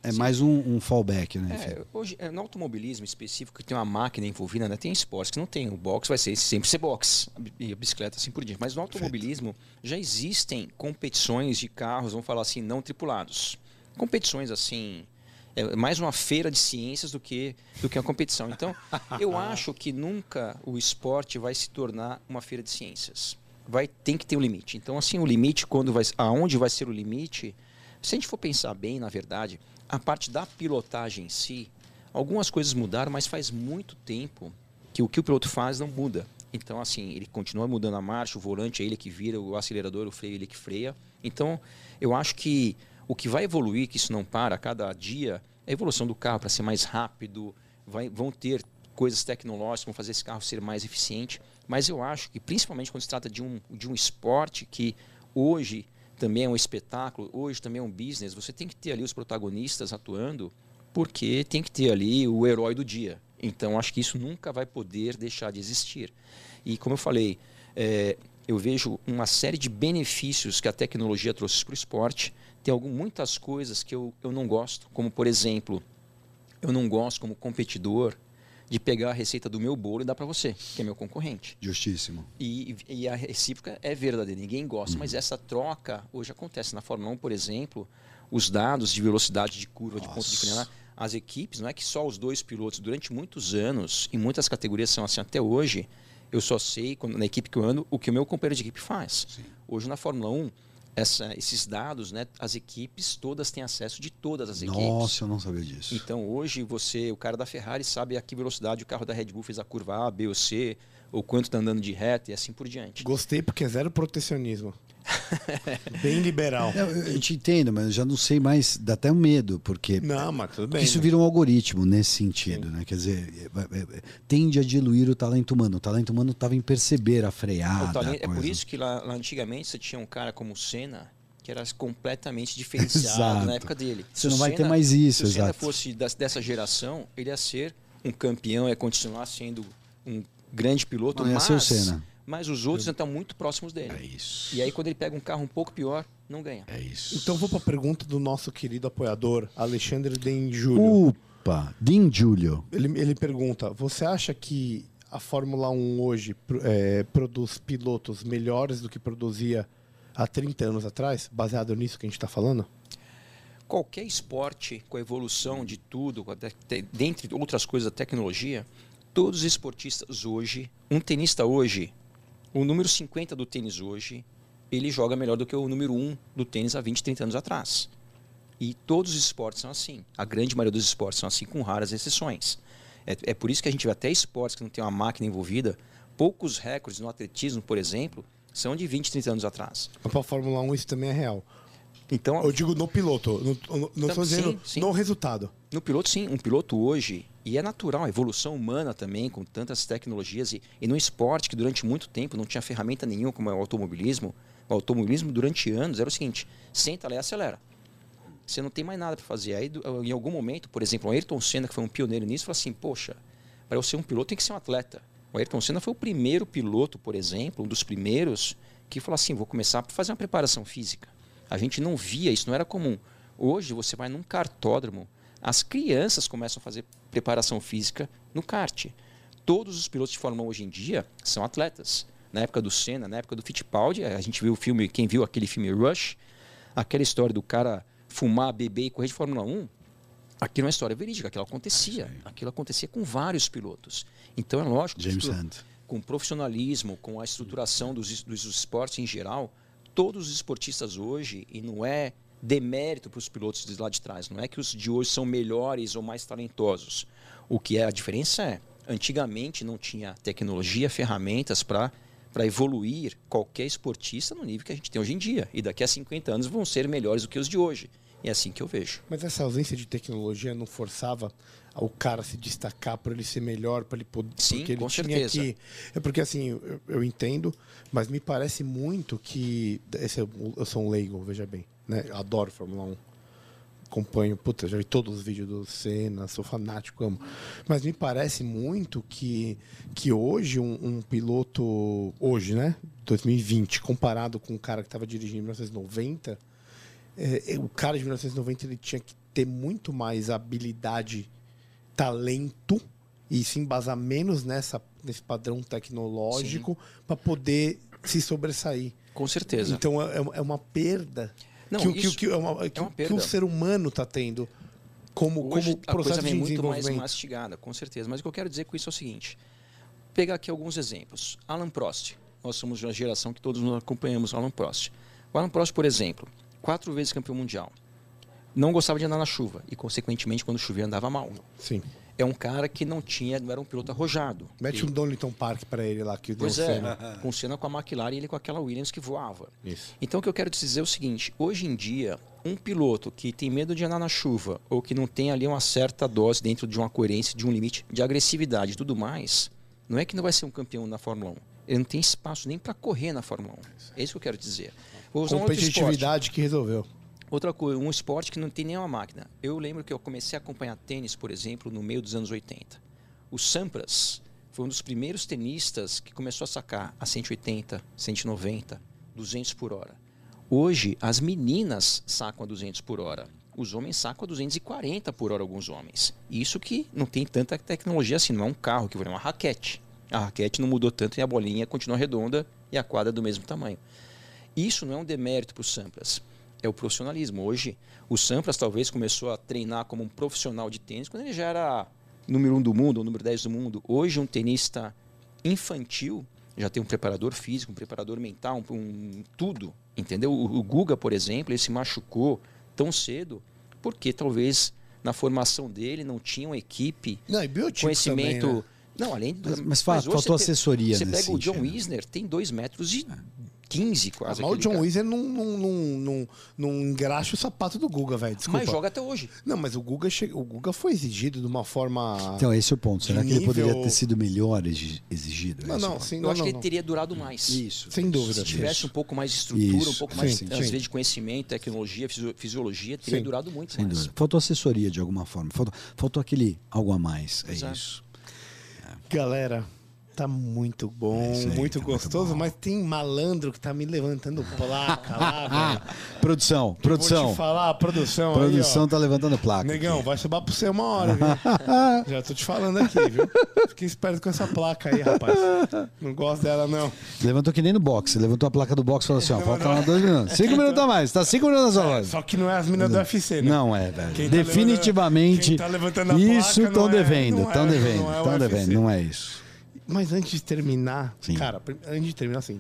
É mais um, um fallback, né? É, hoje, é, no automobilismo específico, que tem uma máquina envolvida, né? tem esportes que não tem. O box vai ser sempre ser box, e a bicicleta assim por diante. Mas no automobilismo já existem competições de carros, vamos falar assim, não tripulados. Competições assim, é mais uma feira de ciências do que, do que uma competição. Então, eu acho que nunca o esporte vai se tornar uma feira de ciências. Vai, tem que ter um limite. Então, assim, o limite, quando vai, aonde vai ser o limite, se a gente for pensar bem, na verdade, a parte da pilotagem em si, algumas coisas mudaram, mas faz muito tempo que o que o piloto faz não muda. Então, assim, ele continua mudando a marcha, o volante é ele que vira, o acelerador, o freio é ele que freia. Então, eu acho que o que vai evoluir, que isso não para a cada dia, é a evolução do carro para ser mais rápido, vai- vão ter coisas tecnológicas vão fazer esse carro ser mais eficiente. Mas eu acho que, principalmente quando se trata de um, de um esporte que hoje também é um espetáculo, hoje também é um business, você tem que ter ali os protagonistas atuando, porque tem que ter ali o herói do dia. Então, acho que isso nunca vai poder deixar de existir. E, como eu falei, é, eu vejo uma série de benefícios que a tecnologia trouxe para o esporte. Tem algum, muitas coisas que eu, eu não gosto, como, por exemplo, eu não gosto, como competidor, de pegar a receita do meu bolo e dar para você, que é meu concorrente. Justíssimo. E, e a recíproca é verdadeira, ninguém gosta, mas essa troca hoje acontece. Na Fórmula 1, por exemplo, os dados de velocidade de curva, de ponto de Nossa. frenar, as equipes, não é que só os dois pilotos, durante muitos anos, em muitas categorias são assim até hoje, eu só sei, quando, na equipe que eu ando, o que o meu companheiro de equipe faz. Hoje na Fórmula 1, essa, esses dados, né, as equipes todas têm acesso de todas as equipes. Nossa, eu não sabia disso. Então hoje você, o cara da Ferrari sabe a que velocidade o carro da Red Bull fez a curva A, B ou C, ou quanto está andando de reta e assim por diante. Gostei porque é zero protecionismo. Bem liberal. Eu, eu te entendo, mas eu já não sei mais, dá até um medo, porque Não, mas tudo bem. isso né? vira um algoritmo nesse sentido, né? Quer dizer, é- é- é- tende a diluir o talento humano. O talento humano estava em perceber a freada. Talento- a é por isso que lá, lá antigamente você tinha um cara como o Senna que era completamente diferenciado na época dele. Você Se não vai ter Senna- mais isso, Se o Senna exato. fosse dessa geração, ele ia ser um campeão, ia continuar sendo um grande piloto, Não, ia mas, ser o Senna. Mas os outros estão muito próximos dele. É isso. E aí quando ele pega um carro um pouco pior, não ganha. É isso. Então vou para a pergunta do nosso querido apoiador, Alexandre Den Júlio. Opa, Dean Júlio. Ele, ele pergunta: Você acha que a Fórmula 1 hoje é, produz pilotos melhores do que produzia há 30 anos atrás, baseado nisso que a gente está falando? qualquer esporte com a evolução de tudo, dentre outras coisas, a tecnologia, todos os esportistas hoje, um tenista hoje, o número 50 do tênis hoje, ele joga melhor do que o número 1 do tênis há 20, 30 anos atrás. E todos os esportes são assim. A grande maioria dos esportes são assim, com raras exceções. É, é por isso que a gente vê até esportes que não tem uma máquina envolvida, poucos recordes no atletismo, por exemplo, são de 20, 30 anos atrás. Mas para a Fórmula 1 isso também é real. Então, Eu digo no piloto, não estou Sim, dizendo sim. no resultado. No piloto, sim. Um piloto hoje, e é natural, a evolução humana também, com tantas tecnologias, e, e no esporte que durante muito tempo não tinha ferramenta nenhuma, como é o automobilismo. O automobilismo, durante anos, era o seguinte: senta lá e acelera. Você não tem mais nada para fazer. Aí, em algum momento, por exemplo, o Ayrton Senna, que foi um pioneiro nisso, falou assim: poxa, para eu ser um piloto tem que ser um atleta. O Ayrton Senna foi o primeiro piloto, por exemplo, um dos primeiros, que falou assim: vou começar a fazer uma preparação física. A gente não via isso, não era comum. Hoje você vai num cartódromo, as crianças começam a fazer preparação física no kart. Todos os pilotos de Fórmula 1 hoje em dia são atletas. Na época do Senna, na época do Fittipaldi, a gente viu o filme, quem viu aquele filme Rush, aquela história do cara fumar, beber e correr de Fórmula 1, aquilo é uma história verídica, aquilo acontecia. Aquilo acontecia com vários pilotos. Então é lógico que James isso- Hunt. com profissionalismo, com a estruturação dos, dos esportes em geral, todos os esportistas hoje, e não é demérito para os pilotos de lá de trás, não é que os de hoje são melhores ou mais talentosos. O que é a diferença é, antigamente não tinha tecnologia, ferramentas para para evoluir qualquer esportista no nível que a gente tem hoje em dia. E daqui a 50 anos vão ser melhores do que os de hoje. E é assim que eu vejo. Mas essa ausência de tecnologia não forçava o cara a se destacar para ele ser melhor, para ele poder. Sim, porque ele com tinha certeza. que. É porque assim, eu, eu entendo, mas me parece muito que. Esse é eu sou um leigo, veja bem. Né? Adoro Fórmula 1. Acompanho, puta, já vi todos os vídeos do Senna, sou fanático, amo. Mas me parece muito que, que hoje um, um piloto, hoje, né? 2020, comparado com um cara que estava dirigindo em 1990, é, é, o cara de 1990 ele tinha que ter muito mais habilidade, talento e se embasar menos nessa, nesse padrão tecnológico para poder se sobressair. Com certeza. Então é, é uma perda Não, que, o- que, que, é uma- que, uma que o ser humano está tendo como, Hoje como a coisa processo vem de muito mais mastigada, com certeza. Mas o que eu quero dizer com isso é o seguinte: pegar aqui alguns exemplos. Alan Prost. Nós somos de uma geração que todos nós acompanhamos Alan Prost. O Alan Prost, por exemplo, quatro vezes campeão mundial. Não gostava de andar na chuva e, consequentemente, quando chovia, andava mal. Sim. É um cara que não tinha, não era um piloto arrojado. Mete Ele- um Donington Park para ele lá que o Pois deu é, Senna. com o Senna com a McLaren e ele com aquela Williams que voava. Isso. Então o que eu quero te dizer é o seguinte: hoje em dia, um piloto que tem medo de andar na chuva ou que não tem ali uma certa dose dentro de uma coerência, de um limite de agressividade e tudo mais, não é que não vai ser um campeão na Fórmula 1. Ele não tem espaço nem para correr na Fórmula 1. É isso que eu quero dizer. Vou usar um. Competitividade que resolveu. Outra coisa, um esporte que não tem nenhuma máquina. Eu lembro que eu comecei a acompanhar tênis, por exemplo, no meio dos anos 80. O Sampras foi um dos primeiros tenistas que começou a sacar a 180, 190, 200 por hora. Hoje, as meninas sacam a 200 por hora. Os homens sacam a 240 por hora, alguns homens. Isso que não tem tanta tecnologia assim, não é um carro, que é uma raquete. A raquete não mudou tanto e a bolinha continua redonda e a quadra é do mesmo tamanho. Isso não é um demérito para o Sampras, é o profissionalismo. Hoje, o Sampras talvez começou a treinar como um profissional de tênis quando ele já era número 1 um do mundo ou número 10 do mundo. Hoje, um tenista infantil já tem um preparador físico, um preparador mental, um, um tudo, entendeu? O, o Guga, por exemplo, ele se machucou tão cedo porque talvez na formação dele não tinha uma equipe, Não, e conhecimento... também, né? Não, além do, Mas- mas hoje faltou você assessoria Você nesse pega o John. Wisner, tem 2 metros e 15 Ah, quase. mas o John. Weezer não, não, não, não, não engraxa o sapato do Guga, velho. Desculpa. Mas joga até hoje. Não, mas o Guga, che... o Guga foi exigido de uma forma. Então, esse é o ponto. Será que ele poderia ter sido melhor exi- exigido? Não, é não, sim, Eu não, acho não, que ele teria durado mais. Isso. Sem dúvida. Se tivesse um pouco mais de estrutura, Isso, um pouco mais, sim, às sim. vezes, de conhecimento, tecnologia, fisio- fisiologia, teria Sim. durado muito Sem mais. dúvida. Faltou assessoria de alguma forma. Faltou, faltou aquele algo a mais. É Exato. isso. Galera, tá muito bom, É isso aí, muito tá muito gostoso, bom. mas tem malandro que tá me levantando placa lá, velho. Produção, Vou produção. te falar, a produção, Produção aí, tá levantando placa. Negão, aqui. vai sobrar pro você uma hora, viu? Já tô te falando aqui, viu? Fique esperto com essa placa aí, rapaz. Não gosto dela, não. Levantou que nem no boxe. Levantou a placa do boxe e falou assim: ó, falta lá dois minutos. Cinco minutos a mais. Tá cinco minutos na sua voz. Só que não é as minas do UFC, né? Não é, velho. Quem tá Definitivamente. levantando- quem tá levantando a isso placa estão não é- devendo. não é- Estão devendo. não é Estão UFC. devendo. Não é isso. Mas antes de terminar, Sim. cara, antes de terminar, assim,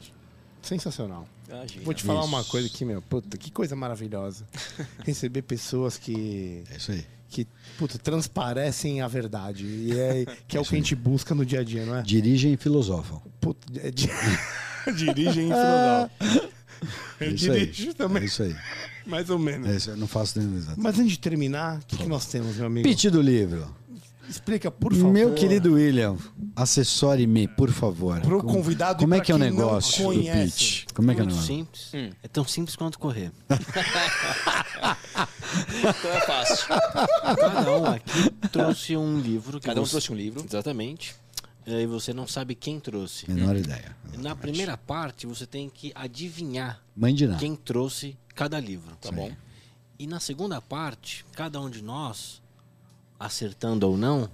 sensacional. Imagina. Vou te falar Isso. uma coisa aqui, meu. Puta, que coisa maravilhosa. Receber pessoas que, É isso aí. que puta, transparecem a verdade. E é, que é o que a gente busca no dia a dia, não é? Dirigem e filosofam. Puta, é di- dirigem em filosofia. Eu É isso aí. dirijo também, É isso aí. mais ou menos. É isso aí. Não faço nenhum exato. Mas antes de terminar, o que, que nós temos, meu amigo? Pitch do livro. Explica, por favor. Meu querido William, assessore-me, por favor. Pro convidado e Como é que é o negócio do pitch? Como é que é o muito negócio? simples. Hum. É tão simples quanto correr. Então é fácil. Cada um aqui trouxe um livro. Cada um você- trouxe um livro. Exatamente. E aí você não sabe quem trouxe. Menor ideia. Na primeira parte, você tem que adivinhar Mãe de nada. quem trouxe cada livro. Tá bom. E na segunda parte, cada um de nós, acertando ou não,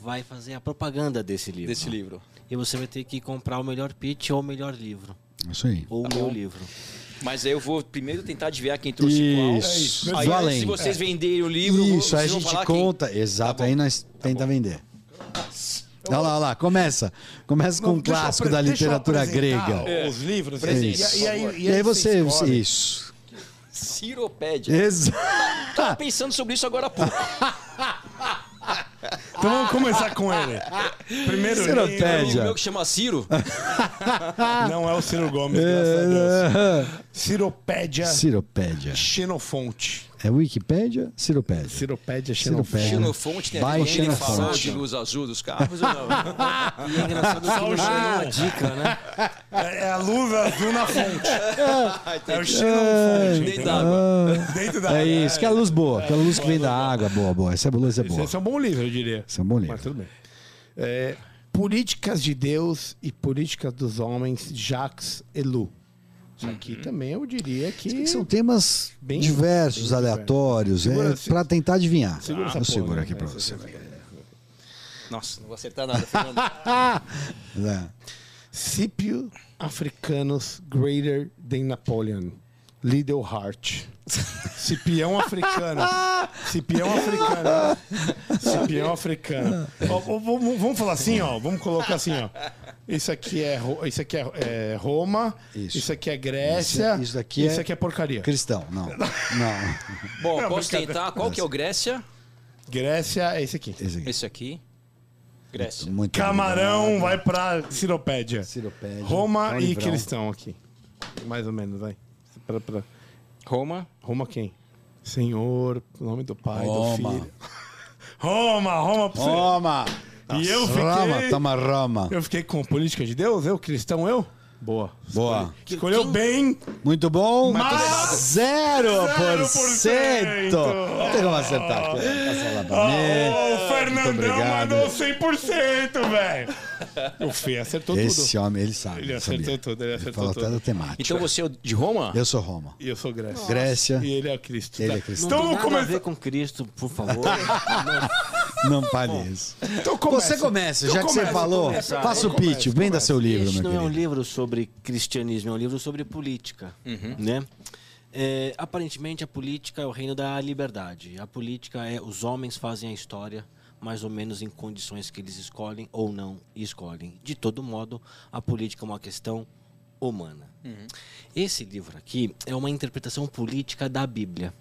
vai fazer a propaganda desse livro. Desse livro. E você vai ter que comprar o melhor pitch ou o melhor livro. Isso aí. Ou Tá o meu bom. livro. Mas aí eu vou primeiro tentar adivinhar quem trouxe Isso. qual. É Aí isso. antes, Além. se vocês venderem o livro, Isso, aí a gente falar quem. conta. Exato, Tá bom. aí nós tenta vender. Olha lá, olha lá, começa. Começa com Não, um deixa eu clássico da literatura grega. Os livros. Presente, e, e, aí, e E aí você. escolhe. Isso. Ciropédia. Exato. Tava pensando sobre isso agora há pouco. Então vamos começar com ele. Primeiro Tem um meu que chama Ciro. não é o Ciro Gomes, graças a Deus. Ciropédia Ciropédia. Xenofonte. É Wikipédia? Ciropédia. Ciropédia Ciropédia. Xenofonte. Xenofonte tem a Vai, ver com ele Xenofonte. falando de luz azul dos carros ou não? E é engraçado que não tem nenhuma dica, né? É é a luz azul na fonte. É o Entendi. Xenofonte. Dentro entendeu? d'água. Dentro da É isso, que é a luz boa. Aquela luz que vem da água. Boa, boa. Essa é essa é boa. Esse é um bom livro, eu diria. Esse é um bom livro. Mas tudo bem. É, Políticas de Deus e Políticas dos Homens, Jacques Ellul. Isso aqui também eu diria que. São temas Bem- diversos, bem aleatórios, é, para tentar adivinhar. Segura essa Eu seguro aqui para você. Nossa, não vou acertar nada, Fernando. É. Scipio africanos greater than Napoleon. Little Heart. Cipião africano. Cipião africano. Cipião africano. Ó, ó, vamos, vamos falar assim, ó. Vamos colocar assim, ó. Isso aqui é, Ro- isso aqui é, é Roma. Isso. Isso. aqui é Grécia. Isso- isso aqui isso é- aqui é porcaria. Cristão, não. Não. Bom, Não, posso brincadeira. tentar? Qual que é o Grécia? Grécia é esse aqui. Esse aqui. Esse aqui. Grécia. Muito Camarão vai pra Ciropédia. Ciropédia. Roma um e livrão. cristão aqui. Mais ou menos, vai. Pra, pra- Roma. Roma quem? Senhor, nome do Pai, Roma. do Filho. Roma, Roma pra você. Roma! E eu fiquei. Roma, toma Roma. Eu fiquei com política de Deus, eu, cristão, eu? Boa. Boa. Escolheu bem. Muito bom, Mas- zero por cento. 0%. Não tem como acertar. aqui. Mim. o Fernandão mandou 100%, velho. O Fê acertou Esse tudo. homem, ele sabe. Ele sabia. acertou tudo, ele acertou falou tudo. até da temática. Então você é de Roma? Eu sou Roma. E eu sou Grécia. Grécia. E ele é Cristo. Ele tá? é cristão. Não Então tem vamos nada a ver com Cristo, por favor. Não fale isso. Então começa. Você começa, Então já que você começa, falou, começa. faça o Começa, pitch, venda seu livro, Este meu não é um querido. livro sobre cristianismo, é um livro sobre política, né? É, aparentemente a política é o reino da liberdade. A política é os homens fazem a história mais ou menos em condições que eles escolhem ou não escolhem. De todo modo, a política é uma questão humana. Esse livro aqui é uma interpretação política da Bíblia.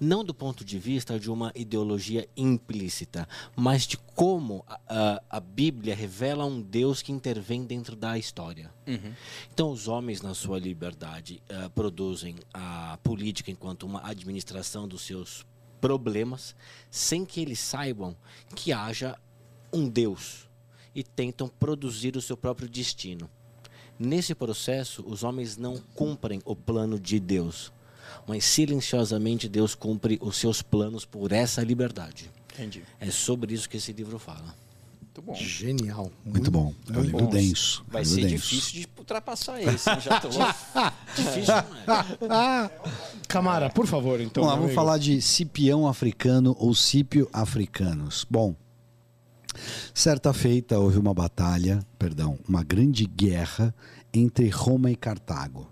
Não do ponto de vista de uma ideologia implícita, mas de como a, a- a Bíblia revela um Deus que intervém dentro da história. Então, os homens, na sua liberdade, eh, produzem a política enquanto uma administração dos seus problemas, sem que eles saibam que haja um Deus e tentam produzir o seu próprio destino. Nesse processo, os homens não cumprem o plano de Deus, mas silenciosamente Deus cumpre os seus planos por essa liberdade. Entendi. É sobre isso que esse livro fala. Muito bom. Genial. Muito bom. É um livro bom. denso. Vai livro ser denso. difícil de ultrapassar esse. Já tô... Difícil, não é? Camara, por favor, então. Vamos lá, vamos falar de cipião africano ou cípio africanos. Bom, certa feita houve uma batalha, perdão, uma grande guerra entre Roma e Cartago.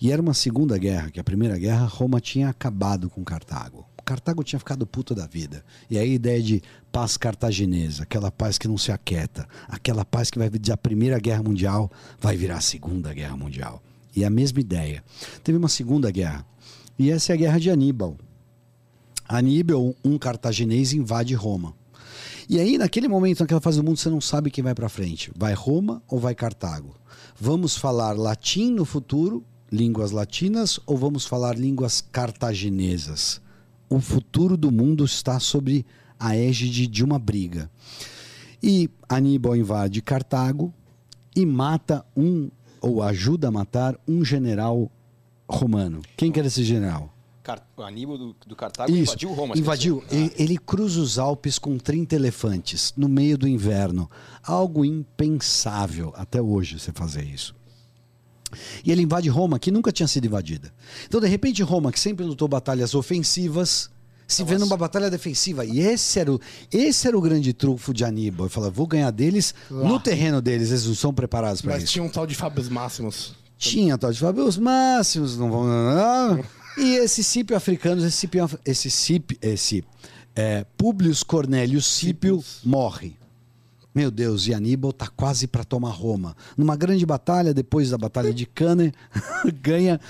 E era uma segunda guerra, que a primeira guerra Roma tinha acabado com Cartago. Cartago tinha ficado puta da vida. E aí a ideia de paz cartaginesa, aquela paz que não se aquieta, aquela paz que vai da Primeira Guerra Mundial vai virar a Segunda Guerra Mundial. E a mesma ideia. Teve uma segunda guerra. E essa é a guerra de Aníbal. Aníbal, um cartaginês, invade Roma. E aí, naquele momento, naquela fase do mundo, você não sabe quem vai para frente. Vai Roma ou vai Cartago? Vamos falar latim no futuro, línguas latinas, ou vamos falar línguas cartaginesas? O futuro do mundo está sobre a égide de uma briga. E Aníbal invade Cartago e mata um, ou ajuda a matar, um general romano. Quem que era esse general? Car... Aníbal do, do Cartago Isso, invadiu Roma. Invadiu. Ele, ele cruza os Alpes com 30 elefantes no meio do inverno. Algo impensável até hoje você fazer isso. E ele invade Roma, que nunca tinha sido invadida. Então, de repente, Roma, que sempre lutou batalhas ofensivas, se vê numa batalha defensiva. E esse era o, esse era o grande trunfo de Aníbal. Ele fala: vou ganhar deles no terreno deles, eles não são preparados para Mas isso. tinha um tal de Fábio Máximos. Tinha tal de Fábio, os máximos não vão. E esse Cípio africano, esse Cípio, esse Cípio, esse é, Publius Cornelius Cípio morre. Meu Deus, e Aníbal tá quase para tomar Roma. Numa grande batalha, depois da batalha de Cannae, ganha.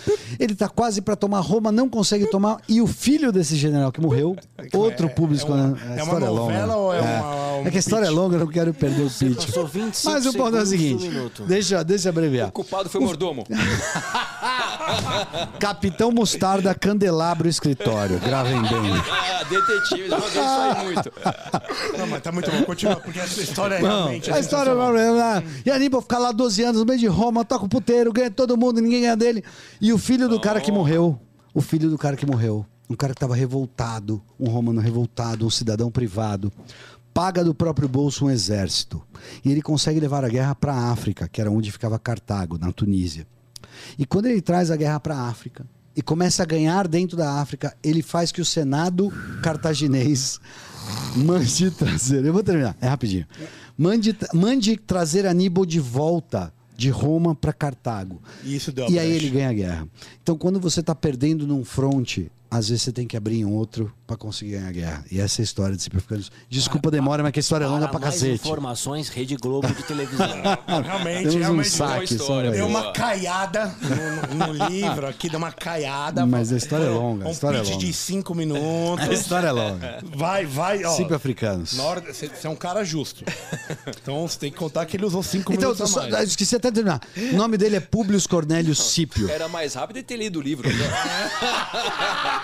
Ele tá quase para tomar Roma, não consegue tomar. E o filho desse general que morreu, outro é- Publius é uma- a é uma história novela longa. ou é uma- um é que a história é pitch? longa, eu não quero perder o pitch. passou 25 Mas o ponto é o seguinte: deixa, deixa eu abreviar. O culpado foi o mordomo. Capitão Mostarda Candelabro Escritório. Gravem bem. ah, detetive, aí muito. Não, mas tá muito bom. Continua, porque essa história é Não, realmente. a história é. E Aníbal fica lá 12 anos no meio de Roma, toca o puteiro, ganha todo mundo, ninguém ganha dele. E o filho do cara que morreu, o filho do cara que morreu, um cara que estava revoltado, um romano revoltado, um cidadão privado, paga do próprio bolso um exército. E ele consegue levar a guerra para a África, que era onde ficava Cartago, na Tunísia. E quando ele traz a guerra para a África e começa a ganhar dentro da África, ele faz que o Senado cartaginês mande trazer. Eu vou terminar, é rapidinho. Mande, mande trazer Aníbal de volta de Roma para Cartago. E isso deu a E aí brecha. ele ganha a guerra. Então, quando você está perdendo num fronte, às vezes você tem que abrir em outro para conseguir ganhar a guerra. E essa é a história de Africanos. Desculpa a demora, mas que a história é longa pra mais cacete. informações, Rede Globo de televisão. Realmente, Temos um realmente. saque. boa história, Deu uma caiada no, no- livro aqui, deu uma caiada. Mas a história é longa, a Um história é pitch longa. de cinco A minutos. história é longa. Vai, vai, ó. Africanos. Você, é um cara justo. Então você tem que contar que ele usou cinco Então, minutos a só, mais. esqueci até de terminar. O nome dele é Publius Cornélio Scipio. Era mais rápido de ter lido o livro.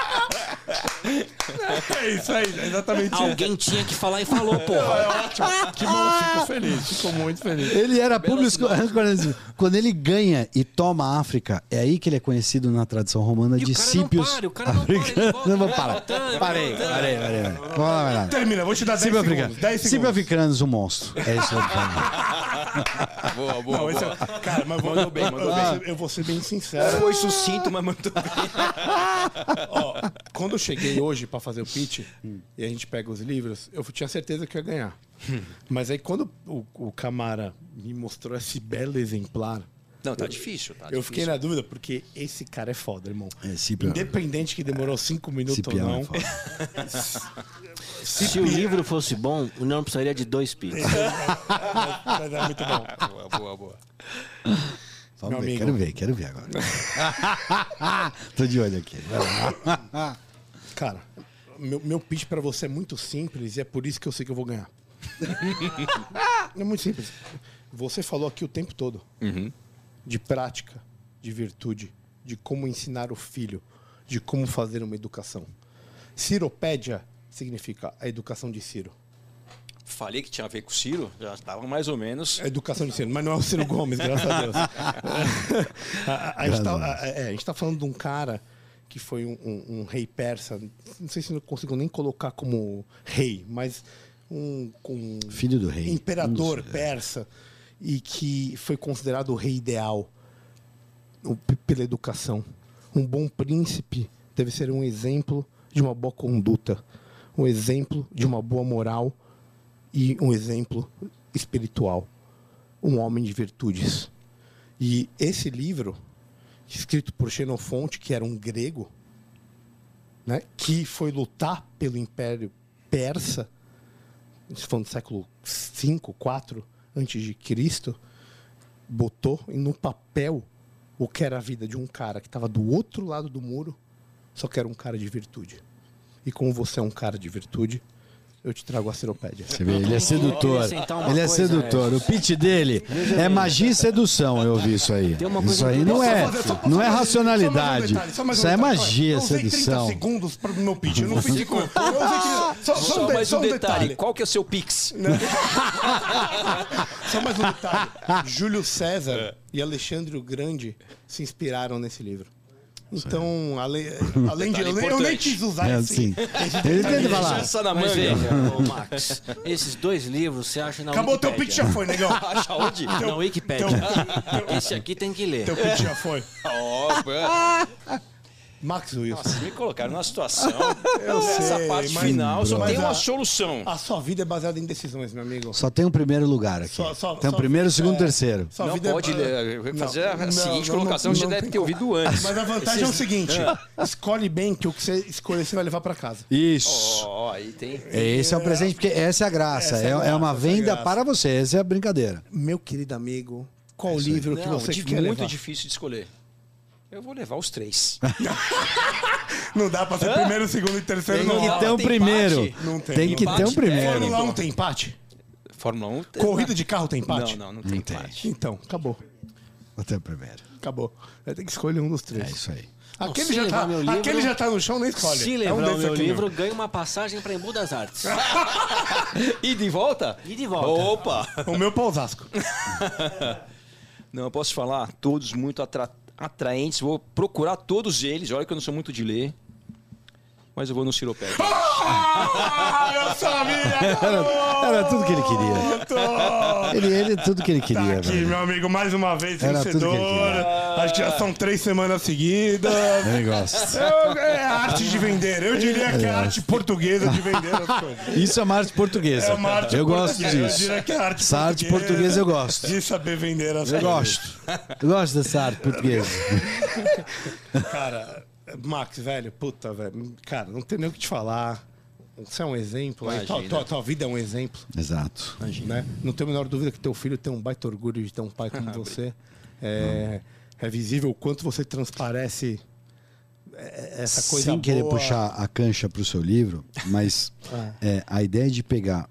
É isso aí, é exatamente isso. Alguém tinha que falar e falou, É porra. ótimo. Que bom, fico feliz, fico muito feliz. Ele era Scipio. Quando ele ganha e toma a África, é aí que ele é conhecido na tradição romana E o de cara não para, o cara não para, ele africanos. volta, Não vai Parei, parei, parei. parei. Vamos lá, vai lá. Termina, vou te dar 10 Cípio segundos. Africanos. 10 Cípio segundos. Africanos, um monstro. É isso que falar. boa, boa, Não, esse boa. é- cara, mas Mandou bem, mandou eu, bem. eu vou ser bem sincero. Foi sucinto, mas muito bem. Ó, quando eu cheguei hoje pra fazer o pitch e a gente pega os livros, eu tinha certeza que eu ia ganhar. Mas aí quando o, o Camara me mostrou esse belo exemplar, Não, tá difícil, tá eu difícil. fiquei na dúvida, porque esse cara é foda, irmão. É, Cípio. Independente que demorou cinco minutos ou é não. foda. Se o livro fosse bom, o não precisaria de dois pits. Mas é muito bom. Boa, boa, boa. Vamos Meu ver, amigo. quero ver, quero ver agora. Tô de olho aqui. Cara, meu, meu pitch pra você é muito simples e é por isso que eu sei que eu vou ganhar. é muito simples. Você falou aqui o tempo todo de prática, de virtude, de como ensinar o filho, de como fazer uma educação. Ciropédia significa a educação de Ciro. Falei que tinha a ver com o Ciro, já estava mais ou menos. A educação de Ciro, mas não é o Ciro Gomes, graças a Deus. a, a- a gente tá, a- é, a gente tá falando de um cara que foi um, um- um rei persa. Não sei se eu consigo nem colocar como rei, mas um, um Filho do rei. imperador dos- persa e que foi considerado o rei ideal pela educação. Um bom príncipe deve ser um exemplo de uma boa conduta, um exemplo de uma boa moral e um exemplo espiritual, um homem de virtudes. E esse livro, escrito por Xenofonte, que era um grego, né, que foi lutar pelo Império Persa, foi no século V, IV antes de Cristo, botou no papel o que era a vida de um cara que estava do outro lado do muro, só que era um cara de virtude. E como você é um cara de virtude, eu te trago a seropédia. Você vê, ele é sedutor. uma Ele é sedutor. O pitch dele é magia e sedução, eu ouvi isso aí. Isso aí não é, não é mais um racionalidade. Isso é magia, Eu usei 30 sedução. segundos para o meu pitch. Eu não usei 30 Só, mais um um detalhe. detalhe. Qual que é o seu Pix? Só mais um detalhe. Júlio César e Alexandre o Grande se inspiraram nesse livro. Então, ale- além de. Eu, nem- eu nem quis usar É assim. Ele tenta falar. Essa na Mas manga. veja, ô, Max, esses dois livros você acha na Acabou teu Wikipédia. pitch, já foi, negão. Acha onde? Na Wikipédia. Esse aqui tem que ler. Teu pitch já foi. Ó. Max Wilson. Nossa, me colocaram numa situação. Eu Essa sei, parte mas- final só tem uma a- solução. A sua vida é baseada em decisões, meu amigo. Só tem um primeiro lugar aqui. Só- só- tem o só- primeiro, segundo, é. terceiro. Sua não vida é- pode ler, fazer a Não, seguinte não, colocação, não, você não deve ter ouvido antes. Mas a vantagem é o seguinte: escolhe bem que o que você escolher você vai levar pra casa. Isso. Ó, aí tem. Esse é o presente, porque essa é a graça. É É, a é graça, uma é a venda para você. Essa é a brincadeira. Meu querido amigo, qual livro que Não, você quer muito levar? difícil de escolher. Eu vou levar os três. Não dá pra ser primeiro, segundo e terceiro, Tem não. que. Tem um tem primeiro. empate? Não tem. Tem que Empate ter um primeiro. Fórmula 1 tem empate? Fórmula 1. Corrida de carro tem empate? Não, não, não tem tem. empate. Então, acabou. Vou ter o primeiro. Acabou. Vai ter que escolher um dos três. É isso aí. Aquele, se já levar tá, livro- aquele já tá no chão, nem escolhe. Se É um lembrar o desses meu aqui livro, mesmo. ganha uma passagem para Embu das Artes. E de volta? E de volta. Opa! O meu pra Osasco. Não, eu posso falar, todos muito atra- atraentes. Vou procurar todos eles. Olha que eu não sou muito de ler. Mas eu vou no Ciropédia. Ah, eu sabia! Era, era tudo que ele queria. Ele, ele tudo que ele Tá queria, aqui, velho. meu amigo, mais uma vez Era tudo que vencedor. Acho que já são três semanas seguidas. Ele gosta. Eu- é a arte de vender. Eu diria que é a arte portuguesa de vender as coisas. Isso é uma arte portuguesa. É uma arte eu gosto portuguesa. Eu disso. diria que é a arte Essa arte portuguesa eu gosto. De saber vender as Eu coisas. gosto. Eu gosto dessa arte portuguesa. Cara, Max, velho, puta, velho. Cara, não tem nem o que te falar. Você é um exemplo. aí. Tua, tua- tua vida é um exemplo. Exato. Né? Não tenho a menor dúvida que teu filho tem um baita orgulho de ter um pai como você. É, é visível o quanto você transparece essa coisa Sem querer boa. puxar a cancha pro seu livro, mas é, a ideia de pegar,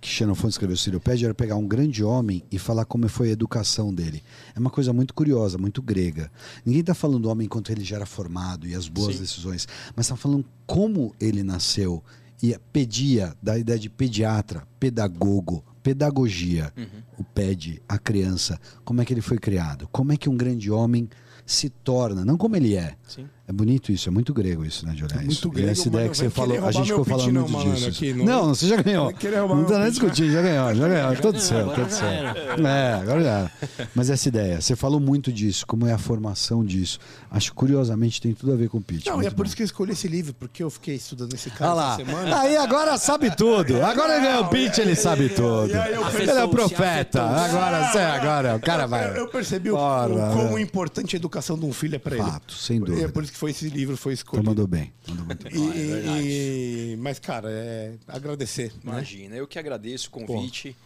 que Xenofante escreveu Ciropédia, era pegar um grande homem e falar como foi a educação dele. É uma coisa muito curiosa, muito grega. Ninguém está falando do homem enquanto ele já era formado e as boas Sim. decisões, mas está falando como ele nasceu e pedia, da ideia de pediatra, pedagogo, pedagogia, o pede, a criança, como é que ele foi criado, como é que um grande homem se torna, não como ele é. Sim. É bonito isso, é muito grego isso, né, de olhar Muito grego, e essa ideia mano, que você falou, a gente ficou falando muito malandro, disso. aqui, não, não- você já ganhou. Não tá nem discutindo, já ganhou, já ganhou. Todo agora todo era. É, agora já. era. Mas essa ideia, você falou muito disso, como é a formação disso. Acho que curiosamente tem tudo a ver com o pitch. Não, e é por bom. isso que eu escolhi esse livro, porque eu fiquei estudando esse cara lá. essa semana. Aí agora sabe tudo. Agora ele ganhou o pitch, ele sabe tudo. Ele é o profeta. Agora, cê, agora, o cara vai. Eu, percebi o, Bora, o quão né? importante a educação de um filho é pra ele. Fato, sem E dúvida. é por isso que foi esse livro foi Então escolhido. mandou bem. Mandou muito bem. E- e- mas, cara, é agradecer. Né? Imagina, eu que agradeço o convite.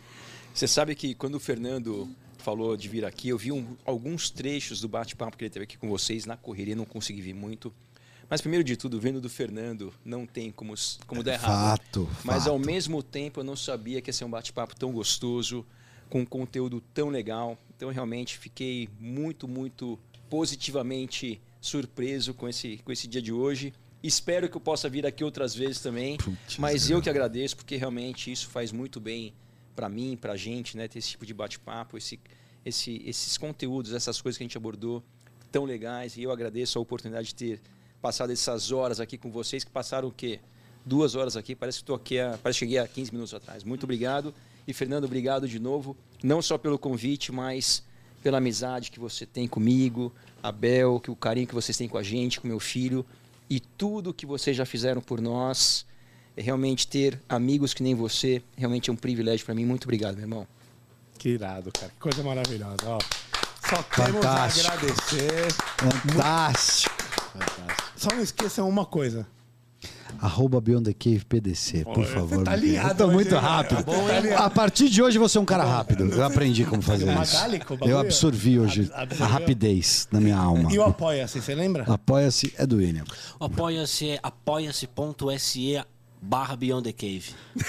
Você sabe que quando o Fernando falou de vir aqui, eu vi um- alguns trechos do bate-papo que ele teve aqui com vocês na correria, não consegui ver muito. Mas primeiro de tudo, vendo do Fernando, não tem como, como dar errado. Fato, Mas ao fato. mesmo tempo eu não sabia que ia ser um bate-papo tão gostoso, com um conteúdo tão legal. Então eu realmente fiquei muito, muito positivamente surpreso com esse, com esse dia de hoje. Espero que eu possa vir aqui outras vezes também. Putz, mas eu que agradeço, porque realmente isso faz muito bem para mim, para a gente, né? Ter esse tipo de bate-papo, esse, esse, esses conteúdos, essas coisas que a gente abordou tão legais. E eu agradeço a oportunidade de ter passado essas horas aqui com vocês, que passaram o quê? Duas horas aqui, parece que estou aqui, a, parece que cheguei há 15 minutos atrás. Muito obrigado. E Fernando, obrigado de novo, não só pelo convite, mas pela amizade que você tem comigo, Abel, que o carinho que vocês têm com a gente, com meu filho e tudo que vocês já fizeram por nós. É realmente ter amigos que nem você, realmente é um privilégio para mim. Muito obrigado, meu irmão. Que irado, cara. Que coisa maravilhosa. Ó, só temos a Fantástico. agradecer. Fantástico. Só não esqueçam uma coisa. Arroba Beyond the Cave PDC, por favor. você tá ligado Eu tô hoje, muito rápido. Tá? A partir de hoje você é um cara rápido. Eu aprendi como fazer Uma isso. Eu absorvi hoje a rapidez na minha alma. E o Apoia-se, você lembra? Apoia-se é do William. Apoia-se é apoia-se.se barra Beyond the Cave.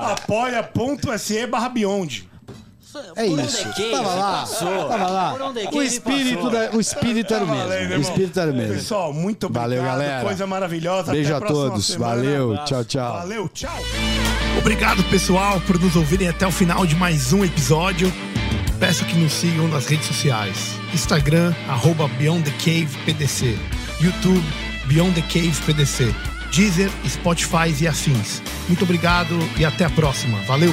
Apoia.se barra Beyond. É Por isso. onde é que Tava lá. Tava lá. Por onde é que O espírito, da- o espírito era o Tá valendo, mesmo. O espírito era o mesmo. Pessoal, muito obrigado. Valeu, galera. Coisa maravilhosa. Beijo Até a próxima todos. semana. Valeu. Abraço. Tchau, tchau. Valeu, tchau. Obrigado, pessoal, por nos ouvirem até o final de mais um episódio. Peço que nos sigam nas redes sociais. Instagram, arroba Beyond the Cave PDC. YouTube, Beyond the Cave PDC. Deezer, Spotify e afins. Muito obrigado e até a próxima. Valeu!